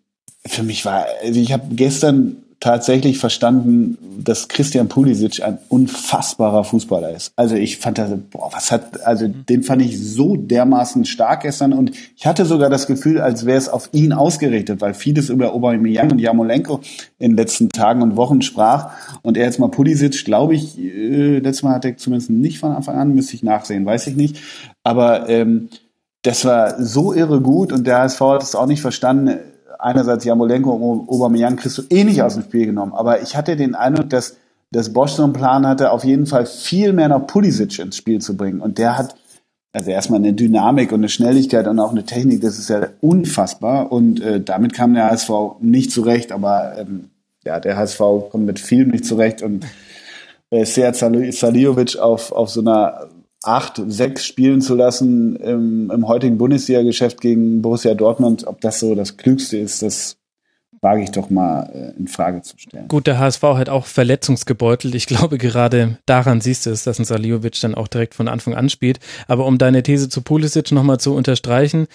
für mich war, also ich habe gestern tatsächlich verstanden, dass Christian Pulisic ein unfassbarer Fußballer ist. Also ich fand das, boah, was hat, also den fand ich so dermaßen stark gestern und ich hatte sogar das Gefühl, als wäre es auf ihn ausgerichtet, weil vieles über Aubameyang und Jamolenko in den letzten Tagen und Wochen sprach und er jetzt mal Pulisic, glaube ich, äh, letztes Mal hat er zumindest nicht von Anfang an, müsste ich nachsehen, weiß ich nicht, aber ähm, das war so irre gut und der HSV hat es auch nicht verstanden, einerseits Jamolenko und Aubameyang kriegst du eh nicht aus dem Spiel genommen, aber ich hatte den Eindruck, dass dass Bosch so einen Plan hatte, auf jeden Fall viel mehr noch Pulisic ins Spiel zu bringen. Und der hat also erstmal eine Dynamik und eine Schnelligkeit und auch eine Technik, das ist ja unfassbar. Und äh, damit kam der HSV nicht zurecht, aber ähm, ja, der HSV kommt mit vielem nicht zurecht und äh, Seat Saliovic auf, auf so einer acht, sechs spielen zu lassen im, im heutigen Bundesliga-Geschäft gegen Borussia Dortmund, ob das so das Klügste ist, das wage ich doch mal äh, in Frage zu stellen. Gut, der HSV hat auch verletzungsgebeutelt. Ich glaube, gerade daran siehst du es, dass ein Saliovic dann auch direkt von Anfang an spielt. Aber um deine These zu Pulisic nochmal zu unterstreichen,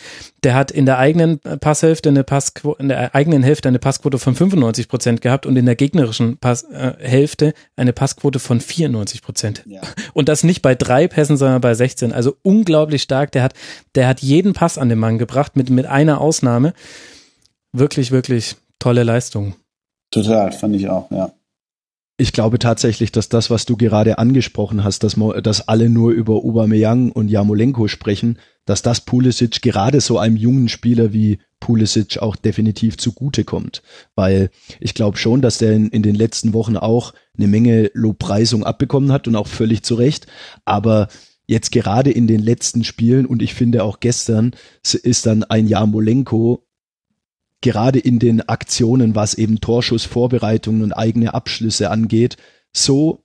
der hat in der eigenen Passhälfte eine Passquote, in der eigenen Hälfte eine Passquote von 95 Prozent gehabt und in der gegnerischen Pass, äh, Hälfte eine Passquote von 94 Prozent. Ja. Und das nicht bei drei Pässen, sondern bei 16. Also unglaublich stark. Der hat, der hat jeden Pass an den Mann gebracht mit, mit einer Ausnahme. Wirklich, wirklich tolle Leistung. Total, fand ich auch, ja. Ich glaube tatsächlich, dass das, was du gerade angesprochen hast, dass, dass alle nur über Aubameyang und Jamolenko sprechen, dass das Pulisic gerade so einem jungen Spieler wie Pulisic auch definitiv zugutekommt. Weil ich glaube schon, dass der in, in den letzten Wochen auch eine Menge Lobpreisung abbekommen hat und auch völlig zu Recht. Aber jetzt gerade in den letzten Spielen und ich finde auch gestern ist dann ein Jamolenko gerade in den Aktionen, was eben Torschussvorbereitungen und eigene Abschlüsse angeht, so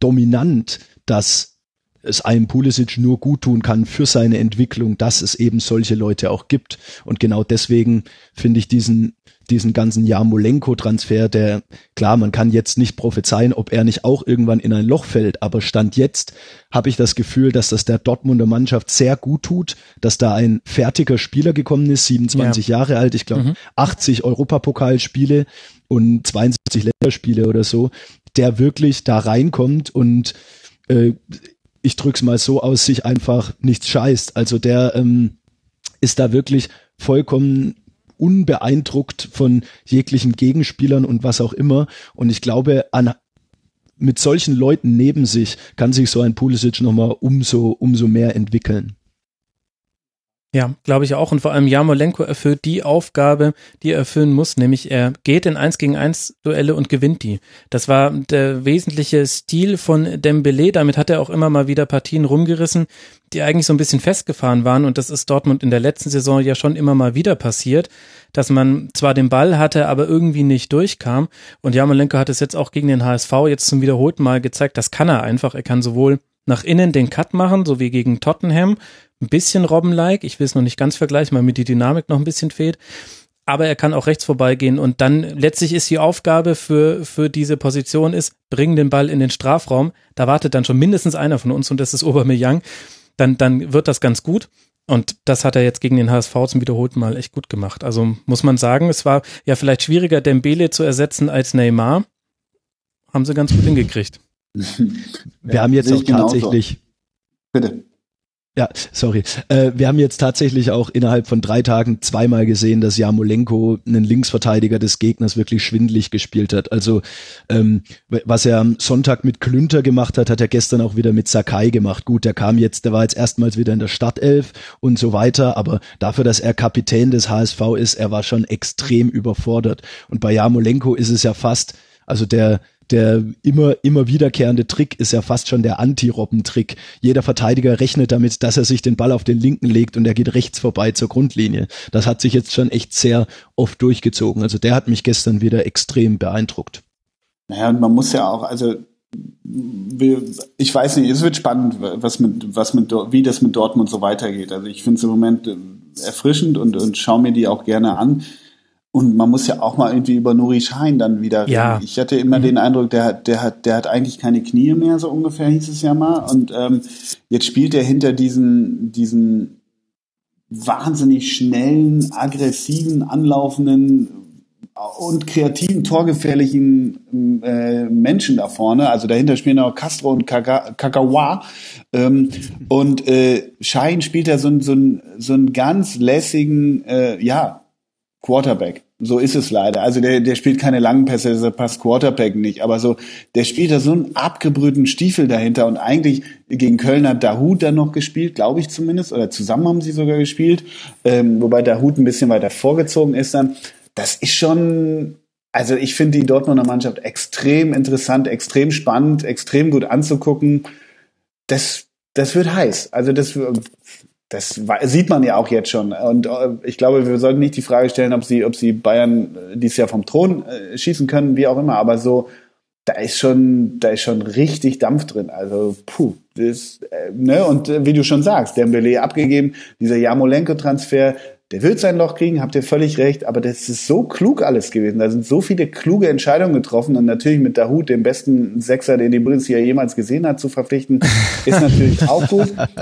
dominant, dass es einem Pulisic nur gut tun kann für seine Entwicklung, dass es eben solche Leute auch gibt. Und genau deswegen finde ich diesen diesen ganzen Jamolenko-Transfer, der, klar, man kann jetzt nicht prophezeien, ob er nicht auch irgendwann in ein Loch fällt, aber Stand jetzt habe ich das Gefühl, dass das der Dortmunder Mannschaft sehr gut tut, dass da ein fertiger Spieler gekommen ist, 27 ja. Jahre alt, ich glaube, mhm. 80 Europapokalspiele und 72 Länderspiele oder so, der wirklich da reinkommt und äh, ich drück's mal so aus, sich einfach nichts scheißt. Also der ähm, ist da wirklich vollkommen unbeeindruckt von jeglichen Gegenspielern und was auch immer. Und ich glaube, an, mit solchen Leuten neben sich kann sich so ein Pulisic nochmal umso, umso mehr entwickeln. Ja, glaube ich auch. Und vor allem Jamolenko erfüllt die Aufgabe, die er erfüllen muss, nämlich er geht in 1 gegen 1 Duelle und gewinnt die. Das war der wesentliche Stil von Dembele. Damit hat er auch immer mal wieder Partien rumgerissen, die eigentlich so ein bisschen festgefahren waren. Und das ist Dortmund in der letzten Saison ja schon immer mal wieder passiert, dass man zwar den Ball hatte, aber irgendwie nicht durchkam. Und Jamolenko hat es jetzt auch gegen den HSV jetzt zum wiederholten Mal gezeigt, das kann er einfach. Er kann sowohl nach innen den Cut machen, so wie gegen Tottenham, ein bisschen Robben-like. Ich will es noch nicht ganz vergleichen, weil mir die Dynamik noch ein bisschen fehlt. Aber er kann auch rechts vorbeigehen und dann letztlich ist die Aufgabe für, für diese Position ist, bring den Ball in den Strafraum. Da wartet dann schon mindestens einer von uns und das ist Aubameyang. Dann, dann wird das ganz gut. Und das hat er jetzt gegen den HSV zum wiederholten Mal echt gut gemacht. Also muss man sagen, es war ja vielleicht schwieriger, Dembele zu ersetzen als Neymar. Haben sie ganz gut hingekriegt. Wir ja, haben jetzt auch tatsächlich. Bitte. Ja, sorry. Äh, wir haben jetzt tatsächlich auch innerhalb von drei Tagen zweimal gesehen, dass Jamolenko einen Linksverteidiger des Gegners wirklich schwindlig gespielt hat. Also ähm, was er am Sonntag mit Klünter gemacht hat, hat er gestern auch wieder mit Sakai gemacht. Gut, der kam jetzt, der war jetzt erstmals wieder in der Startelf und so weiter, aber dafür, dass er Kapitän des HSV ist, er war schon extrem überfordert. Und bei Jamolenko ist es ja fast, also der der immer, immer wiederkehrende Trick ist ja fast schon der Anti-Robben-Trick. Jeder Verteidiger rechnet damit, dass er sich den Ball auf den linken legt und er geht rechts vorbei zur Grundlinie. Das hat sich jetzt schon echt sehr oft durchgezogen. Also der hat mich gestern wieder extrem beeindruckt. Naja, und man muss ja auch, also ich weiß nicht, es wird spannend, was mit, was mit, wie das mit Dortmund so weitergeht. Also ich finde es im Moment äh, erfrischend und, und schaue mir die auch gerne an. Und man muss ja auch mal irgendwie über Nuri Schein dann wieder reden. Ja. Ich hatte immer mhm. den Eindruck, der hat, der hat, der hat eigentlich keine Knie mehr, so ungefähr hieß es ja mal. Und ähm, jetzt spielt er hinter diesen, diesen wahnsinnig schnellen, aggressiven, anlaufenden und kreativen, torgefährlichen äh, Menschen da vorne. Also dahinter spielen auch Castro und Kakawa. Ähm, und äh, Schein spielt da so, so, so einen ganz lässigen, äh, ja, Quarterback. So ist es leider. Also der, der spielt keine langen Pässe, der passt Quarterback nicht. Aber so, der spielt da so einen abgebrühten Stiefel dahinter. Und eigentlich gegen Köln hat Dahut dann noch gespielt, glaube ich zumindest. Oder zusammen haben sie sogar gespielt. Ähm, wobei Dahut ein bisschen weiter vorgezogen ist dann. Das ist schon also ich finde die Dortmunder Mannschaft extrem interessant, extrem spannend, extrem gut anzugucken. Das, das wird heiß. Also das, das sieht man ja auch jetzt schon. Und äh, ich glaube, wir sollten nicht die Frage stellen, ob sie, ob sie Bayern äh, dieses Jahr vom Thron äh, schießen können, wie auch immer. Aber so, da ist schon, da ist schon richtig Dampf drin. Also, puh, das, ne? Und wie du schon sagst, Dembele abgegeben, dieser Jamolenko-Transfer, der wird sein Loch kriegen, habt ihr völlig recht, aber das ist so klug alles gewesen. Da sind so viele kluge Entscheidungen getroffen und natürlich mit Dahut, dem besten Sechser, den die Bundesliga jemals gesehen hat, zu verpflichten, ist [laughs] natürlich auch gut. ich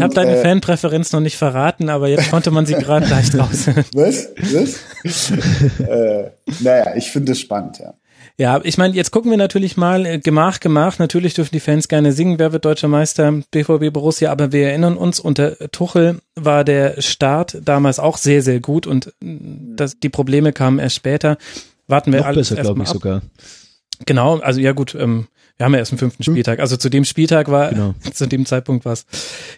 habe deine äh, Fanpräferenz noch nicht verraten, aber jetzt konnte man sie gerade leicht raus. [laughs] Was? Was? äh, naja, ich finde es spannend, ja. Ja, ich meine, jetzt gucken wir natürlich mal, äh, Gemach, Gemach, natürlich dürfen die Fans gerne singen, wer wird deutscher Meister, BVB Borussia, aber wir erinnern uns, unter Tuchel war der Start damals auch sehr, sehr gut und mm, das, die Probleme kamen erst später. Warten wir Noch alles besser, glaube ich ab. sogar. Genau, also ja gut, ähm, wir haben ja erst den fünften Hm. Spieltag. Also zu dem Spieltag war, Genau. [laughs] zu dem Zeitpunkt war es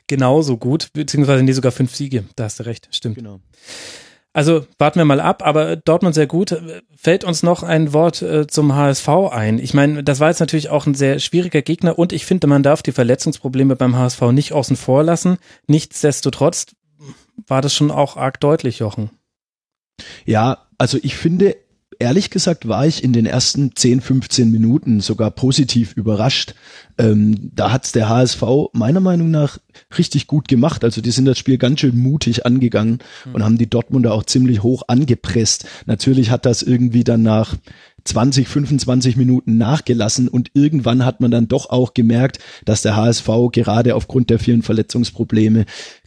genauso gut, beziehungsweise nee, sogar fünf Siege. Da hast du recht, stimmt. Genau. Also warten wir mal ab, aber Dortmund sehr gut. Fällt uns noch ein Wort äh, zum HSV ein? Ich meine, das war jetzt natürlich auch ein sehr schwieriger Gegner und ich finde, man darf die Verletzungsprobleme beim HSV nicht außen vor lassen. Nichtsdestotrotz war das schon auch arg deutlich, Jochen. Ja, also ich finde, ehrlich gesagt war ich in den ersten 10, 15 Minuten sogar positiv überrascht. Ähm, da hat's der HSV meiner Meinung nach richtig gut gemacht. Also die sind das Spiel ganz schön mutig angegangen und haben die Dortmunder auch ziemlich hoch angepresst. Natürlich hat das irgendwie dann nach 20, 25 Minuten nachgelassen und irgendwann hat man dann doch auch gemerkt, dass der HSV gerade aufgrund der vielen Verletzungsprobleme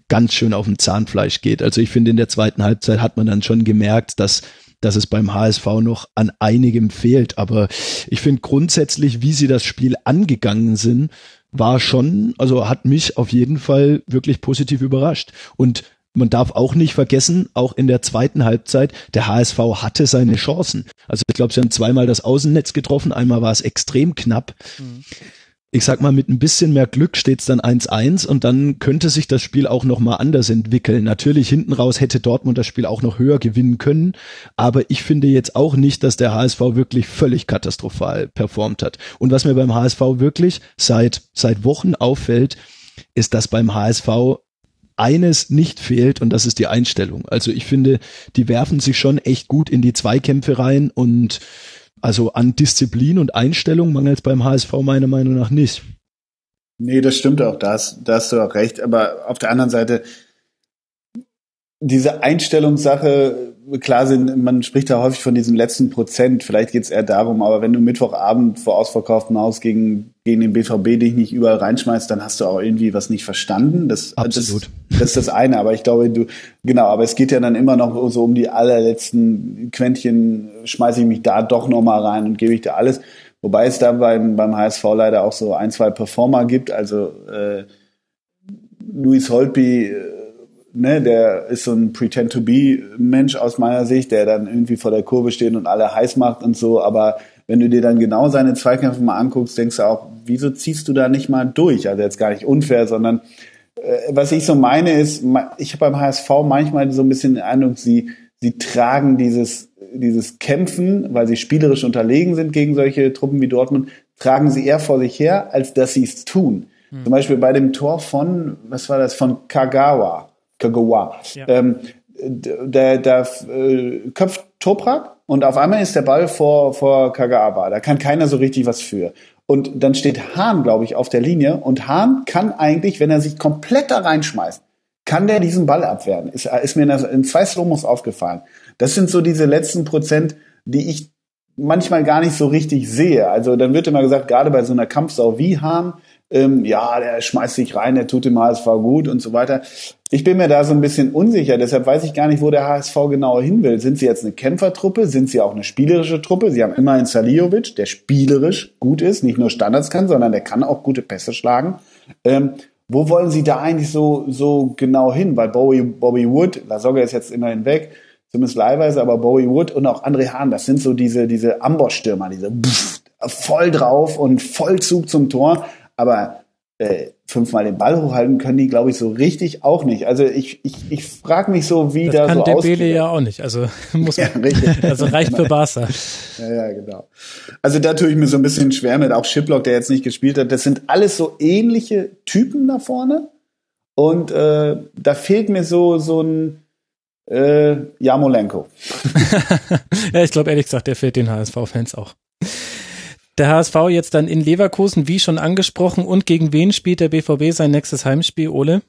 ganz schön auf dem Zahnfleisch geht. Also ich finde, in der zweiten Halbzeit hat man dann schon gemerkt, dass dass es beim HSV noch an einigem fehlt. Aber ich finde grundsätzlich, wie sie das Spiel angegangen sind, war schon, also hat mich auf jeden Fall wirklich positiv überrascht. Und man darf auch nicht vergessen, auch in der zweiten Halbzeit, der HSV hatte seine Chancen. Also ich glaube, sie haben zweimal das Außennetz getroffen, einmal war es extrem knapp. Ich sag mal, mit ein bisschen mehr Glück steht's dann 1-1 und dann könnte sich das Spiel auch noch mal anders entwickeln. Natürlich hinten raus hätte Dortmund das Spiel auch noch höher gewinnen können, aber ich finde jetzt auch nicht, dass der HSV wirklich völlig katastrophal performt hat. Und was mir beim HSV wirklich seit seit Wochen auffällt, ist, dass beim HSV eines nicht fehlt und das ist die Einstellung. Also ich finde, die werfen sich schon echt gut in die Zweikämpfe rein und also an Disziplin und Einstellung mangelt es beim HSV meiner Meinung nach nicht. Nee, das stimmt auch, da hast, da hast du auch recht. Aber auf der anderen Seite, diese Einstellungssache, klar sind, man spricht da häufig von diesem letzten Prozent, vielleicht geht es eher darum, aber wenn du Mittwochabend vor ausverkauftem Haus gegen, gegen den BVB dich nicht überall reinschmeißt, dann hast du auch irgendwie was nicht verstanden. Das, Absolut. Das, das ist das eine, aber ich glaube, du, genau, aber es geht ja dann immer noch so um die allerletzten Quäntchen, schmeiße ich mich da doch nochmal rein und gebe ich da alles. Wobei es da beim, beim HSV leider auch so ein, zwei Performer gibt, also äh, Luis Holtby, äh, ne, der ist so ein Pretend-to-be-Mensch aus meiner Sicht, der dann irgendwie vor der Kurve steht und alle heiß macht und so, aber wenn du dir dann genau seine Zweikämpfe mal anguckst, denkst du auch, wieso ziehst du da nicht mal durch? Also jetzt gar nicht unfair, sondern äh, was ich so meine ist, ich habe beim HSV manchmal so ein bisschen den Eindruck, sie, sie tragen dieses, dieses Kämpfen, weil sie spielerisch unterlegen sind gegen solche Truppen wie Dortmund, tragen sie eher vor sich her, als dass sie es tun. Hm. Zum Beispiel bei dem Tor von, was war das, von Kagawa, Kagawa, Ja. ähm, der, der äh, köpft Toprak und auf einmal ist der Ball vor, vor Kagawa. Da kann keiner so richtig was für. Und dann steht Hahn, glaube ich, auf der Linie und Hahn kann eigentlich, wenn er sich komplett da reinschmeißt, kann der diesen Ball abwehren. Ist, ist mir in, zwei Slomos aufgefallen. Das sind so diese letzten Prozent, die ich manchmal gar nicht so richtig sehe. Also dann wird immer gesagt, gerade bei so einer Kampfsau wie Hahn, ähm, ja, der schmeißt sich rein, der tut dem HSV gut und so weiter. Ich bin mir da so ein bisschen unsicher, deshalb weiß ich gar nicht, wo der HSV genauer hin will. Sind sie jetzt eine Kämpfertruppe? Sind sie auch eine spielerische Truppe? Sie haben immerhin Saliovic, der spielerisch gut ist, nicht nur Standards kann, sondern der kann auch gute Pässe schlagen. Ähm, wo wollen sie da eigentlich so, so genau hin? Weil Bowie, Bobby Wood, Lasogga ist jetzt immerhin weg, zumindest leihweise, aber Bowie Wood und auch André Hahn, das sind so diese, diese Amboss-Stürmer, diese pff, voll drauf und Vollzug zum Tor. Aber äh, fünfmal den Ball hochhalten können die, glaube ich, so richtig auch nicht. Also ich, ich, ich frage mich so, wie das da kann so Dembele ausgeht. ja auch nicht. Also [laughs] muss Ja, richtig. also reicht für Barca. Ja, ja, genau. Also da tue ich mir so ein bisschen schwer mit. Auch Shiplock, der jetzt nicht gespielt hat. Das sind alles so ähnliche Typen da vorne. Und äh, da fehlt mir so so ein äh, Jamolenko. [laughs] ja, ich glaube ehrlich gesagt, der fehlt den HSV-Fans auch. Der HSV jetzt dann in Leverkusen, wie schon angesprochen, und gegen wen spielt der BVB sein nächstes Heimspiel, Ole?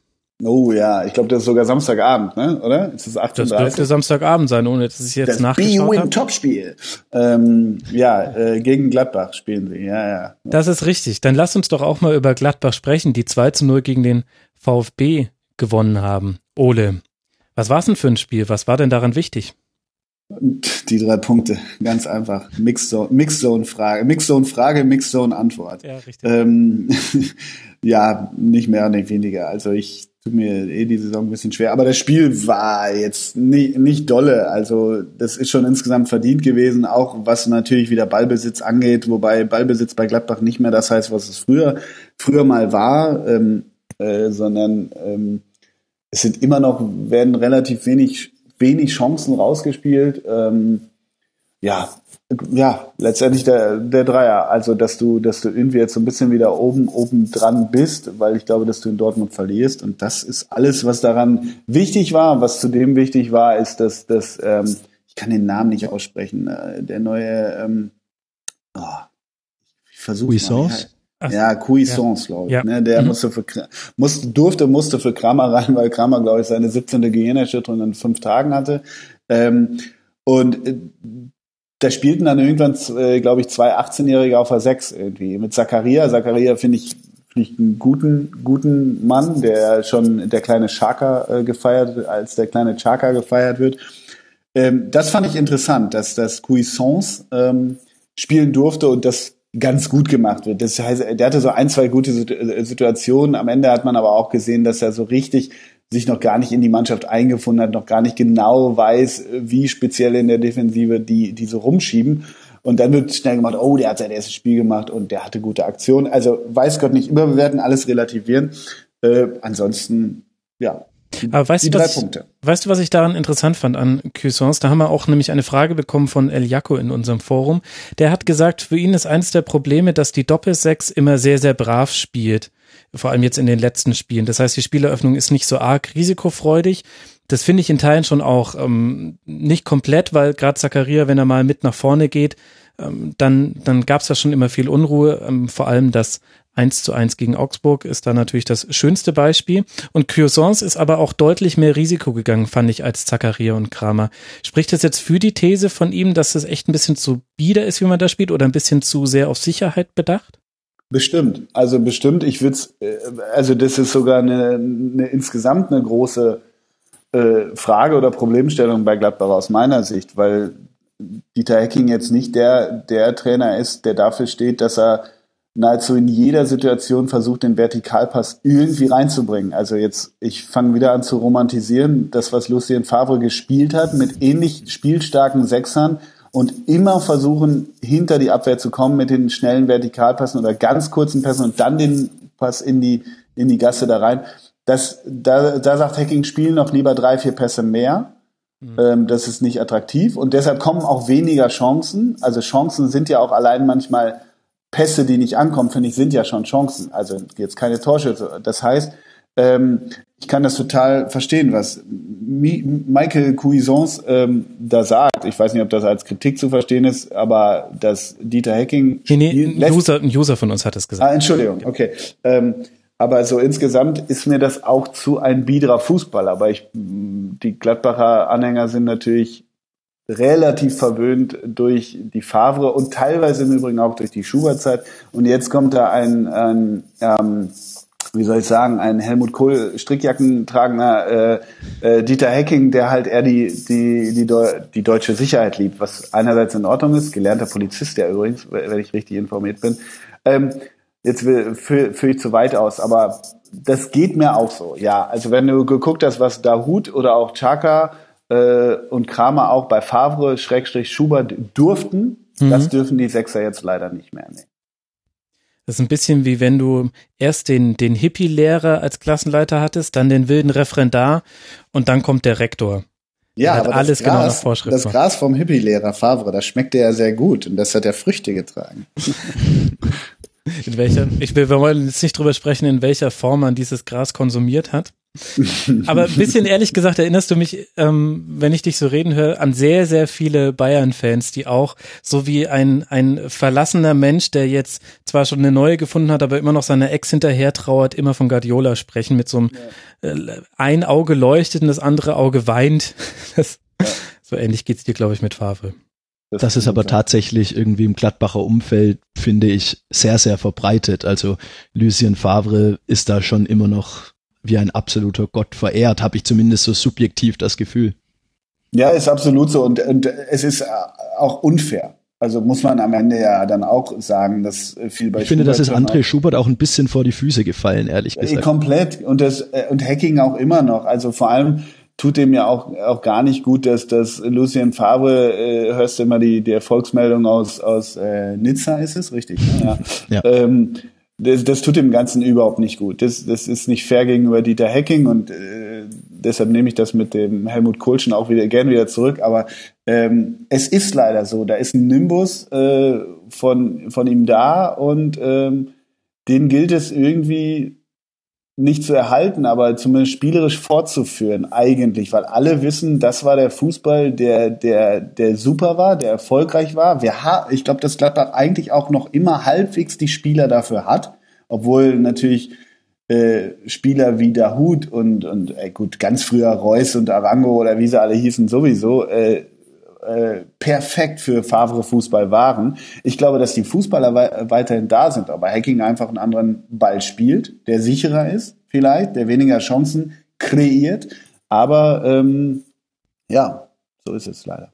Oh ja, ich glaube, das ist sogar Samstagabend, ne? Oder? Ist das Das 38? dürfte Samstagabend sein, ohne dass ich jetzt das nachgeschaut habe. Topspiel. Ähm, ja, äh, gegen Gladbach spielen sie. Ja, ja. Das ist richtig. Dann lass uns doch auch mal über Gladbach sprechen, die 2 zu 0 gegen den VfB gewonnen haben. Ole, was war es denn für ein Spiel? Was war denn daran wichtig? Die drei Punkte, ganz einfach. Mixzone, Mixzone Frage, Mixzone Frage, Mixzone Antwort. Ja, richtig. Ähm, [laughs] ja, nicht mehr, nicht weniger. Also ich tut mir eh die Saison ein bisschen schwer. Aber das Spiel war jetzt nicht, nicht dolle. Also das ist schon insgesamt verdient gewesen, auch was natürlich wieder Ballbesitz angeht, wobei Ballbesitz bei Gladbach nicht mehr das heißt, was es früher, früher mal war, ähm, äh, sondern ähm, es sind immer noch, werden relativ wenig, wenig Chancen rausgespielt. Ähm, ja, ja, letztendlich der, der Dreier. Also, dass du, dass du irgendwie jetzt so ein bisschen wieder oben, oben dran bist, weil ich glaube, dass du in Dortmund verlierst. Und das ist alles, was daran wichtig war. Was zudem wichtig war, ist, dass, dass ähm, ich kann den Namen nicht aussprechen, äh, der neue, ähm, oh, ich versuche? Ach, Ja, Cuisance, glaube ich. Ja. Ne, der Mhm. musste für, musste, durfte, musste für Kramer rein, weil Kramer, glaube ich, seine 17. Gehirnerschütterung in fünf Tagen hatte. Ähm, und äh, da spielten dann irgendwann, äh, glaube ich, zwei 18-Jährige auf der 6 irgendwie. Mit Zakaria. Zakaria finde ich, finde ich einen guten, guten Mann, der schon der kleine Chaka äh, gefeiert, als der kleine Chaka gefeiert wird. Ähm, das fand ich interessant, dass das Cuisance ähm, spielen durfte und das ganz gut gemacht wird. Das heißt, der hatte so ein, zwei gute äh, Situationen. Am Ende hat man aber auch gesehen, dass er so richtig sich noch gar nicht in die Mannschaft eingefunden hat, noch gar nicht genau weiß, wie speziell in der Defensive die, die so rumschieben. Und dann wird schnell gemacht, oh, der hat sein erstes Spiel gemacht und der hatte gute Aktionen. Also weiß Gott nicht überbewerten, alles relativieren. Äh, ansonsten, ja, Aber weißt die du, drei was ich, Punkte. weißt du, was ich daran interessant fand an Cuisance? Da haben wir auch nämlich eine Frage bekommen von El Jaco in unserem Forum. Der hat gesagt, für ihn ist eines der Probleme, dass die Doppelsechs immer sehr, sehr brav spielt. Vor allem jetzt in den letzten Spielen. Das heißt, die Spieleröffnung ist nicht so arg risikofreudig. Das finde ich in Teilen schon auch ähm, nicht komplett, weil gerade Zakaria, wenn er mal mit nach vorne geht, ähm, dann, dann gab es ja schon immer viel Unruhe. Ähm, vor allem das 1 zu 1 gegen Augsburg ist da natürlich das schönste Beispiel. Und Cuisance ist aber auch deutlich mehr Risiko gegangen, fand ich, als Zakaria und Kramer. Spricht das jetzt für die These von ihm, dass es echt ein bisschen zu bieder ist, wie man da spielt, oder ein bisschen zu sehr auf Sicherheit bedacht? Bestimmt, also bestimmt. Ich würde also das ist sogar eine, eine insgesamt eine große äh, Frage oder Problemstellung bei Gladbach aus meiner Sicht, weil Dieter Hecking jetzt nicht der der Trainer ist, der dafür steht, dass er nahezu in jeder Situation versucht, den Vertikalpass irgendwie reinzubringen. Also jetzt, ich fange wieder an zu romantisieren, das, was Lucien Favre gespielt hat, mit ähnlich spielstarken Sechsern, und immer versuchen, hinter die Abwehr zu kommen mit den schnellen Vertikalpassen oder ganz kurzen Pässen und dann den Pass in die, in die Gasse da rein. Das, da, da sagt Hacking, spielen noch lieber drei, vier Pässe mehr. Ähm, das ist nicht attraktiv und deshalb kommen auch weniger Chancen. Also Chancen sind ja auch allein manchmal Pässe, die nicht ankommen, finde ich, sind ja schon Chancen. Also jetzt keine Torschüsse. Das heißt, ähm, ich kann das total verstehen, was Mi Michael Cuisance ähm, da sagt. Ich weiß nicht, ob das als Kritik zu verstehen ist, aber dass Dieter Hecking Nee, nee, ein User, ein User von uns hat es gesagt. Ah, Entschuldigung, okay. Ähm, aber so insgesamt ist mir das auch zu ein biederer Fußball. Aber ich, die Gladbacher Anhänger sind natürlich relativ verwöhnt durch die Favre und teilweise im Übrigen auch durch die Schubert-Zeit. Und jetzt kommt da ein, ein ähm, wie soll ich sagen, ein Helmut Kohl Strickjacken tragender äh, äh, Dieter Hecking, der halt eher die, die, die, die deutsche Sicherheit liebt, was einerseits in Ordnung ist, gelernter Polizist, der übrigens, wenn ich richtig informiert bin. Ähm, jetzt will- führe führ ich zu weit aus, aber das geht mir auch so. Ja, also wenn du geguckt hast, was Dahut oder auch Chaka äh, und Kramer auch bei Favre, Schrägstrich Schubert durften, das dürfen die Sechser jetzt leider nicht mehr. Nee. Das ist ein bisschen wie wenn du erst den, den Hippie-Lehrer als Klassenleiter hattest, dann den wilden Referendar und dann kommt der Rektor. Ja, hat aber alles das genau nach Gras, Vorschrift das. Gras vom Hippie-Lehrer Favre, das schmeckte ja sehr gut und das hat ja Früchte getragen. [laughs] In welcher, ich will, wir wollen jetzt nicht drüber sprechen, in welcher Form man dieses Gras konsumiert hat. [laughs] Aber ein bisschen ehrlich gesagt erinnerst du mich, ähm, wenn ich dich so reden höre, an sehr, sehr viele Bayern-Fans, die auch so wie ein, ein verlassener Mensch, der jetzt zwar schon eine neue gefunden hat, aber immer noch seiner Ex hinterher trauert, immer von Guardiola sprechen, mit so einem äh, ein Auge leuchtet und das andere Auge weint. [laughs] Das, So ähnlich geht's dir, glaube ich, mit Favre. Das ist aber tatsächlich irgendwie im Gladbacher Umfeld, finde ich, sehr, sehr verbreitet. Also Lucien Favre ist da schon immer noch wie ein absoluter Gott verehrt, habe ich zumindest so subjektiv das Gefühl. Ja, ist absolut so und, und es ist auch unfair. Also muss man am Ende ja dann auch sagen, dass viel bei Ich finde, das ist André Schubert auch ein bisschen vor die Füße gefallen, ehrlich Äh, gesagt. Komplett. Und das, äh, und Hacking auch immer noch. Also vor allem tut dem ja auch, auch gar nicht gut, dass, dass Lucien Favre, äh, hörst du immer die, die Erfolgsmeldung aus, aus äh, Nizza, ist es richtig? Ne? Ja. [laughs] Ja. Ähm, das, das tut dem Ganzen überhaupt nicht gut. Das, das ist nicht fair gegenüber Dieter Hacking und äh, deshalb nehme ich das mit dem Helmut Kohlschen auch wieder gerne wieder zurück. Aber ähm, es ist leider so, da ist ein Nimbus äh, von, von ihm da und ähm, den gilt es irgendwie nicht zu erhalten, aber zumindest spielerisch fortzuführen, eigentlich, weil alle wissen, das war der Fußball, der, der, der super war, der erfolgreich war. Wir ha ich glaube, dass Gladbach eigentlich auch noch immer halbwegs die Spieler dafür hat, obwohl natürlich äh, Spieler wie Dahut und, und äh, gut, ganz früher Reus und Arango oder wie sie alle hießen, sowieso äh, äh, perfekt für Favre Fußball waren. Ich glaube, dass die Fußballer wei weiterhin da sind, aber Hacking einfach einen anderen Ball spielt, der sicherer ist, vielleicht, der weniger Chancen kreiert. Aber ähm, ja, so ist es leider.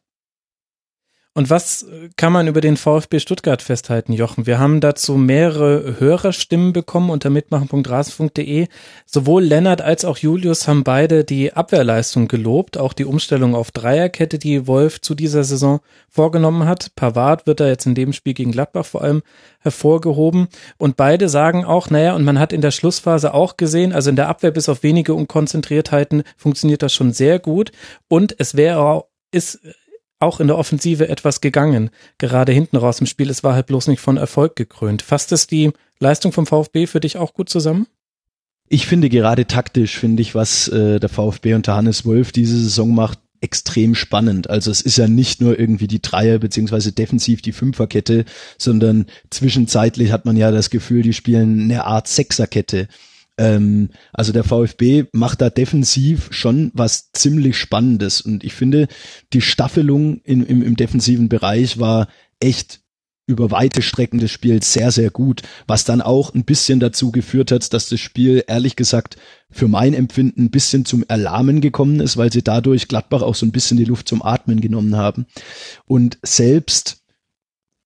Und was kann man über den VfB Stuttgart festhalten, Jochen? Wir haben dazu mehrere Hörerstimmen bekommen unter mitmachen.rasen.de. Sowohl Lennart als auch Julius haben beide die Abwehrleistung gelobt, auch die Umstellung auf Dreierkette, die Wolf zu dieser Saison vorgenommen hat. Pavard wird da jetzt in dem Spiel gegen Gladbach vor allem hervorgehoben. Und beide sagen auch, naja, und man hat in der Schlussphase auch gesehen, also in der Abwehr bis auf wenige Unkonzentriertheiten funktioniert das schon sehr gut. Und es wäre, ist auch in der Offensive etwas gegangen, gerade hinten raus im Spiel. Es war halt bloß nicht von Erfolg gekrönt. Fasst es die Leistung vom VfB für dich auch gut zusammen? Ich finde gerade taktisch, finde ich, was äh, der VfB unter Hannes Wolf diese Saison macht, extrem spannend. Also es ist ja nicht nur irgendwie die Dreier- beziehungsweise defensiv die Fünferkette, sondern zwischenzeitlich hat man ja das Gefühl, die spielen eine Art Sechserkette. Ähm, also der VfB macht da defensiv schon was ziemlich Spannendes und ich finde, die Staffelung in, im, im defensiven Bereich war echt über weite Strecken des Spiels sehr, sehr gut, was dann auch ein bisschen dazu geführt hat, dass das Spiel ehrlich gesagt für mein Empfinden ein bisschen zum Erlahmen gekommen ist, weil sie dadurch Gladbach auch so ein bisschen die Luft zum Atmen genommen haben. Und selbst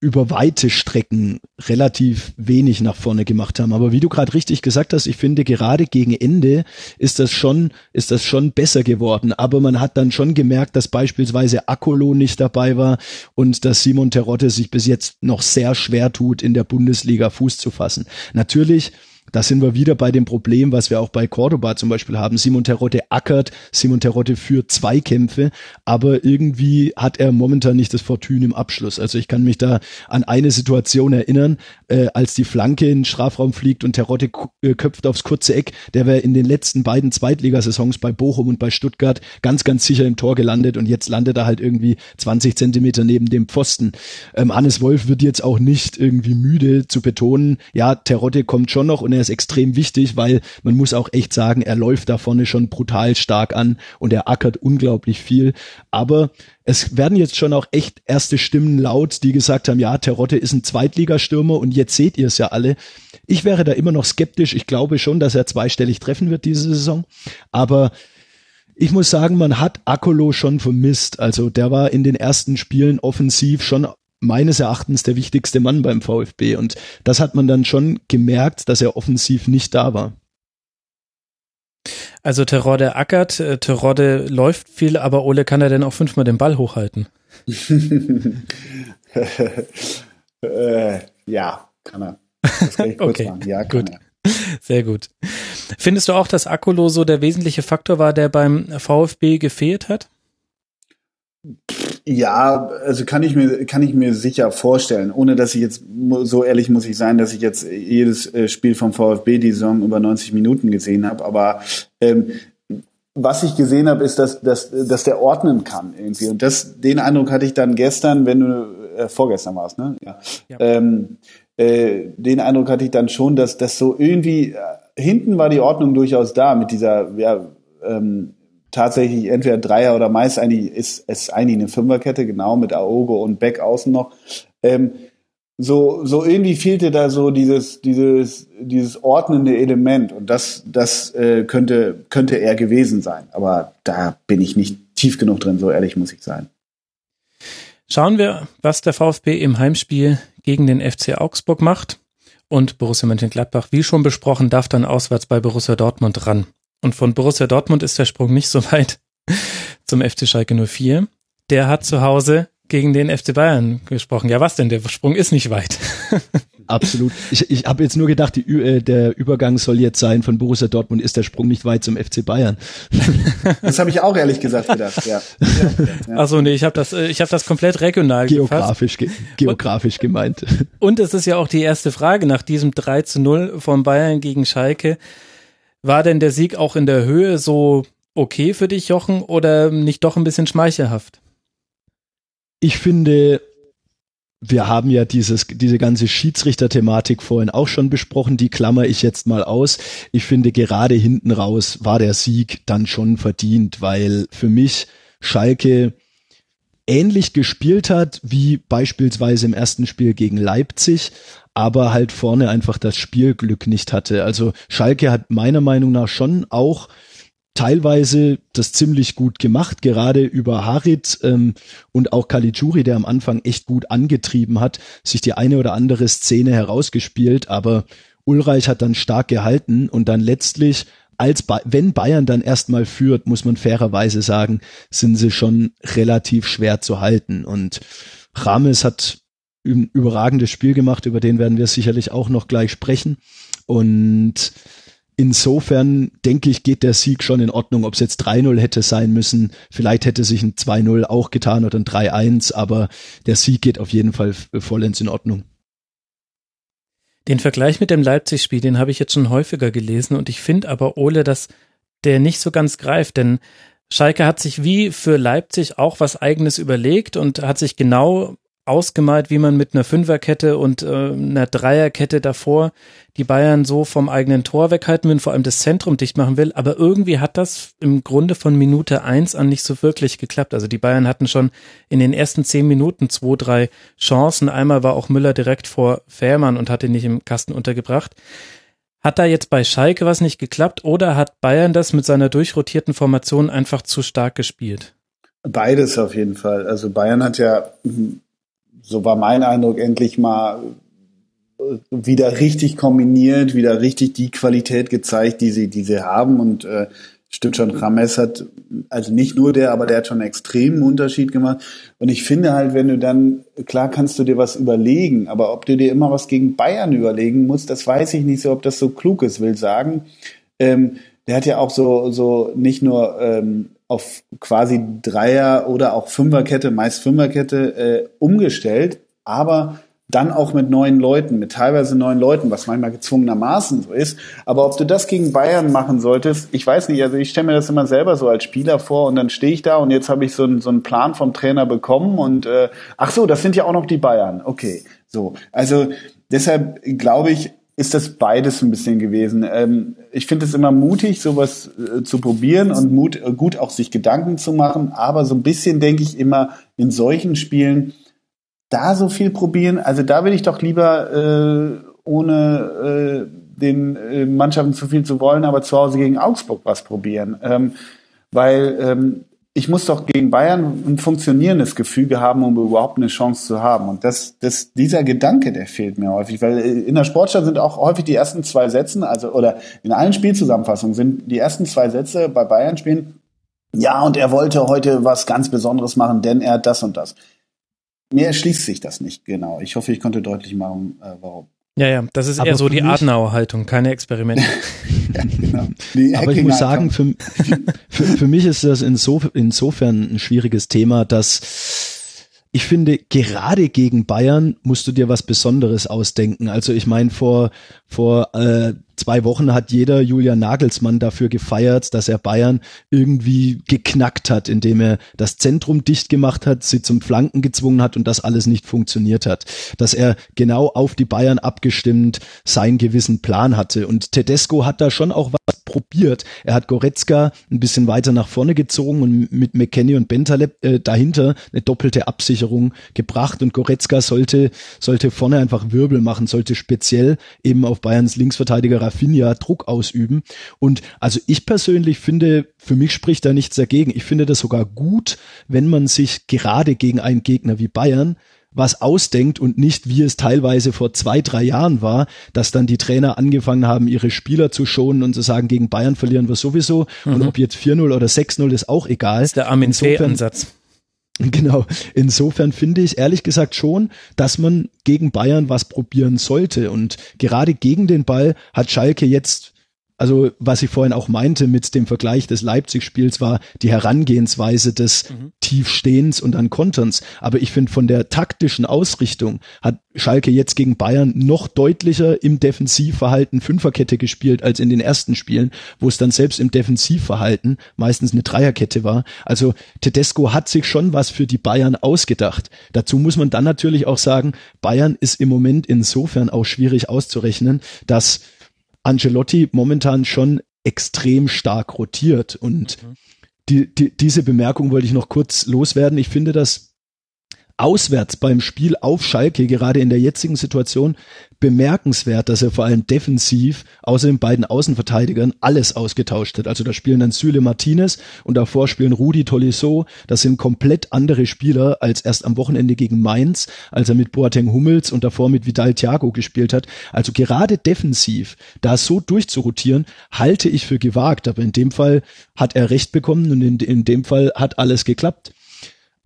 über weite Strecken relativ wenig nach vorne gemacht haben. Aber wie du gerade richtig gesagt hast, ich finde gerade gegen Ende ist das schon, ist das schon besser geworden. Aber man hat dann schon gemerkt, dass beispielsweise Akolo nicht dabei war und dass Simon Terodde sich bis jetzt noch sehr schwer tut, in der Bundesliga Fuß zu fassen. Natürlich da sind wir wieder bei dem Problem, was wir auch bei Cordoba zum Beispiel haben. Simon Terodde ackert, Simon Terodde führt Zweikämpfe, aber irgendwie hat er momentan nicht das Fortune im Abschluss. Also ich kann mich da an eine Situation erinnern, äh, als die Flanke in den Strafraum fliegt und Terodde äh, köpft aufs kurze Eck. Der wäre in den letzten beiden Zweitligasaisons bei Bochum und bei Stuttgart ganz, ganz sicher im Tor gelandet und jetzt landet er halt irgendwie 20 Zentimeter neben dem Pfosten. Ähm, Hannes Wolf wird jetzt auch nicht irgendwie müde zu betonen, ja, Terodde kommt schon noch und er ist extrem wichtig, weil man muss auch echt sagen, er läuft da vorne schon brutal stark an und er ackert unglaublich viel. Aber es werden jetzt schon auch echt erste Stimmen laut, die gesagt haben, ja, Terodde ist ein Zweitligastürmer und jetzt seht ihr es ja alle. Ich wäre da immer noch skeptisch. Ich glaube schon, dass er zweistellig treffen wird diese Saison. Aber ich muss sagen, man hat Akolo schon vermisst. Also der war in den ersten Spielen offensiv schon meines Erachtens der wichtigste Mann beim VfB. Und das hat man dann schon gemerkt, dass er offensiv nicht da war. Also Terodde ackert, äh, Terodde läuft viel, aber Ole kann er denn auch fünfmal den Ball hochhalten? [laughs] äh, ja, kann er. Das kann ich [laughs] kurz Okay, machen. Ja, kann gut. er. [laughs] Sehr gut. Findest du auch, dass Akolo so der wesentliche Faktor war, der beim VfB gefehlt hat? Ja, also kann ich mir kann ich mir sicher vorstellen, ohne dass ich jetzt so ehrlich muss ich sein, dass ich jetzt jedes äh, Spiel vom VfB die Saison über 90 Minuten gesehen habe, aber ähm, was ich gesehen habe, ist, dass, dass, dass der ordnen kann irgendwie. Und das, den Eindruck hatte ich dann gestern, wenn du äh, vorgestern warst, ne? Ja. Ja. Ähm, äh, den Eindruck hatte ich dann schon, dass das so irgendwie äh, hinten war die Ordnung durchaus da mit dieser ja, ähm, tatsächlich entweder Dreier oder meist eigentlich ist es eigentlich eine Fünferkette, genau, mit Aogo und Beck außen noch. Ähm, so, so irgendwie fehlte da so dieses, dieses, dieses ordnende Element und das, das äh, könnte, könnte er gewesen sein. Aber da bin ich nicht tief genug drin, so ehrlich muss ich sein. Schauen wir, was der VfB im Heimspiel gegen den FC Augsburg macht. Und Borussia Mönchengladbach, wie schon besprochen, darf dann auswärts bei Borussia Dortmund ran. Und von Borussia Dortmund ist der Sprung nicht so weit [laughs] zum FC Schalke 04. Der hat zu Hause gegen den FC Bayern gesprochen. Ja, was denn? Der Sprung ist nicht weit. [laughs] Absolut. Ich, ich habe jetzt nur gedacht, die, äh, der Übergang soll jetzt sein von Borussia Dortmund ist der Sprung nicht weit zum FC Bayern. [laughs] Das habe ich auch ehrlich gesagt gedacht, ja. ja. Also nee, ich habe das, äh, ich habe das komplett regional. Geografisch, ge geografisch gemeint. Und es ist ja auch die erste Frage nach diesem 3 zu 0 von Bayern gegen Schalke. War denn der Sieg auch in der Höhe so okay für dich, Jochen, oder nicht doch ein bisschen schmeichelhaft? Ich finde, wir haben ja dieses, diese ganze Schiedsrichter-Thematik vorhin auch schon besprochen, die klammer ich jetzt mal aus. Ich finde, gerade hinten raus war der Sieg dann schon verdient, weil für mich Schalke ähnlich gespielt hat wie beispielsweise im ersten Spiel gegen Leipzig, aber halt vorne einfach das Spielglück nicht hatte. Also Schalke hat meiner Meinung nach schon auch teilweise das ziemlich gut gemacht, gerade über Harit ähm, und auch Caligiuri, der am Anfang echt gut angetrieben hat, sich die eine oder andere Szene herausgespielt, aber Ulreich hat dann stark gehalten und dann letztlich als ba wenn Bayern dann erstmal führt, muss man fairerweise sagen, sind sie schon relativ schwer zu halten und Rames hat überragendes Spiel gemacht, über den werden wir sicherlich auch noch gleich sprechen und Insofern denke ich, geht der Sieg schon in Ordnung. Ob es jetzt 3-0 hätte sein müssen, vielleicht hätte sich ein 2-0 auch getan oder ein 3-1, aber der Sieg geht auf jeden Fall vollends in Ordnung. Den Vergleich mit dem Leipzig-Spiel, den habe ich jetzt schon häufiger gelesen und ich finde aber, Ole, dass der nicht so ganz greift, denn Schalke hat sich wie für Leipzig auch was eigenes überlegt und hat sich genau ausgemalt, wie man mit einer Fünferkette und äh, einer Dreierkette davor die Bayern so vom eigenen Tor weghalten will, vor allem das Zentrum dicht machen will. Aber irgendwie hat das im Grunde von Minute eins an nicht so wirklich geklappt. Also die Bayern hatten schon in den ersten zehn Minuten zwei, drei Chancen. Einmal war auch Müller direkt vor Fährmann und hat ihn nicht im Kasten untergebracht. Hat da jetzt bei Schalke was nicht geklappt oder hat Bayern das mit seiner durchrotierten Formation einfach zu stark gespielt? Beides auf jeden Fall. Also Bayern hat ja, so war mein Eindruck, endlich mal wieder richtig kombiniert, wieder richtig die Qualität gezeigt, die sie, die sie haben. Und äh, stimmt schon, Rames hat, also nicht nur der, aber der hat schon einen extremen Unterschied gemacht. Und ich finde halt, wenn du dann, klar kannst du dir was überlegen, aber ob du dir immer was gegen Bayern überlegen musst, das weiß ich nicht so, ob das so klug ist, will sagen. Ähm, der hat ja auch so, so nicht nur ähm, auf quasi Dreier- oder auch Fünferkette, meist Fünferkette äh, umgestellt, aber dann auch mit neuen Leuten, mit teilweise neuen Leuten, was manchmal gezwungenermaßen so ist. Aber ob du das gegen Bayern machen solltest, ich weiß nicht, also ich stelle mir das immer selber so als Spieler vor und dann stehe ich da und jetzt habe ich so einen, so einen Plan vom Trainer bekommen und äh, ach so, das sind ja auch noch die Bayern. Okay, so. Also deshalb glaube ich, ist das beides ein bisschen gewesen. Ähm, ich finde es immer mutig, sowas äh, zu probieren und mut, äh, gut auch sich Gedanken zu machen, aber so ein bisschen denke ich immer in solchen Spielen, da so viel probieren, also da will ich doch lieber äh, ohne äh, den äh, Mannschaften zu viel zu wollen, aber zu Hause gegen Augsburg was probieren. Ähm, weil ähm, ich muss doch gegen Bayern ein funktionierendes Gefüge haben, um überhaupt eine Chance zu haben. Und das, das, dieser Gedanke, der fehlt mir häufig, weil in der Sportstadt sind auch häufig die ersten zwei Sätze, also oder in allen Spielzusammenfassungen sind die ersten zwei Sätze bei Bayern spielen. Ja, und er wollte heute was ganz Besonderes machen, denn er hat das und das. Mir erschließt sich das nicht genau. Ich hoffe, ich konnte deutlich machen, äh, warum. Ja, ja, das ist Aber eher so die mich- Adenauer Haltung, keine Experimente. [laughs] [laughs] Die Aber ich muss sagen, für, für, für mich ist das inso, insofern ein schwieriges Thema, dass ich finde, gerade gegen Bayern musst du dir was Besonderes ausdenken. Also ich meine, vor, vor äh, zwei Wochen hat jeder Julian Nagelsmann dafür gefeiert, dass er Bayern irgendwie geknackt hat, indem er das Zentrum dicht gemacht hat, sie zum Flanken gezwungen hat und das alles nicht funktioniert hat. Dass er genau auf die Bayern abgestimmt seinen gewissen Plan hatte. Und Tedesco hat da schon auch was probiert. Er hat Goretzka ein bisschen weiter nach vorne gezogen und mit McKenny und Bentaleb äh, dahinter eine doppelte Absicherung gebracht und Goretzka sollte sollte vorne einfach Wirbel machen, sollte speziell eben auf Bayerns Linksverteidiger Rafinha Druck ausüben und also ich persönlich finde, für mich spricht da nichts dagegen. Ich finde das sogar gut, wenn man sich gerade gegen einen Gegner wie Bayern was ausdenkt und nicht, wie es teilweise vor zwei, drei Jahren war, dass dann die Trainer angefangen haben, ihre Spieler zu schonen und zu sagen, gegen Bayern verlieren wir sowieso und ob jetzt 4-0 oder 6-0 ist auch egal. Das ist der Armin Fee-Ansatz. [laughs] Genau. Insofern finde ich ehrlich gesagt schon, dass man gegen Bayern was probieren sollte. Und gerade gegen den Ball hat Schalke jetzt, also was ich vorhin auch meinte mit dem Vergleich des Leipzig-Spiels, war die Herangehensweise des Tiefstehens und dann Konterns. Aber ich finde, von der taktischen Ausrichtung hat Schalke jetzt gegen Bayern noch deutlicher im Defensivverhalten Fünferkette gespielt als in den ersten Spielen, wo es dann selbst im Defensivverhalten meistens eine Dreierkette war. Also Tedesco hat sich schon was für die Bayern ausgedacht. Dazu muss man dann natürlich auch sagen, Bayern ist im Moment insofern auch schwierig auszurechnen, dass Ancelotti momentan schon extrem stark rotiert und die, die, diese Bemerkung wollte ich noch kurz loswerden. Ich finde das auswärts beim Spiel auf Schalke, gerade in der jetzigen Situation, bemerkenswert, dass er vor allem defensiv außer den beiden Außenverteidigern alles ausgetauscht hat. Also da spielen dann Süle Martinez und davor spielen Rudi Tolisso. Das sind komplett andere Spieler als erst am Wochenende gegen Mainz, als er mit Boateng Hummels und davor mit Vidal Thiago gespielt hat. Also gerade defensiv, da so durchzurotieren, halte ich für gewagt. Aber in dem Fall hat er recht bekommen und in, in dem Fall hat alles geklappt.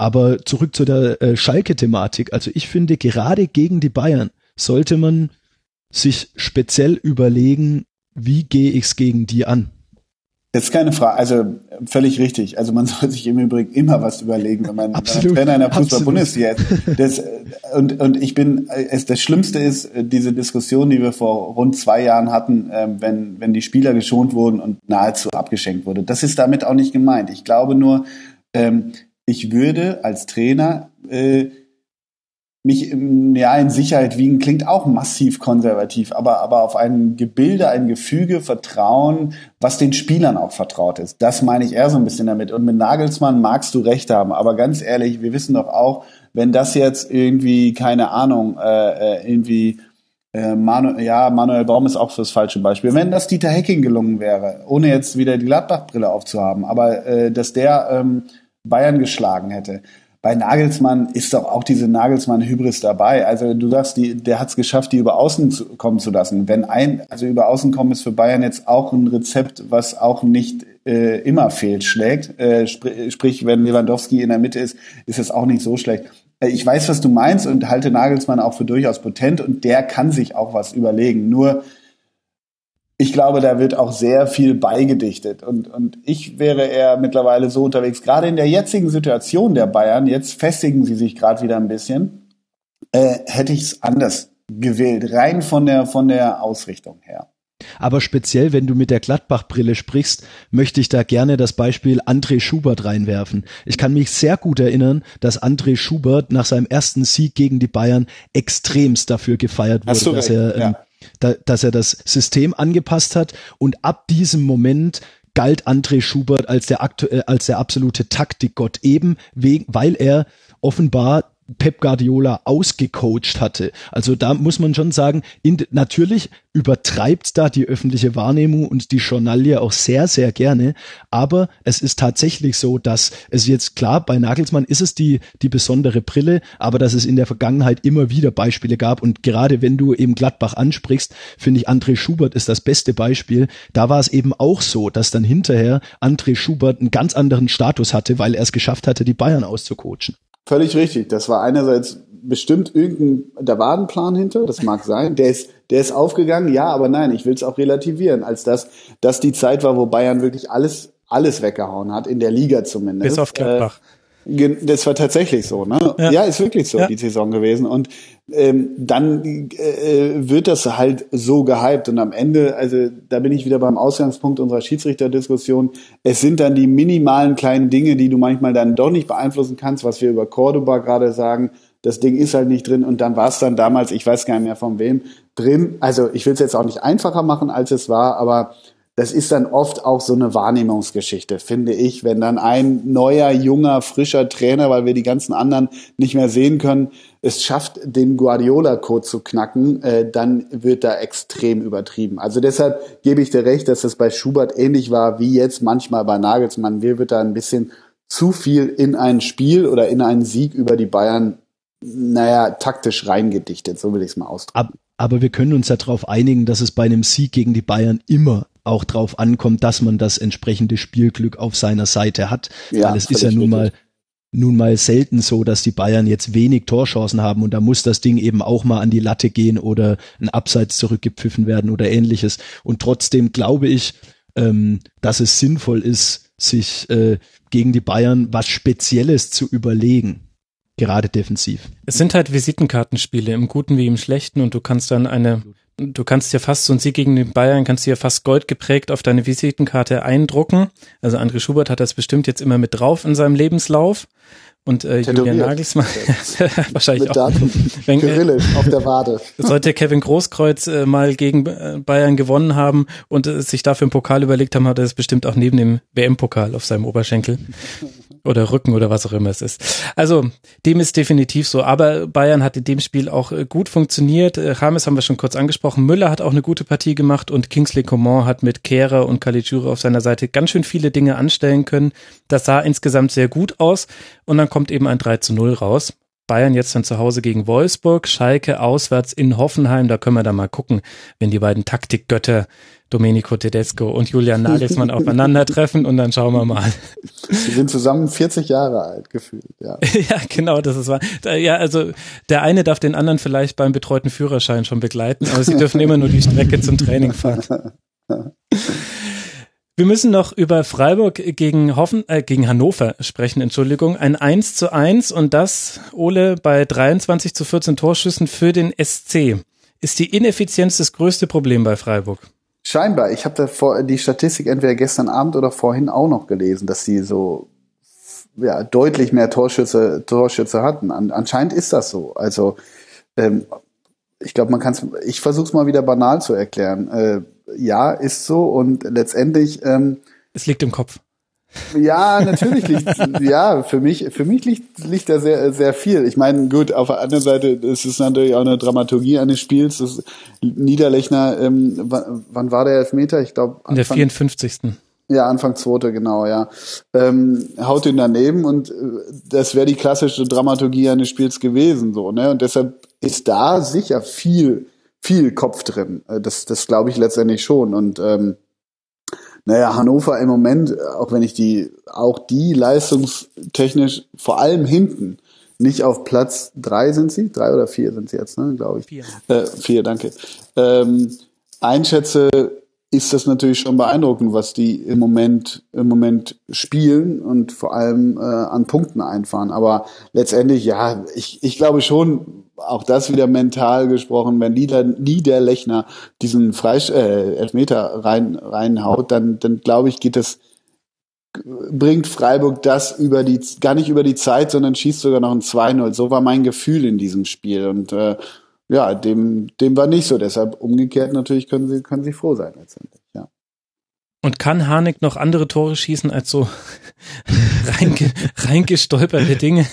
Aber zurück zu der äh, Schalke-Thematik. Also ich finde, gerade gegen die Bayern sollte man sich speziell überlegen, wie gehe ich's gegen die an? Das ist keine Frage, also völlig richtig. Also man [laughs] soll sich im Übrigen immer was überlegen, wenn man, Absolut, Trainer absolut. Fußball-Bundesliga ist. Das, äh, und, und ich bin, äh, es, das Schlimmste ist äh, diese Diskussion, die wir vor rund zwei Jahren hatten, ähm, wenn, wenn die Spieler geschont wurden und nahezu abgeschenkt wurde. Das ist damit auch nicht gemeint. Ich glaube nur, ähm, ich würde als Trainer äh, mich im, ja, in Sicherheit wiegen, klingt auch massiv konservativ, aber, aber auf ein Gebilde, ein Gefüge vertrauen, was den Spielern auch vertraut ist. Das meine ich eher so ein bisschen damit. Und mit Nagelsmann magst du recht haben, aber ganz ehrlich, wir wissen doch auch, wenn das jetzt irgendwie, keine Ahnung, äh, äh, irgendwie äh, Manu ja, Manuel Baum ist auch fürs falsche Beispiel. Wenn das Dieter Hecking gelungen wäre, ohne jetzt wieder die Gladbach-Brille aufzuhaben, aber äh, dass der ähm, Bayern geschlagen hätte. Bei Nagelsmann ist doch auch diese Nagelsmann-Hybris dabei. Also du sagst, die, der hat es geschafft, die über Außen zu, kommen zu lassen. Wenn ein, also über Außen kommen ist für Bayern jetzt auch ein Rezept, was auch nicht äh, immer fehlschlägt. Äh, spr sprich, wenn Lewandowski in der Mitte ist, ist es auch nicht so schlecht. Äh, Ich weiß, was du meinst und halte Nagelsmann auch für durchaus potent und der kann sich auch was überlegen. Nur ich glaube, da wird auch sehr viel beigedichtet. Und, und ich wäre eher mittlerweile so unterwegs, gerade in der jetzigen Situation der Bayern, jetzt festigen sie sich gerade wieder ein bisschen, äh, hätte ich es anders gewählt, rein von der, von der Ausrichtung her. Aber speziell, wenn du mit der Gladbach-Brille sprichst, möchte ich da gerne das Beispiel André Schubert reinwerfen. Ich kann mich sehr gut erinnern, dass André Schubert nach seinem ersten Sieg gegen die Bayern extremst dafür gefeiert wurde, dass er, ähm, ja. Da, dass er das System angepasst hat und ab diesem Moment galt André Schubert als der, aktu äh, als der absolute Taktikgott, eben wegen, weil er offenbar Pep Guardiola ausgecoacht hatte. Also da muss man schon sagen, in, natürlich übertreibt da die öffentliche Wahrnehmung und die Journalie auch sehr, sehr gerne. Aber es ist tatsächlich so, dass es jetzt klar, bei Nagelsmann ist es die, die besondere Brille, aber dass es in der Vergangenheit immer wieder Beispiele gab. Und gerade wenn du eben Gladbach ansprichst, finde ich, André Schubert ist das beste Beispiel. Da war es eben auch so, dass dann hinterher André Schubert einen ganz anderen Status hatte, weil er es geschafft hatte, die Bayern auszucoachen. Völlig richtig. Das war einerseits bestimmt irgendein, da war ein Plan hinter, das mag sein. Der ist, der ist aufgegangen, ja, aber nein, ich will es auch relativieren, als dass das die Zeit war, wo Bayern wirklich alles, alles weggehauen hat, in der Liga zumindest. Bis auf Gladbach. Äh, das war tatsächlich so, ne? Ja, ja ist wirklich so, ja. die Saison gewesen. Und ähm, dann äh, wird das halt so gehypt. Und am Ende, also da bin ich wieder beim Ausgangspunkt unserer Schiedsrichterdiskussion. Es sind dann die minimalen kleinen Dinge, die du manchmal dann doch nicht beeinflussen kannst, was wir über Cordoba gerade sagen. Das Ding ist halt nicht drin und dann war es dann damals, ich weiß gar nicht mehr von wem, drin. Also ich will es jetzt auch nicht einfacher machen, als es war, aber das ist dann oft auch so eine Wahrnehmungsgeschichte, finde ich. Wenn dann ein neuer, junger, frischer Trainer, weil wir die ganzen anderen nicht mehr sehen können, es schafft, den Guardiola-Code zu knacken, äh, dann wird da extrem übertrieben. Also deshalb gebe ich dir recht, dass es bei Schubert ähnlich war wie jetzt manchmal bei Nagelsmann. Mir wird da ein bisschen zu viel in ein Spiel oder in einen Sieg über die Bayern, naja, taktisch reingedichtet, so will ich es mal ausdrücken. Aber wir können uns ja darauf einigen, dass es bei einem Sieg gegen die Bayern immer auch drauf ankommt, dass man das entsprechende Spielglück auf seiner Seite hat. Ja, Weil es ist ja nun mal nun mal selten so, dass die Bayern jetzt wenig Torchancen haben und da muss das Ding eben auch mal an die Latte gehen oder ein Abseits zurückgepfiffen werden oder ähnliches. Und trotzdem glaube ich, ähm, dass es sinnvoll ist, sich äh, gegen die Bayern was Spezielles zu überlegen. Gerade defensiv. Es sind halt Visitenkartenspiele im Guten wie im Schlechten und du kannst dann eine du kannst dir fast so ein Sieg gegen den Bayern, kannst dir fast gold geprägt auf deine Visitenkarte eindrucken. Also André Schubert hat das bestimmt jetzt immer mit drauf in seinem Lebenslauf. Und äh, Julian Nagelsmann [laughs] wahrscheinlich mit auch. Wenn, äh, auf der Wade. Sollte Kevin Großkreuz äh, mal gegen äh, Bayern gewonnen haben und äh, sich dafür einen Pokal überlegt haben, hat er es bestimmt auch neben dem WM-Pokal auf seinem Oberschenkel oder Rücken oder was auch immer es ist. Also dem ist definitiv so. Aber Bayern hat in dem Spiel auch äh, gut funktioniert. Äh, James haben wir schon kurz angesprochen. Müller hat auch eine gute Partie gemacht und Kingsley Coman hat mit Kehrer und Caligiuri auf seiner Seite ganz schön viele Dinge anstellen können. Das sah insgesamt sehr gut aus und dann kommt eben ein 3 zu 0 raus. Bayern jetzt dann zu Hause gegen Wolfsburg, Schalke auswärts in Hoffenheim. Da können wir dann mal gucken, wenn die beiden Taktikgötter Domenico Tedesco und Julian Nagelsmann [laughs] aufeinandertreffen und dann schauen wir mal. Sie sind zusammen 40 Jahre alt gefühlt, ja. [laughs] ja, genau, das ist wahr. Ja, also der eine darf den anderen vielleicht beim betreuten Führerschein schon begleiten, aber sie dürfen immer nur die Strecke zum Training fahren. [laughs] Wir müssen noch über Freiburg gegen, Hoffen, äh, gegen Hannover sprechen, Entschuldigung. Ein 1 zu 1 und das, Ole, bei 23 zu 14 Torschüssen für den SC. Ist die Ineffizienz das größte Problem bei Freiburg? Scheinbar. Ich habe die Statistik entweder gestern Abend oder vorhin auch noch gelesen, dass sie so ja, deutlich mehr Torschütze, Torschütze hatten. An, anscheinend ist das so. Also ähm, ich glaube, man kann es. Ich versuche es mal wieder banal zu erklären. Äh, ja, ist so und letztendlich. Ähm, es liegt im Kopf. Ja, natürlich liegt [laughs] ja für mich für mich liegt liegt da sehr sehr viel. Ich meine, gut, auf der anderen Seite ist es natürlich auch eine Dramaturgie eines Spiels. Das Niederlechner, ähm, wann war der Elfmeter? Ich glaube in der 54. Ja, Anfang zweite, genau, ja. Ähm, haut ihn daneben und äh, das wäre die klassische Dramaturgie eines Spiels gewesen, so, ne? Und deshalb ist da sicher viel, viel Kopf drin. Äh, das, das glaube ich letztendlich schon. Und ähm, naja, Hannover im Moment, auch wenn ich die, auch die leistungstechnisch vor allem hinten nicht auf Platz drei sind sie, drei oder vier sind sie jetzt, ne, glaube ich. Vier. Äh, vier, danke. Ähm, einschätze, ist das natürlich schon beeindruckend, was die im Moment im Moment spielen und vor allem äh, an Punkten einfahren. Aber letztendlich, ja, ich, ich glaube schon, auch das wieder mental gesprochen, wenn Nieder, Niederlechner diesen Freisch äh, Elfmeter rein reinhaut, dann dann glaube ich, geht es bringt Freiburg das über die gar nicht über die Zeit, sondern schießt sogar noch ein 2-0. So war mein Gefühl in diesem Spiel und äh, ja, dem, dem war nicht so. Deshalb umgekehrt natürlich können sie, können sie froh sein letztendlich. Und kann Harnik noch andere Tore schießen als so [laughs] reinge, reingestolperte Dinge?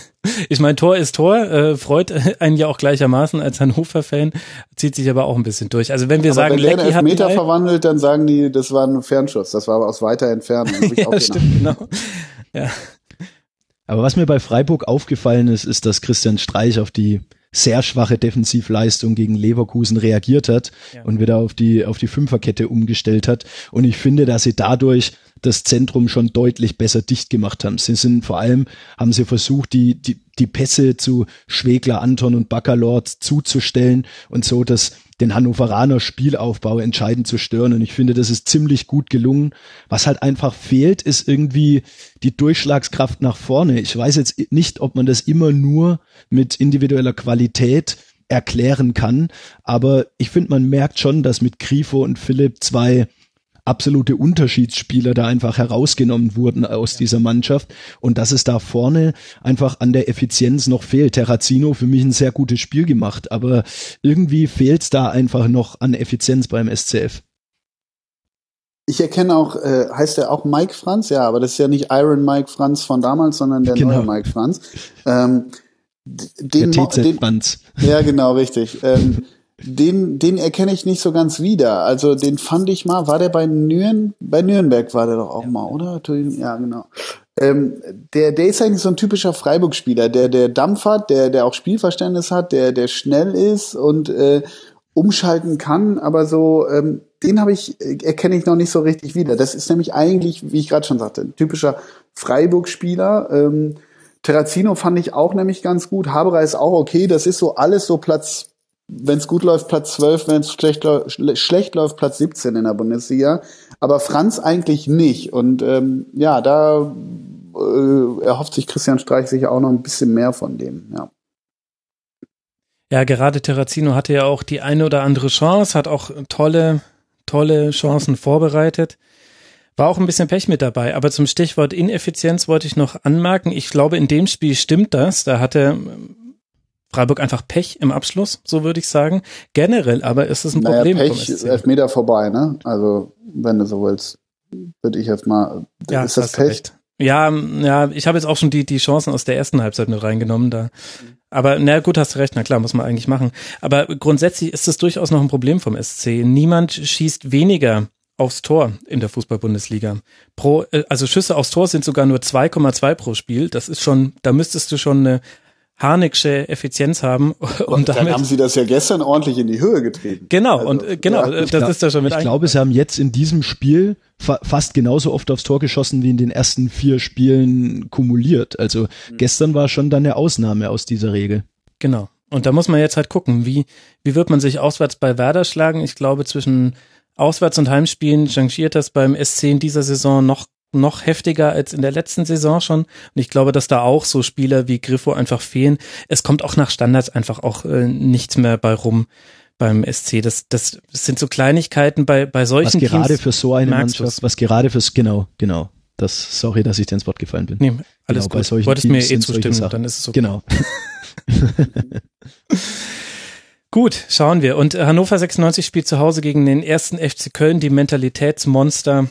Ich meine, Tor ist Tor, äh, freut einen ja auch gleichermaßen als Hannover-Fan, zieht sich aber auch ein bisschen durch. Also wenn wir aber sagen, wenn Lecky hat Meter verwandelt, dann sagen die, das war ein Fernschuss, das war aber aus weiter Entfernung. [laughs] ja, stimmt, genau. Ja. Aber was mir bei Freiburg aufgefallen ist, ist, dass Christian Streich auf die sehr schwache Defensivleistung gegen Leverkusen reagiert hat Ja. und wieder auf die, auf die Fünferkette umgestellt hat. Und ich finde, dass sie dadurch das Zentrum schon deutlich besser dicht gemacht haben. Sie sind vor allem, haben sie versucht, die, die, die Pässe zu Schwegler, Anton und Baccalord zuzustellen und so das, den Hannoveraner Spielaufbau entscheidend zu stören. Und ich finde, das ist ziemlich gut gelungen. Was halt einfach fehlt, ist irgendwie die Durchschlagskraft nach vorne. Ich weiß jetzt nicht, ob man das immer nur mit individueller Qualität erklären kann, aber ich finde, man merkt schon, dass mit Grifo und Philipp zwei absolute Unterschiedsspieler da einfach herausgenommen wurden aus dieser Mannschaft und dass es da vorne einfach an der Effizienz noch fehlt. Terrazino für mich ein sehr gutes Spiel gemacht, aber irgendwie fehlt es da einfach noch an Effizienz beim SCF. Ich erkenne auch, äh, heißt er auch Mike Franz? Ja, aber das ist ja nicht Iron Mike Franz von damals, sondern der Genau. neue Mike Franz. Ähm, Der den, mo- den, TZ-Bands. ja, genau, richtig. Ähm, [laughs] den, den erkenne ich nicht so ganz wieder. Also den fand ich mal, war der bei Nürn, bei Nürnberg war der doch auch mal, oder? Ja, genau. Ähm, der, der ist eigentlich so ein typischer Freiburg-Spieler, der, der Dampf hat, der, der auch Spielverständnis hat, der, der schnell ist und äh, umschalten kann, aber so, ähm, den habe ich, äh, erkenne ich noch nicht so richtig wieder. Das ist nämlich eigentlich, wie ich gerade schon sagte, ein typischer Freiburg-Spieler. Ähm, Terrazino fand ich auch nämlich ganz gut. Haberer ist auch okay. Das ist so alles so Platz, wenn es gut läuft, Platz 12, wenn es schlecht, schlecht läuft, Platz 17 in der Bundesliga. Aber Franz eigentlich nicht. Und ähm, ja, da äh, erhofft sich Christian Streich sicher auch noch ein bisschen mehr von dem. Ja. Ja, gerade Terrazino hatte ja auch die eine oder andere Chance, hat auch tolle, tolle Chancen vorbereitet. War auch ein bisschen Pech mit dabei. Aber zum Stichwort Ineffizienz wollte ich noch anmerken. Ich glaube, in dem Spiel stimmt das. Da hatte Freiburg einfach Pech im Abschluss, so würde ich sagen. Generell aber ist es ein Naja, Problem Pech, vom SC. Elfmeter vorbei, ne? Also, wenn du so willst, würde ich jetzt mal, Ja, ist das Pech? recht. Ja, ja, ich habe jetzt auch schon die, die Chancen aus der ersten Halbzeit mit reingenommen da. Aber na gut, hast du recht, na klar, muss man eigentlich machen. Aber grundsätzlich ist es durchaus noch ein Problem vom SC. Niemand schießt weniger aufs Tor in der Fußball-Bundesliga. Pro, äh, also Schüsse aufs Tor sind sogar nur 2,2 pro Spiel. Das ist schon, da müsstest du schon eine harnigsche Effizienz haben, [laughs] um Dann damit. haben sie das ja gestern ordentlich in die Höhe getrieben. Genau, Also, und äh, genau, ja. äh, das ist da schon mit Ich glaube, sie haben jetzt in diesem Spiel fa fast genauso oft aufs Tor geschossen wie in den ersten vier Spielen kumuliert. Also Mhm. gestern war schon dann eine Ausnahme aus dieser Regel. Genau. Und da muss man jetzt halt gucken, wie, wie wird man sich auswärts bei Werder schlagen? Ich glaube, zwischen Auswärts- und Heimspielen changiert das beim SC in dieser Saison noch, noch heftiger als in der letzten Saison schon. Und ich glaube, dass da auch so Spieler wie Griffo einfach fehlen. Es kommt auch nach Standards einfach auch äh, nichts mehr bei rum beim SC. Das, das sind so Kleinigkeiten bei, bei Was solchen gerade Teams. für so eine Mannschaft, du's. was gerade fürs, genau, genau. Das, sorry, dass ich dir ins Wort gefallen bin. Nee, alles Genau, gut. Wolltest Teams mir eh zustimmen, dann ist es okay. Genau. [laughs] Gut, schauen wir. Und Hannover 96 spielt zu Hause gegen den ersten FC Köln, die Mentalitätsmonster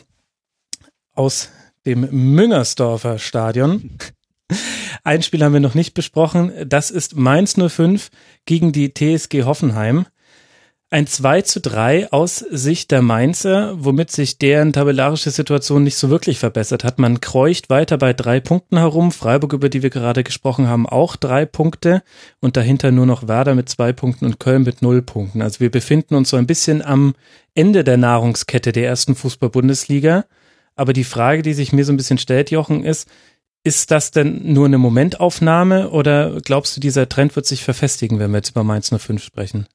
aus dem Müngersdorfer Stadion. Ein Spiel haben wir noch nicht besprochen. Das ist Mainz 05 gegen die TSG Hoffenheim. Ein 2 zu 3 aus Sicht der Mainzer, womit sich deren tabellarische Situation nicht so wirklich verbessert hat. Man kreucht weiter bei drei Punkten herum. Freiburg, über die wir gerade gesprochen haben, auch drei Punkte. Und dahinter nur noch Werder mit zwei Punkten und Köln mit null Punkten. Also wir befinden uns so ein bisschen am Ende der Nahrungskette der ersten Fußball-Bundesliga. Aber die Frage, die sich mir so ein bisschen stellt, Jochen, ist, ist das denn nur eine Momentaufnahme oder glaubst du, dieser Trend wird sich verfestigen, wenn wir jetzt über Mainz 05 sprechen?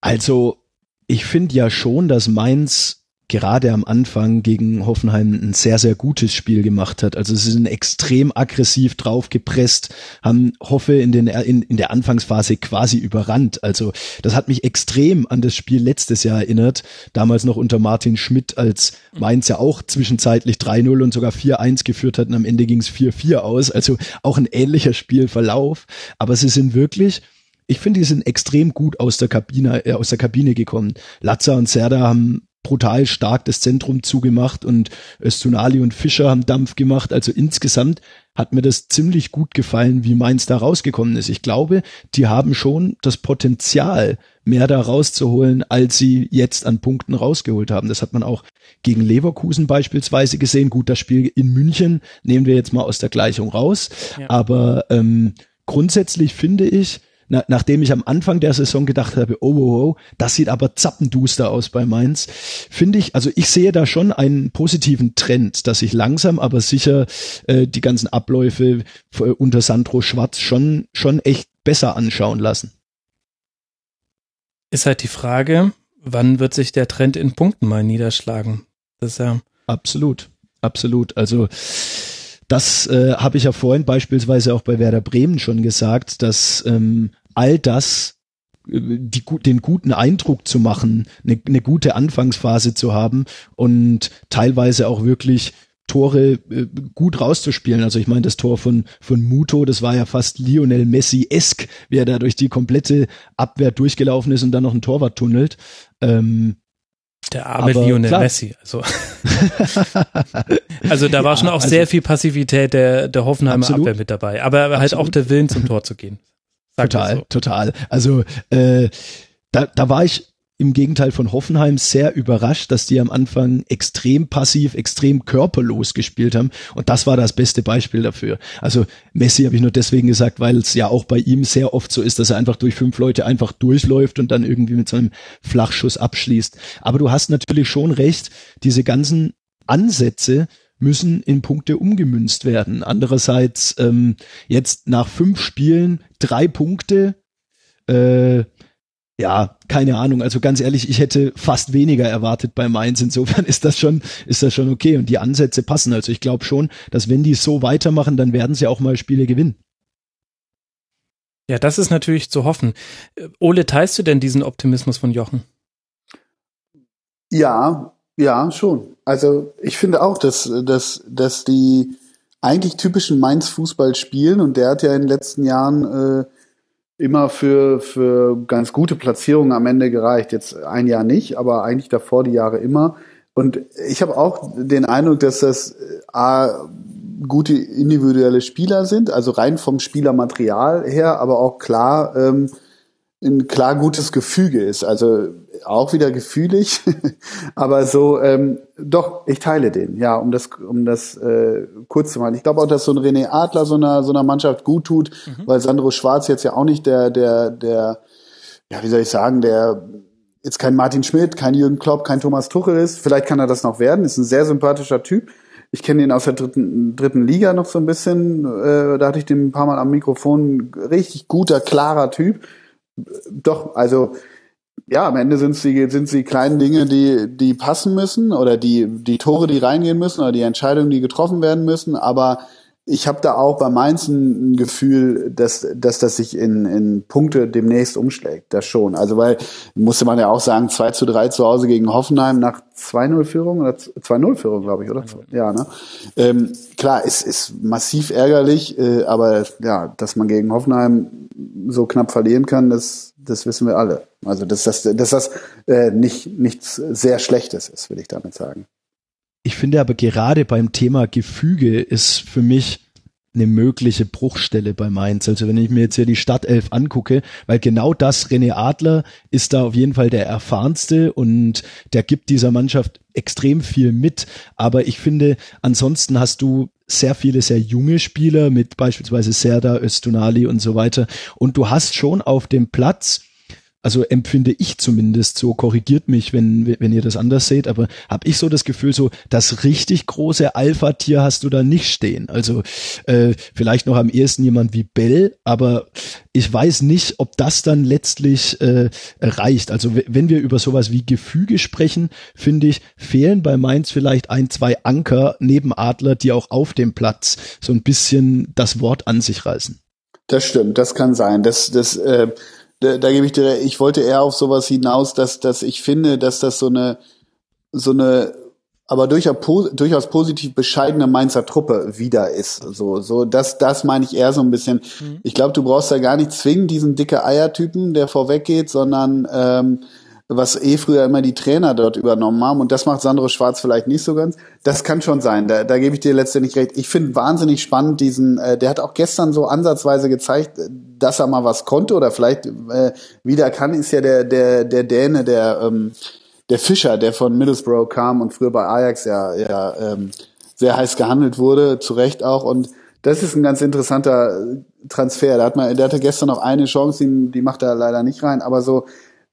Also, ich finde ja schon, dass Mainz gerade am Anfang gegen Hoffenheim ein sehr, sehr gutes Spiel gemacht hat. Also sie sind extrem aggressiv draufgepresst, haben Hoffe in, den, in, in der Anfangsphase quasi überrannt. Also das hat mich extrem an das Spiel letztes Jahr erinnert, damals noch unter Martin Schmidt, als Mainz ja auch zwischenzeitlich 3-0 und sogar 4-1 geführt hat und am Ende ging es 4-4 aus. Also auch ein ähnlicher Spielverlauf. Aber sie sind wirklich ich finde, die sind extrem gut aus der Kabine, äh, aus der Kabine gekommen. Latza und Serda haben brutal stark das Zentrum zugemacht und Öztunali und Fischer haben Dampf gemacht. Also insgesamt hat mir das ziemlich gut gefallen, wie Mainz da rausgekommen ist. Ich glaube, die haben schon das Potenzial, mehr da rauszuholen, als sie jetzt an Punkten rausgeholt haben. Das hat man auch gegen Leverkusen beispielsweise gesehen. Gut, das Spiel in München nehmen wir jetzt mal aus der Gleichung raus. Ja. Aber ähm, grundsätzlich finde ich, na, nachdem ich am Anfang der Saison gedacht habe, oh, oh, oh, das sieht aber zappenduster aus bei Mainz, finde ich, also ich sehe da schon einen positiven Trend, dass sich langsam aber sicher äh, die ganzen Abläufe äh, unter Sandro Schwarz schon, schon echt besser anschauen lassen. Ist halt die Frage, wann wird sich der Trend in Punkten mal niederschlagen? Das ist ja absolut, absolut. Also das äh, habe ich ja vorhin beispielsweise auch bei Werder Bremen schon gesagt, dass ähm, all das äh, die, den guten Eindruck zu machen, eine, eine gute Anfangsphase zu haben und teilweise auch wirklich Tore äh, gut rauszuspielen. Also ich meine, das Tor von, von Muto, das war ja fast Lionel Messi-esk, wie er da durch die komplette Abwehr durchgelaufen ist und dann noch ein Torwart tunnelt. Ähm, der arme aber Lionel klar. Messi. Also, [laughs] also da war ja, schon auch also, sehr viel Passivität der, der Hoffenheimer absolut. Abwehr mit dabei. Aber halt absolut. auch der Willen zum Tor zu gehen. Sag total, so. total. Also äh, da, da war ich im Gegenteil von Hoffenheim sehr überrascht, dass die am Anfang extrem passiv, extrem körperlos gespielt haben. Und das war das beste Beispiel dafür. Also Messi habe ich nur deswegen gesagt, weil es ja auch bei ihm sehr oft so ist, dass er einfach durch fünf Leute einfach durchläuft und dann irgendwie mit so einem Flachschuss abschließt. Aber du hast natürlich schon recht, diese ganzen Ansätze müssen in Punkte umgemünzt werden. Andererseits ähm, jetzt nach fünf Spielen drei Punkte, äh, ja, keine Ahnung. Also ganz ehrlich, ich hätte fast weniger erwartet bei Mainz. Insofern ist das schon, ist das schon okay. Und die Ansätze passen. Also ich glaube schon, dass wenn die so weitermachen, dann werden sie auch mal Spiele gewinnen. Ja, das ist natürlich zu hoffen. Ole, teilst du denn diesen Optimismus von Jochen? Ja, ja, schon. Also ich finde auch, dass, dass, dass die eigentlich typischen Mainz-Fußball spielen und der hat ja in den letzten Jahren äh, immer für, für ganz gute Platzierungen am Ende gereicht. Jetzt ein Jahr nicht, aber eigentlich davor die Jahre immer. Und ich habe auch den Eindruck, dass das äh, A, gute individuelle Spieler sind, also rein vom Spielermaterial her, aber auch klar ähm, ein klar gutes Gefüge ist. Also auch wieder gefühlig, [laughs] aber so ähm, doch, ich teile den, ja, um das, um das äh, kurz zu machen. Ich glaube auch, dass so ein René Adler so einer so einer Mannschaft gut tut, mhm. weil Sandro Schwarz jetzt ja auch nicht der, der, der, ja, wie soll ich sagen, der jetzt kein Martin Schmidt, kein Jürgen Klopp, kein Thomas Tuchel ist. Vielleicht kann er das noch werden. Ist ein sehr sympathischer Typ. Ich kenne ihn aus der dritten, dritten Liga noch so ein bisschen. Äh, da hatte ich den ein paar Mal am Mikrofon. Richtig guter, klarer Typ doch, also ja, am Ende sind sie sind sie kleinen Dinge, die die passen müssen oder die die Tore, die reingehen müssen oder die Entscheidungen, die getroffen werden müssen. Aber ich habe da auch bei Mainz ein, Gefühl, dass, dass das sich in, in Punkte demnächst umschlägt. Das schon. Also weil, musste man ja auch sagen, 2 zu 3 zu Hause gegen Hoffenheim nach 2-0-Führung oder 2-0-Führung, glaube ich, oder? Ja, ne? Ähm, klar, ist, ist massiv ärgerlich, äh, aber ja, dass man gegen Hoffenheim so knapp verlieren kann, das, das wissen wir alle. Also dass das, dass das äh, nicht nichts sehr Schlechtes ist, will ich damit sagen. Ich finde aber gerade beim Thema Gefüge ist für mich eine mögliche Bruchstelle bei Mainz. Also wenn ich mir jetzt hier die Stadtelf angucke, weil genau das, René Adler ist da auf jeden Fall der erfahrenste und der gibt dieser Mannschaft extrem viel mit. Aber ich finde, ansonsten hast du sehr viele sehr junge Spieler mit beispielsweise Serda, Östunali und so weiter. Und du hast schon auf dem Platz also empfinde ich zumindest so, korrigiert mich, wenn, wenn ihr das anders seht, aber habe ich so das Gefühl, so das richtig große Alpha-Tier hast du da nicht stehen. Also äh, vielleicht noch am ehesten jemand wie Bell, aber ich weiß nicht, ob das dann letztlich äh, reicht. Also wenn wir über sowas wie Gefüge sprechen, finde ich, fehlen bei Mainz vielleicht ein, zwei Anker neben Adler, die auch auf dem Platz so ein bisschen das Wort an sich reißen. Das stimmt, das kann sein. Das, das äh da, da gebe ich dir, ich wollte eher auf sowas hinaus, dass, dass ich finde, dass das so eine, so eine, aber durchaus, durchaus positiv bescheidene Mainzer Truppe wieder ist. So, so, das, das meine ich eher so ein bisschen. Mhm. Ich glaube, du brauchst da gar nicht zwingend diesen dicke Eiertypen, der vorweg geht, sondern ähm, was eh früher immer die Trainer dort übernommen haben. Und das macht Sandro Schwarz vielleicht nicht so ganz. Das kann schon sein. Da, da gebe ich dir letztendlich recht. Ich finde wahnsinnig spannend diesen, äh, der hat auch gestern so ansatzweise gezeigt, dass er mal was konnte oder vielleicht äh, wieder kann, ist ja der, der, der Däne, der, ähm, der Fischer, der von Middlesbrough kam und früher bei Ajax ja, ja ähm, sehr heiß gehandelt wurde, zu Recht auch. Und das ist ein ganz interessanter Transfer. Da hat man, der hatte gestern noch eine Chance, die, die macht er leider nicht rein, aber so,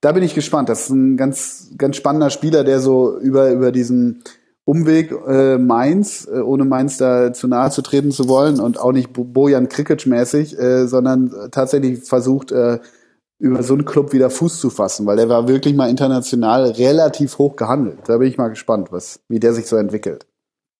da bin ich gespannt. Das ist ein ganz, ganz spannender Spieler, der so über, über diesen Umweg äh, Mainz, äh, ohne Mainz da zu nahe zu treten zu wollen und auch nicht Bojan Krikic-mäßig, äh, sondern tatsächlich versucht, äh, über so einen Club wieder Fuß zu fassen, weil der war wirklich mal international relativ hoch gehandelt. Da bin ich mal gespannt, was, wie der sich so entwickelt.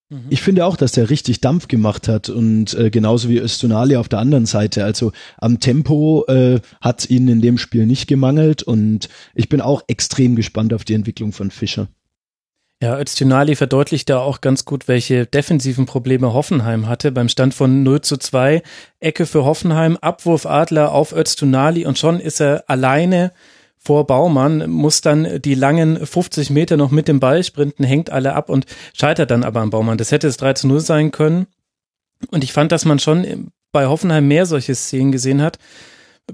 Mhm. Ich finde auch, dass der richtig Dampf gemacht hat und äh, genauso wie Östonali auf der anderen Seite. Also am Tempo äh, hat ihnen in dem Spiel nicht gemangelt und ich bin auch extrem gespannt auf die Entwicklung von Fischer. Ja, Öztunali verdeutlicht da auch ganz gut, welche defensiven Probleme Hoffenheim hatte. Beim Stand von 0 zu 2, Ecke für Hoffenheim, Abwurf Adler auf Öztunali und schon ist er alleine vor Baumann, muss dann die langen 50 Meter noch mit dem Ball sprinten, hängt alle ab und scheitert dann aber am Baumann. Das hätte es 3 zu 0 sein können. Und ich fand, dass man schon bei Hoffenheim mehr solche Szenen gesehen hat.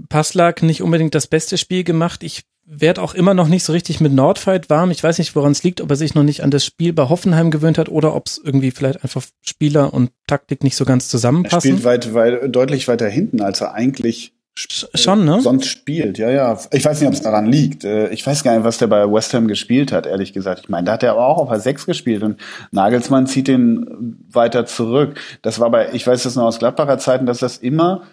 Passlag nicht unbedingt das beste Spiel gemacht. Ich werde auch immer noch nicht so richtig mit Nordfight warm. Ich weiß nicht, woran es liegt, ob er sich noch nicht an das Spiel bei Hoffenheim gewöhnt hat oder ob es irgendwie vielleicht einfach Spieler und Taktik nicht so ganz zusammenpassen. Er spielt weit, weit, deutlich weiter hinten, als er eigentlich schon, ne? Sonst spielt, ja, ja. Ich weiß nicht, ob es daran liegt. Äh, ich weiß gar nicht, was der bei West Ham gespielt hat, ehrlich gesagt. Ich meine, da hat er aber auch auf der 6 gespielt und Nagelsmann zieht den weiter zurück. Das war bei, ich weiß das noch aus Gladbacher Zeiten, dass das immer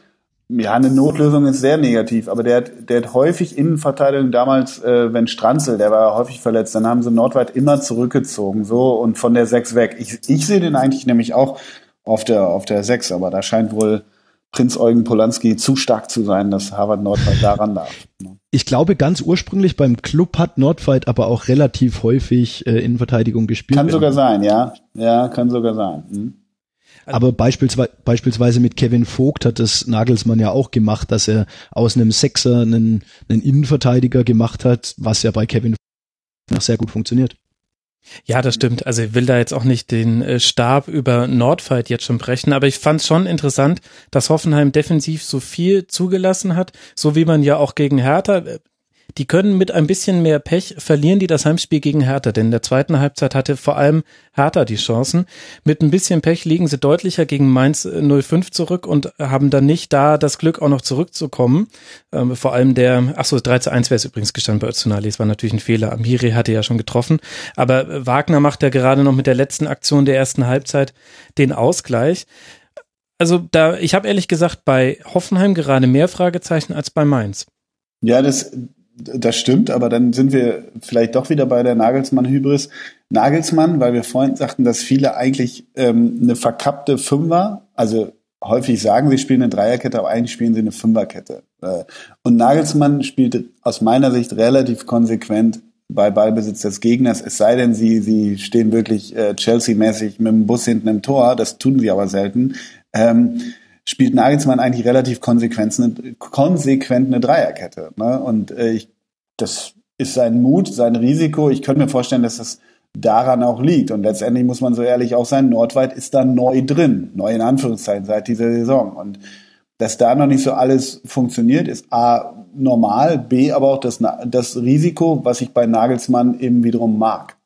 ja, eine Notlösung ist sehr negativ, aber der hat, der hat häufig Innenverteidigung damals, äh, wenn Stranzel, der war häufig verletzt, dann haben sie Nordweit immer zurückgezogen, so und von der 6 weg. Ich, ich sehe den eigentlich nämlich auch auf der, auf der 6, aber da scheint wohl Prinz Eugen Polanski zu stark zu sein, dass Harvard Nordweit daran darf. Ne? Ich glaube, ganz ursprünglich beim Club hat Nordweit aber auch relativ häufig äh, Innenverteidigung gespielt. Kann sogar sein, ja. Ja, kann sogar sein. Hm. Aber beispielsweise, beispielsweise mit Kevin Vogt hat das Nagelsmann ja auch gemacht, dass er aus einem Sechser einen, einen Innenverteidiger gemacht hat, was ja bei Kevin Vogt sehr gut funktioniert. Ja, das stimmt. Also ich will da jetzt auch nicht den äh, Stab über Nordfight jetzt schon brechen, aber ich fand es schon interessant, dass Hoffenheim defensiv so viel zugelassen hat, so wie man ja auch gegen Hertha, äh, die können mit ein bisschen mehr Pech verlieren die das Heimspiel gegen Hertha, denn in der zweiten Halbzeit hatte vor allem Hertha die Chancen. Mit ein bisschen Pech liegen sie deutlicher gegen Mainz 05 zurück und haben dann nicht da das Glück auch noch zurückzukommen. Ähm, vor allem der, ach so, 3 zu 1 wäre es übrigens gestanden bei Öztunali, es war natürlich ein Fehler. Amiri hatte ja schon getroffen, aber Wagner macht ja gerade noch mit der letzten Aktion der ersten Halbzeit den Ausgleich. Also da, ich habe ehrlich gesagt bei Hoffenheim gerade mehr Fragezeichen als bei Mainz. Ja, das, das stimmt, aber dann sind wir vielleicht doch wieder bei der Nagelsmann-Hybris. Nagelsmann, weil wir vorhin sagten, dass viele eigentlich ähm, eine verkappte Fünfer, also häufig sagen, sie spielen eine Dreierkette, aber eigentlich spielen sie eine Fünferkette. Äh, und Nagelsmann spielt aus meiner Sicht relativ konsequent bei Ballbesitz des Gegners, es sei denn, sie, sie stehen wirklich äh, Chelsea-mäßig mit dem Bus hinten im Tor, das tun sie aber selten. Ähm, spielt Nagelsmann eigentlich relativ konsequent eine, konsequent eine Dreierkette. Ne? Und äh, ich, das ist sein Mut, sein Risiko. Ich könnte mir vorstellen, dass das daran auch liegt. Und letztendlich muss man so ehrlich auch sein, Nordweit ist da neu drin, neu in Anführungszeichen seit dieser Saison. Und dass da noch nicht so alles funktioniert, ist A normal, B aber auch das, das Risiko, was ich bei Nagelsmann eben wiederum mag.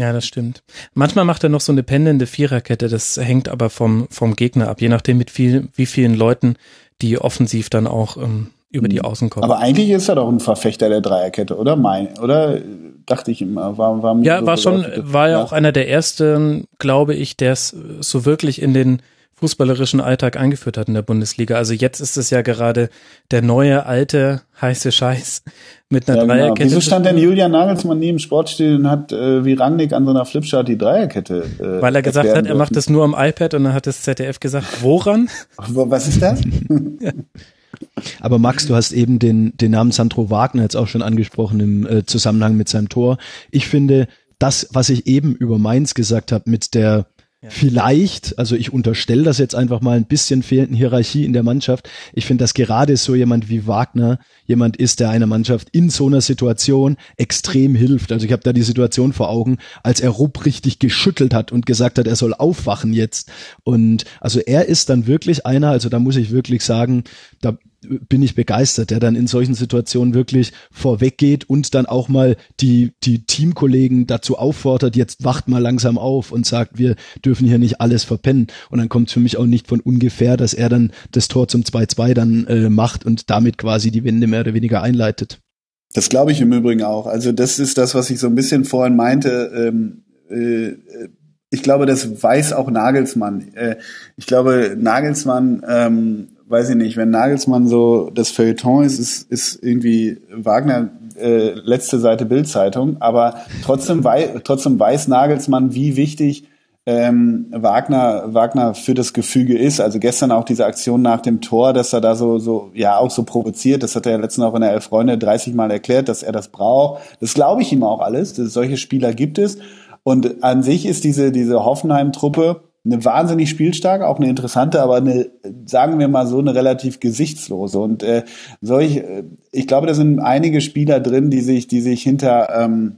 Ja, das stimmt. Manchmal macht er noch so eine pendende Viererkette, das hängt aber vom, vom Gegner ab, je nachdem mit viel, wie vielen Leuten, die offensiv dann auch ähm, über die mhm. Außen kommen. Aber eigentlich ist er doch ein Verfechter der Dreierkette, oder? Mein, oder dachte ich immer, war, war Ja, so war schon, war ja auch einer der ersten, glaube ich, der es so wirklich in den fußballerischen Alltag eingeführt hat in der Bundesliga. Also jetzt ist es ja gerade der neue, alte, heiße Scheiß mit einer ja, genau. Dreierkette. Wieso stand denn Julian Nagelsmann nie im Sportstil und hat äh, wie Rangnick an so einer Flipchart die Dreierkette? Äh, Weil er gesagt hat, er macht das nur am iPad und dann hat das ZDF gesagt, woran? Was ist das? [laughs] Aber Max, du hast eben den, den Namen Sandro Wagner jetzt auch schon angesprochen im äh, Zusammenhang mit seinem Tor. Ich finde, das, was ich eben über Mainz gesagt habe, mit der Vielleicht, also ich unterstelle das jetzt einfach mal ein bisschen fehlenden Hierarchie in der Mannschaft. Ich finde, dass gerade so jemand wie Wagner jemand ist, der einer Mannschaft in so einer Situation extrem hilft. Also ich habe da die Situation vor Augen, als er Rupp richtig geschüttelt hat und gesagt hat, er soll aufwachen jetzt. Und also er ist dann wirklich einer, also da muss ich wirklich sagen, da bin ich begeistert, der dann in solchen Situationen wirklich vorweggeht und dann auch mal die, die Teamkollegen dazu auffordert, jetzt wacht mal langsam auf und sagt, wir dürfen hier nicht alles verpennen. Und dann kommt es für mich auch nicht von ungefähr, dass er dann das Tor zum 2-2 dann äh, macht und damit quasi die Wende mehr oder weniger einleitet. Das glaube ich im Übrigen auch. Also das ist das, was ich so ein bisschen vorhin meinte. Ähm, äh, ich glaube, das weiß auch Nagelsmann. Äh, ich glaube, Nagelsmann, ähm, weiß ich nicht, wenn Nagelsmann so das Feuilleton ist, ist, ist irgendwie Wagner äh, letzte Seite Bildzeitung, aber trotzdem, wei trotzdem weiß Nagelsmann, wie wichtig ähm, Wagner, Wagner für das Gefüge ist. Also gestern auch diese Aktion nach dem Tor, dass er da so, so, ja, auch so provoziert. Das hat er ja letztens auch in der Elf Freunde 30 Mal erklärt, dass er das braucht. Das glaube ich ihm auch alles. Dass solche Spieler gibt es. Und an sich ist diese, diese Hoffenheim-Truppe eine wahnsinnig spielstarke, auch eine interessante, aber eine, sagen wir mal so, eine relativ gesichtslose. Und äh, solch, äh, ich glaube, da sind einige Spieler drin, die sich, die sich hinter ähm,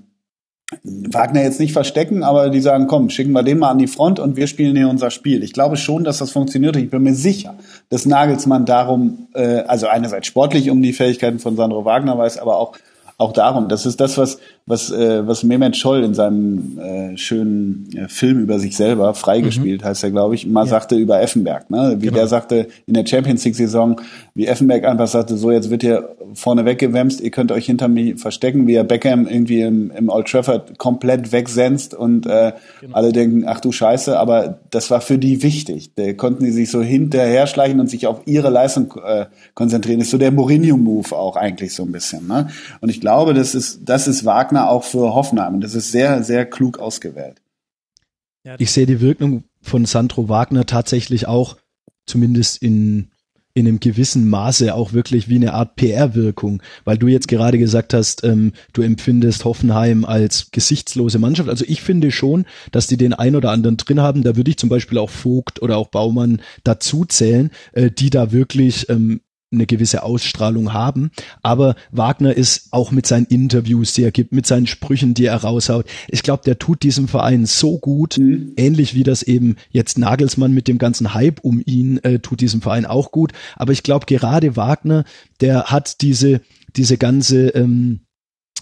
Wagner jetzt nicht verstecken, aber die sagen, komm, schicken wir den mal an die Front und wir spielen hier unser Spiel. Ich glaube schon, dass das funktioniert. Ich bin mir sicher, dass Nagelsmann darum, äh, also einerseits sportlich um die Fähigkeiten von Sandro Wagner weiß, aber auch auch darum. Das ist das, was was äh, was Mehmet Scholl in seinem äh, schönen äh, Film über sich selber freigespielt mhm. heißt er, glaube ich, mal ja. sagte über Effenberg, ne? Wie genau. der sagte in der Champions League Saison, wie Effenberg einfach sagte, so jetzt wird ihr vorne weggewämst, ihr könnt euch hinter mir verstecken, wie er Beckham irgendwie im, im Old Trafford komplett wegsenzt und äh, genau. alle denken, ach du Scheiße, aber das war für die wichtig. Da konnten die sich so hinterher schleichen und sich auf ihre Leistung äh, konzentrieren. Das ist so der Mourinho-Move auch eigentlich so ein bisschen. Ne? Und ich glaube, das ist das ist Wagner auch für Hoffenheim. Das ist sehr, sehr klug ausgewählt. Ich sehe die Wirkung von Sandro Wagner tatsächlich auch, zumindest in, in einem gewissen Maße, auch wirklich wie eine Art PR-Wirkung, weil du jetzt gerade gesagt hast, ähm, du empfindest Hoffenheim als gesichtslose Mannschaft. Also ich finde schon, dass die den ein oder anderen drin haben. Da würde ich zum Beispiel auch Vogt oder auch Baumann dazu zählen, äh, die da wirklich ähm, eine gewisse Ausstrahlung haben. Aber Wagner ist auch mit seinen Interviews, die er gibt, mit seinen Sprüchen, die er raushaut. Ich glaube, der tut diesem Verein so gut, mhm. ähnlich wie das eben jetzt Nagelsmann mit dem ganzen Hype um ihn äh, tut diesem Verein auch gut. Aber ich glaube, gerade Wagner, der hat diese, diese ganze, ähm,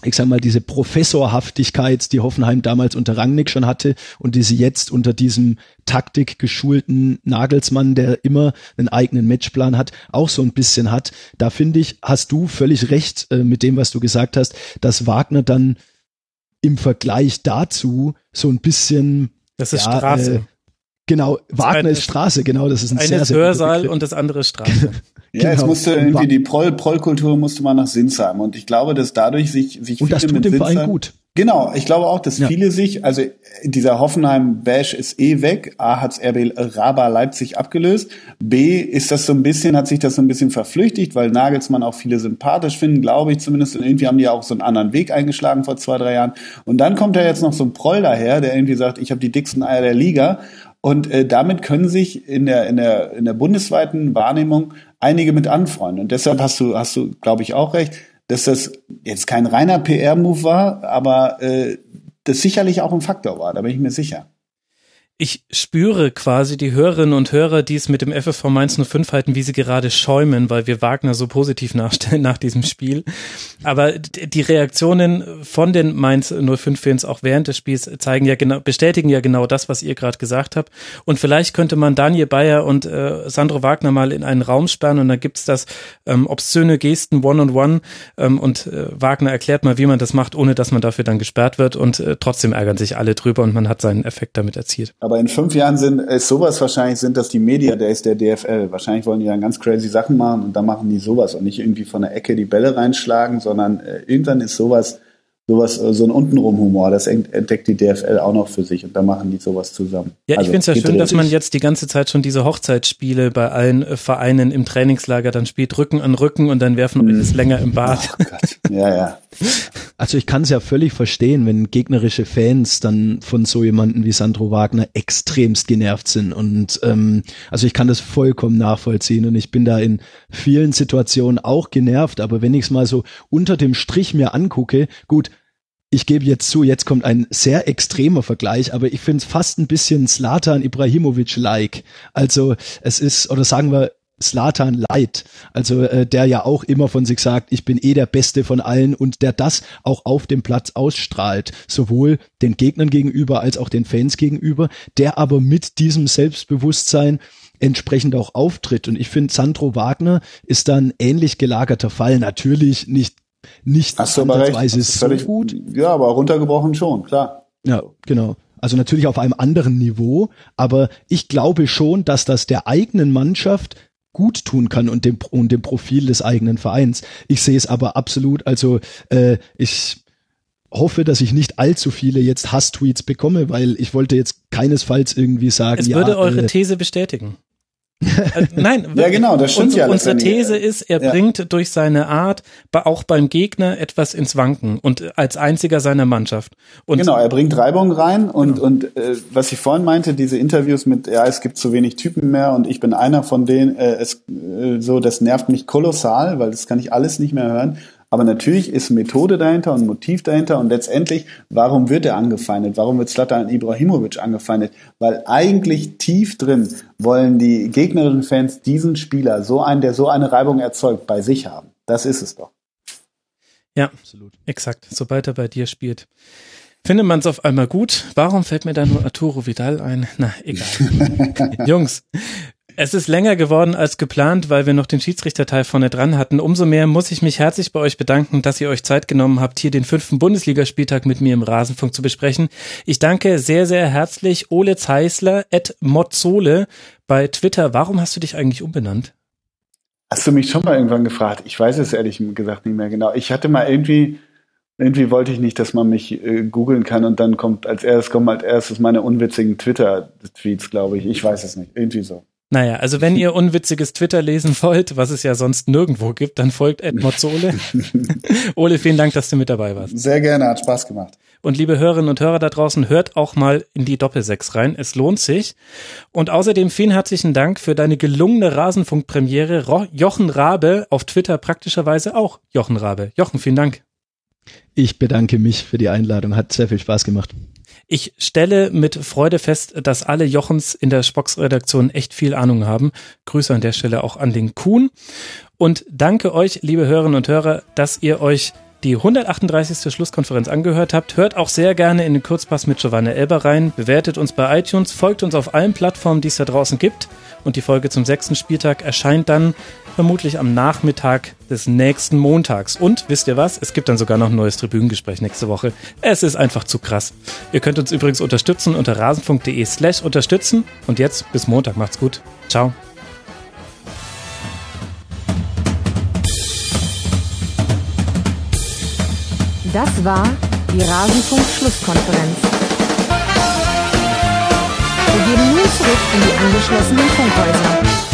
ich sag mal, diese Professorhaftigkeit, die Hoffenheim damals unter Rangnick schon hatte und die sie jetzt unter diesem taktikgeschulten Nagelsmann, der immer einen eigenen Matchplan hat, auch so ein bisschen hat. Da finde ich, hast du völlig recht äh, mit dem, was du gesagt hast, dass Wagner dann im Vergleich dazu so ein bisschen das ist ja, Straße. Äh, Genau, Wagner ist, ist Straße, genau, das ist ein eine sehr, sehr Hörsaal und das andere Straße. [laughs] ja, genau. jetzt musste irgendwie die Proll, Prollkultur musste man nach Sinsheim und ich glaube, dass dadurch sich, sich und viele das tut dem Verein gut. Genau, ich glaube auch, dass ja. viele sich, also dieser Hoffenheim-Bash ist eh weg. A hat's RB Raba Leipzig abgelöst. B ist das so ein bisschen, hat sich das so ein bisschen verflüchtigt, weil Nagelsmann auch viele sympathisch finden, glaube ich zumindest. Und irgendwie haben die auch so einen anderen Weg eingeschlagen vor zwei, drei Jahren. Und dann kommt da jetzt noch so ein Proll daher, der irgendwie sagt, ich habe die dicksten Eier der Liga. Und äh, damit können sich in der, in, der, in der bundesweiten Wahrnehmung einige mit anfreunden. Und deshalb hast du, hast du, glaube ich, auch recht, dass das jetzt kein reiner PR-Move war, aber äh, das sicherlich auch ein Faktor war, da bin ich mir sicher ich spüre quasi die Hörerinnen und Hörer, die es mit dem FSV Mainz 05 halten, wie sie gerade schäumen, weil wir Wagner so positiv nachstellen nach diesem Spiel. Aber die Reaktionen von den Mainz 05-Fans auch während des Spiels zeigen ja genau, bestätigen ja genau das, was ihr gerade gesagt habt. Und vielleicht könnte man Daniel Bayer und äh, Sandro Wagner mal in einen Raum sperren und da gibt's das ähm, obszöne Gesten One-on-One -on -one, ähm, und äh, Wagner erklärt mal, wie man das macht, ohne dass man dafür dann gesperrt wird und äh, trotzdem ärgern sich alle drüber und man hat seinen Effekt damit erzielt. Aber in fünf Jahren sind ist sowas wahrscheinlich sind das die Media Days der DFL. Wahrscheinlich wollen die dann ganz crazy Sachen machen und dann machen die sowas und nicht irgendwie von der Ecke die Bälle reinschlagen, sondern äh, irgendwann ist sowas sowas, äh, so ein Untenrum-Humor, das entdeckt die DFL auch noch für sich und da machen die sowas zusammen. Ja, also, ich finde es ja schön, dass man jetzt die ganze Zeit schon diese Hochzeitsspiele bei allen äh, Vereinen im Trainingslager dann spielt, Rücken an Rücken und dann werfen wir es mm. länger im Bad. Oh Gott. Ja, ja. Also ich kann es ja völlig verstehen, wenn gegnerische Fans dann von so jemanden wie Sandro Wagner extremst genervt sind und ähm, also ich kann das vollkommen nachvollziehen und ich bin da in vielen Situationen auch genervt, aber wenn ich es mal so unter dem Strich mir angucke, gut, ich gebe jetzt zu, jetzt kommt ein sehr extremer Vergleich, aber ich finde es fast ein bisschen Slatan Ibrahimovic-like. Also es ist, oder sagen wir, Slatan Light, also äh, der ja auch immer von sich sagt, ich bin eh der Beste von allen und der das auch auf dem Platz ausstrahlt, sowohl den Gegnern gegenüber als auch den Fans gegenüber, der aber mit diesem Selbstbewusstsein entsprechend auch auftritt. Und ich finde, Sandro Wagner ist dann ähnlich gelagerter Fall. Natürlich nicht nicht Hast aber recht. so völlig, gut. Ja, aber runtergebrochen schon, klar. Ja, genau. Also natürlich auf einem anderen Niveau, aber ich glaube schon, dass das der eigenen Mannschaft gut tun kann und dem, und dem Profil des eigenen Vereins. Ich sehe es aber absolut, also äh, ich hoffe, dass ich nicht allzu viele jetzt Hass-Tweets bekomme, weil ich wollte jetzt keinesfalls irgendwie sagen, es würde ja, eure äh, These bestätigen. Äh, nein, ja genau, das stimmt unsere, ja. Unsere These ist, er ja. bringt durch seine Art auch beim Gegner etwas ins Wanken und als einziger seiner Mannschaft. Und genau, er bringt Reibung rein und genau. und äh, was ich vorhin meinte, diese Interviews mit, ja, es gibt zu wenig Typen mehr und ich bin einer von denen, äh, es äh, so, das nervt mich kolossal, weil das kann ich alles nicht mehr hören. Aber natürlich ist Methode dahinter und Motiv dahinter und letztendlich, warum wird er angefeindet? Warum wird Zlatan Ibrahimovic angefeindet? Weil eigentlich tief drin wollen die Gegnerinnen Fans diesen Spieler, so einen, der so eine Reibung erzeugt, bei sich haben. Das ist es doch. Ja, absolut. Exakt. Sobald er bei dir spielt. Findet man es auf einmal gut? Warum fällt mir da nur Arturo Vidal ein? Na, egal. [laughs] Jungs, es ist länger geworden als geplant, weil wir noch den Schiedsrichterteil vorne dran hatten. Umso mehr muss ich mich herzlich bei euch bedanken, dass ihr euch Zeit genommen habt, hier den fünften Bundesligaspieltag mit mir im Rasenfunk zu besprechen. Ich danke sehr, sehr herzlich Ole Zeisler at Mozzole bei Twitter. Warum hast du dich eigentlich umbenannt? Hast du mich schon mal irgendwann gefragt? Ich weiß es ehrlich gesagt nicht mehr genau. Ich hatte mal irgendwie, irgendwie wollte ich nicht, dass man mich äh, googeln kann und dann kommt als erstes kommen als erstes meine unwitzigen Twitter-Tweets, glaube ich. Ich weiß es nicht. Irgendwie so. Naja, also wenn ihr unwitziges Twitter lesen wollt, was es ja sonst nirgendwo gibt, dann folgt Ed Mozzole. [laughs] Ole, vielen Dank, dass du mit dabei warst. Sehr gerne, hat Spaß gemacht. Und liebe Hörerinnen und Hörer da draußen, hört auch mal in die Doppelsechs rein. Es lohnt sich. Und außerdem vielen herzlichen Dank für deine gelungene Rasenfunkpremiere. Jochen Rabe auf Twitter praktischerweise auch Jochen Rabe. Jochen, vielen Dank. Ich bedanke mich für die Einladung. Hat sehr viel Spaß gemacht. Ich stelle mit Freude fest, dass alle Jochens in der Spox-Redaktion echt viel Ahnung haben. Grüße an der Stelle auch an den Kuhn. Und danke euch, liebe Hörerinnen und Hörer, dass ihr euch die 138. Schlusskonferenz angehört habt. Hört auch sehr gerne in den Kurzpass mit Giovanna Elber rein. Bewertet uns bei iTunes, folgt uns auf allen Plattformen, die es da draußen gibt. Und die Folge zum sechsten Spieltag erscheint dann vermutlich am Nachmittag des nächsten Montags. Und wisst ihr was? Es gibt dann sogar noch ein neues Tribünengespräch nächste Woche. Es ist einfach zu krass. Ihr könnt uns übrigens unterstützen unter rasen.de slash unterstützen. Und jetzt bis Montag. Macht's gut. Ciao. Das war die Rasenfunk-Schlusskonferenz. Wir gehen nun zurück in die angeschlossenen Funkhäuser.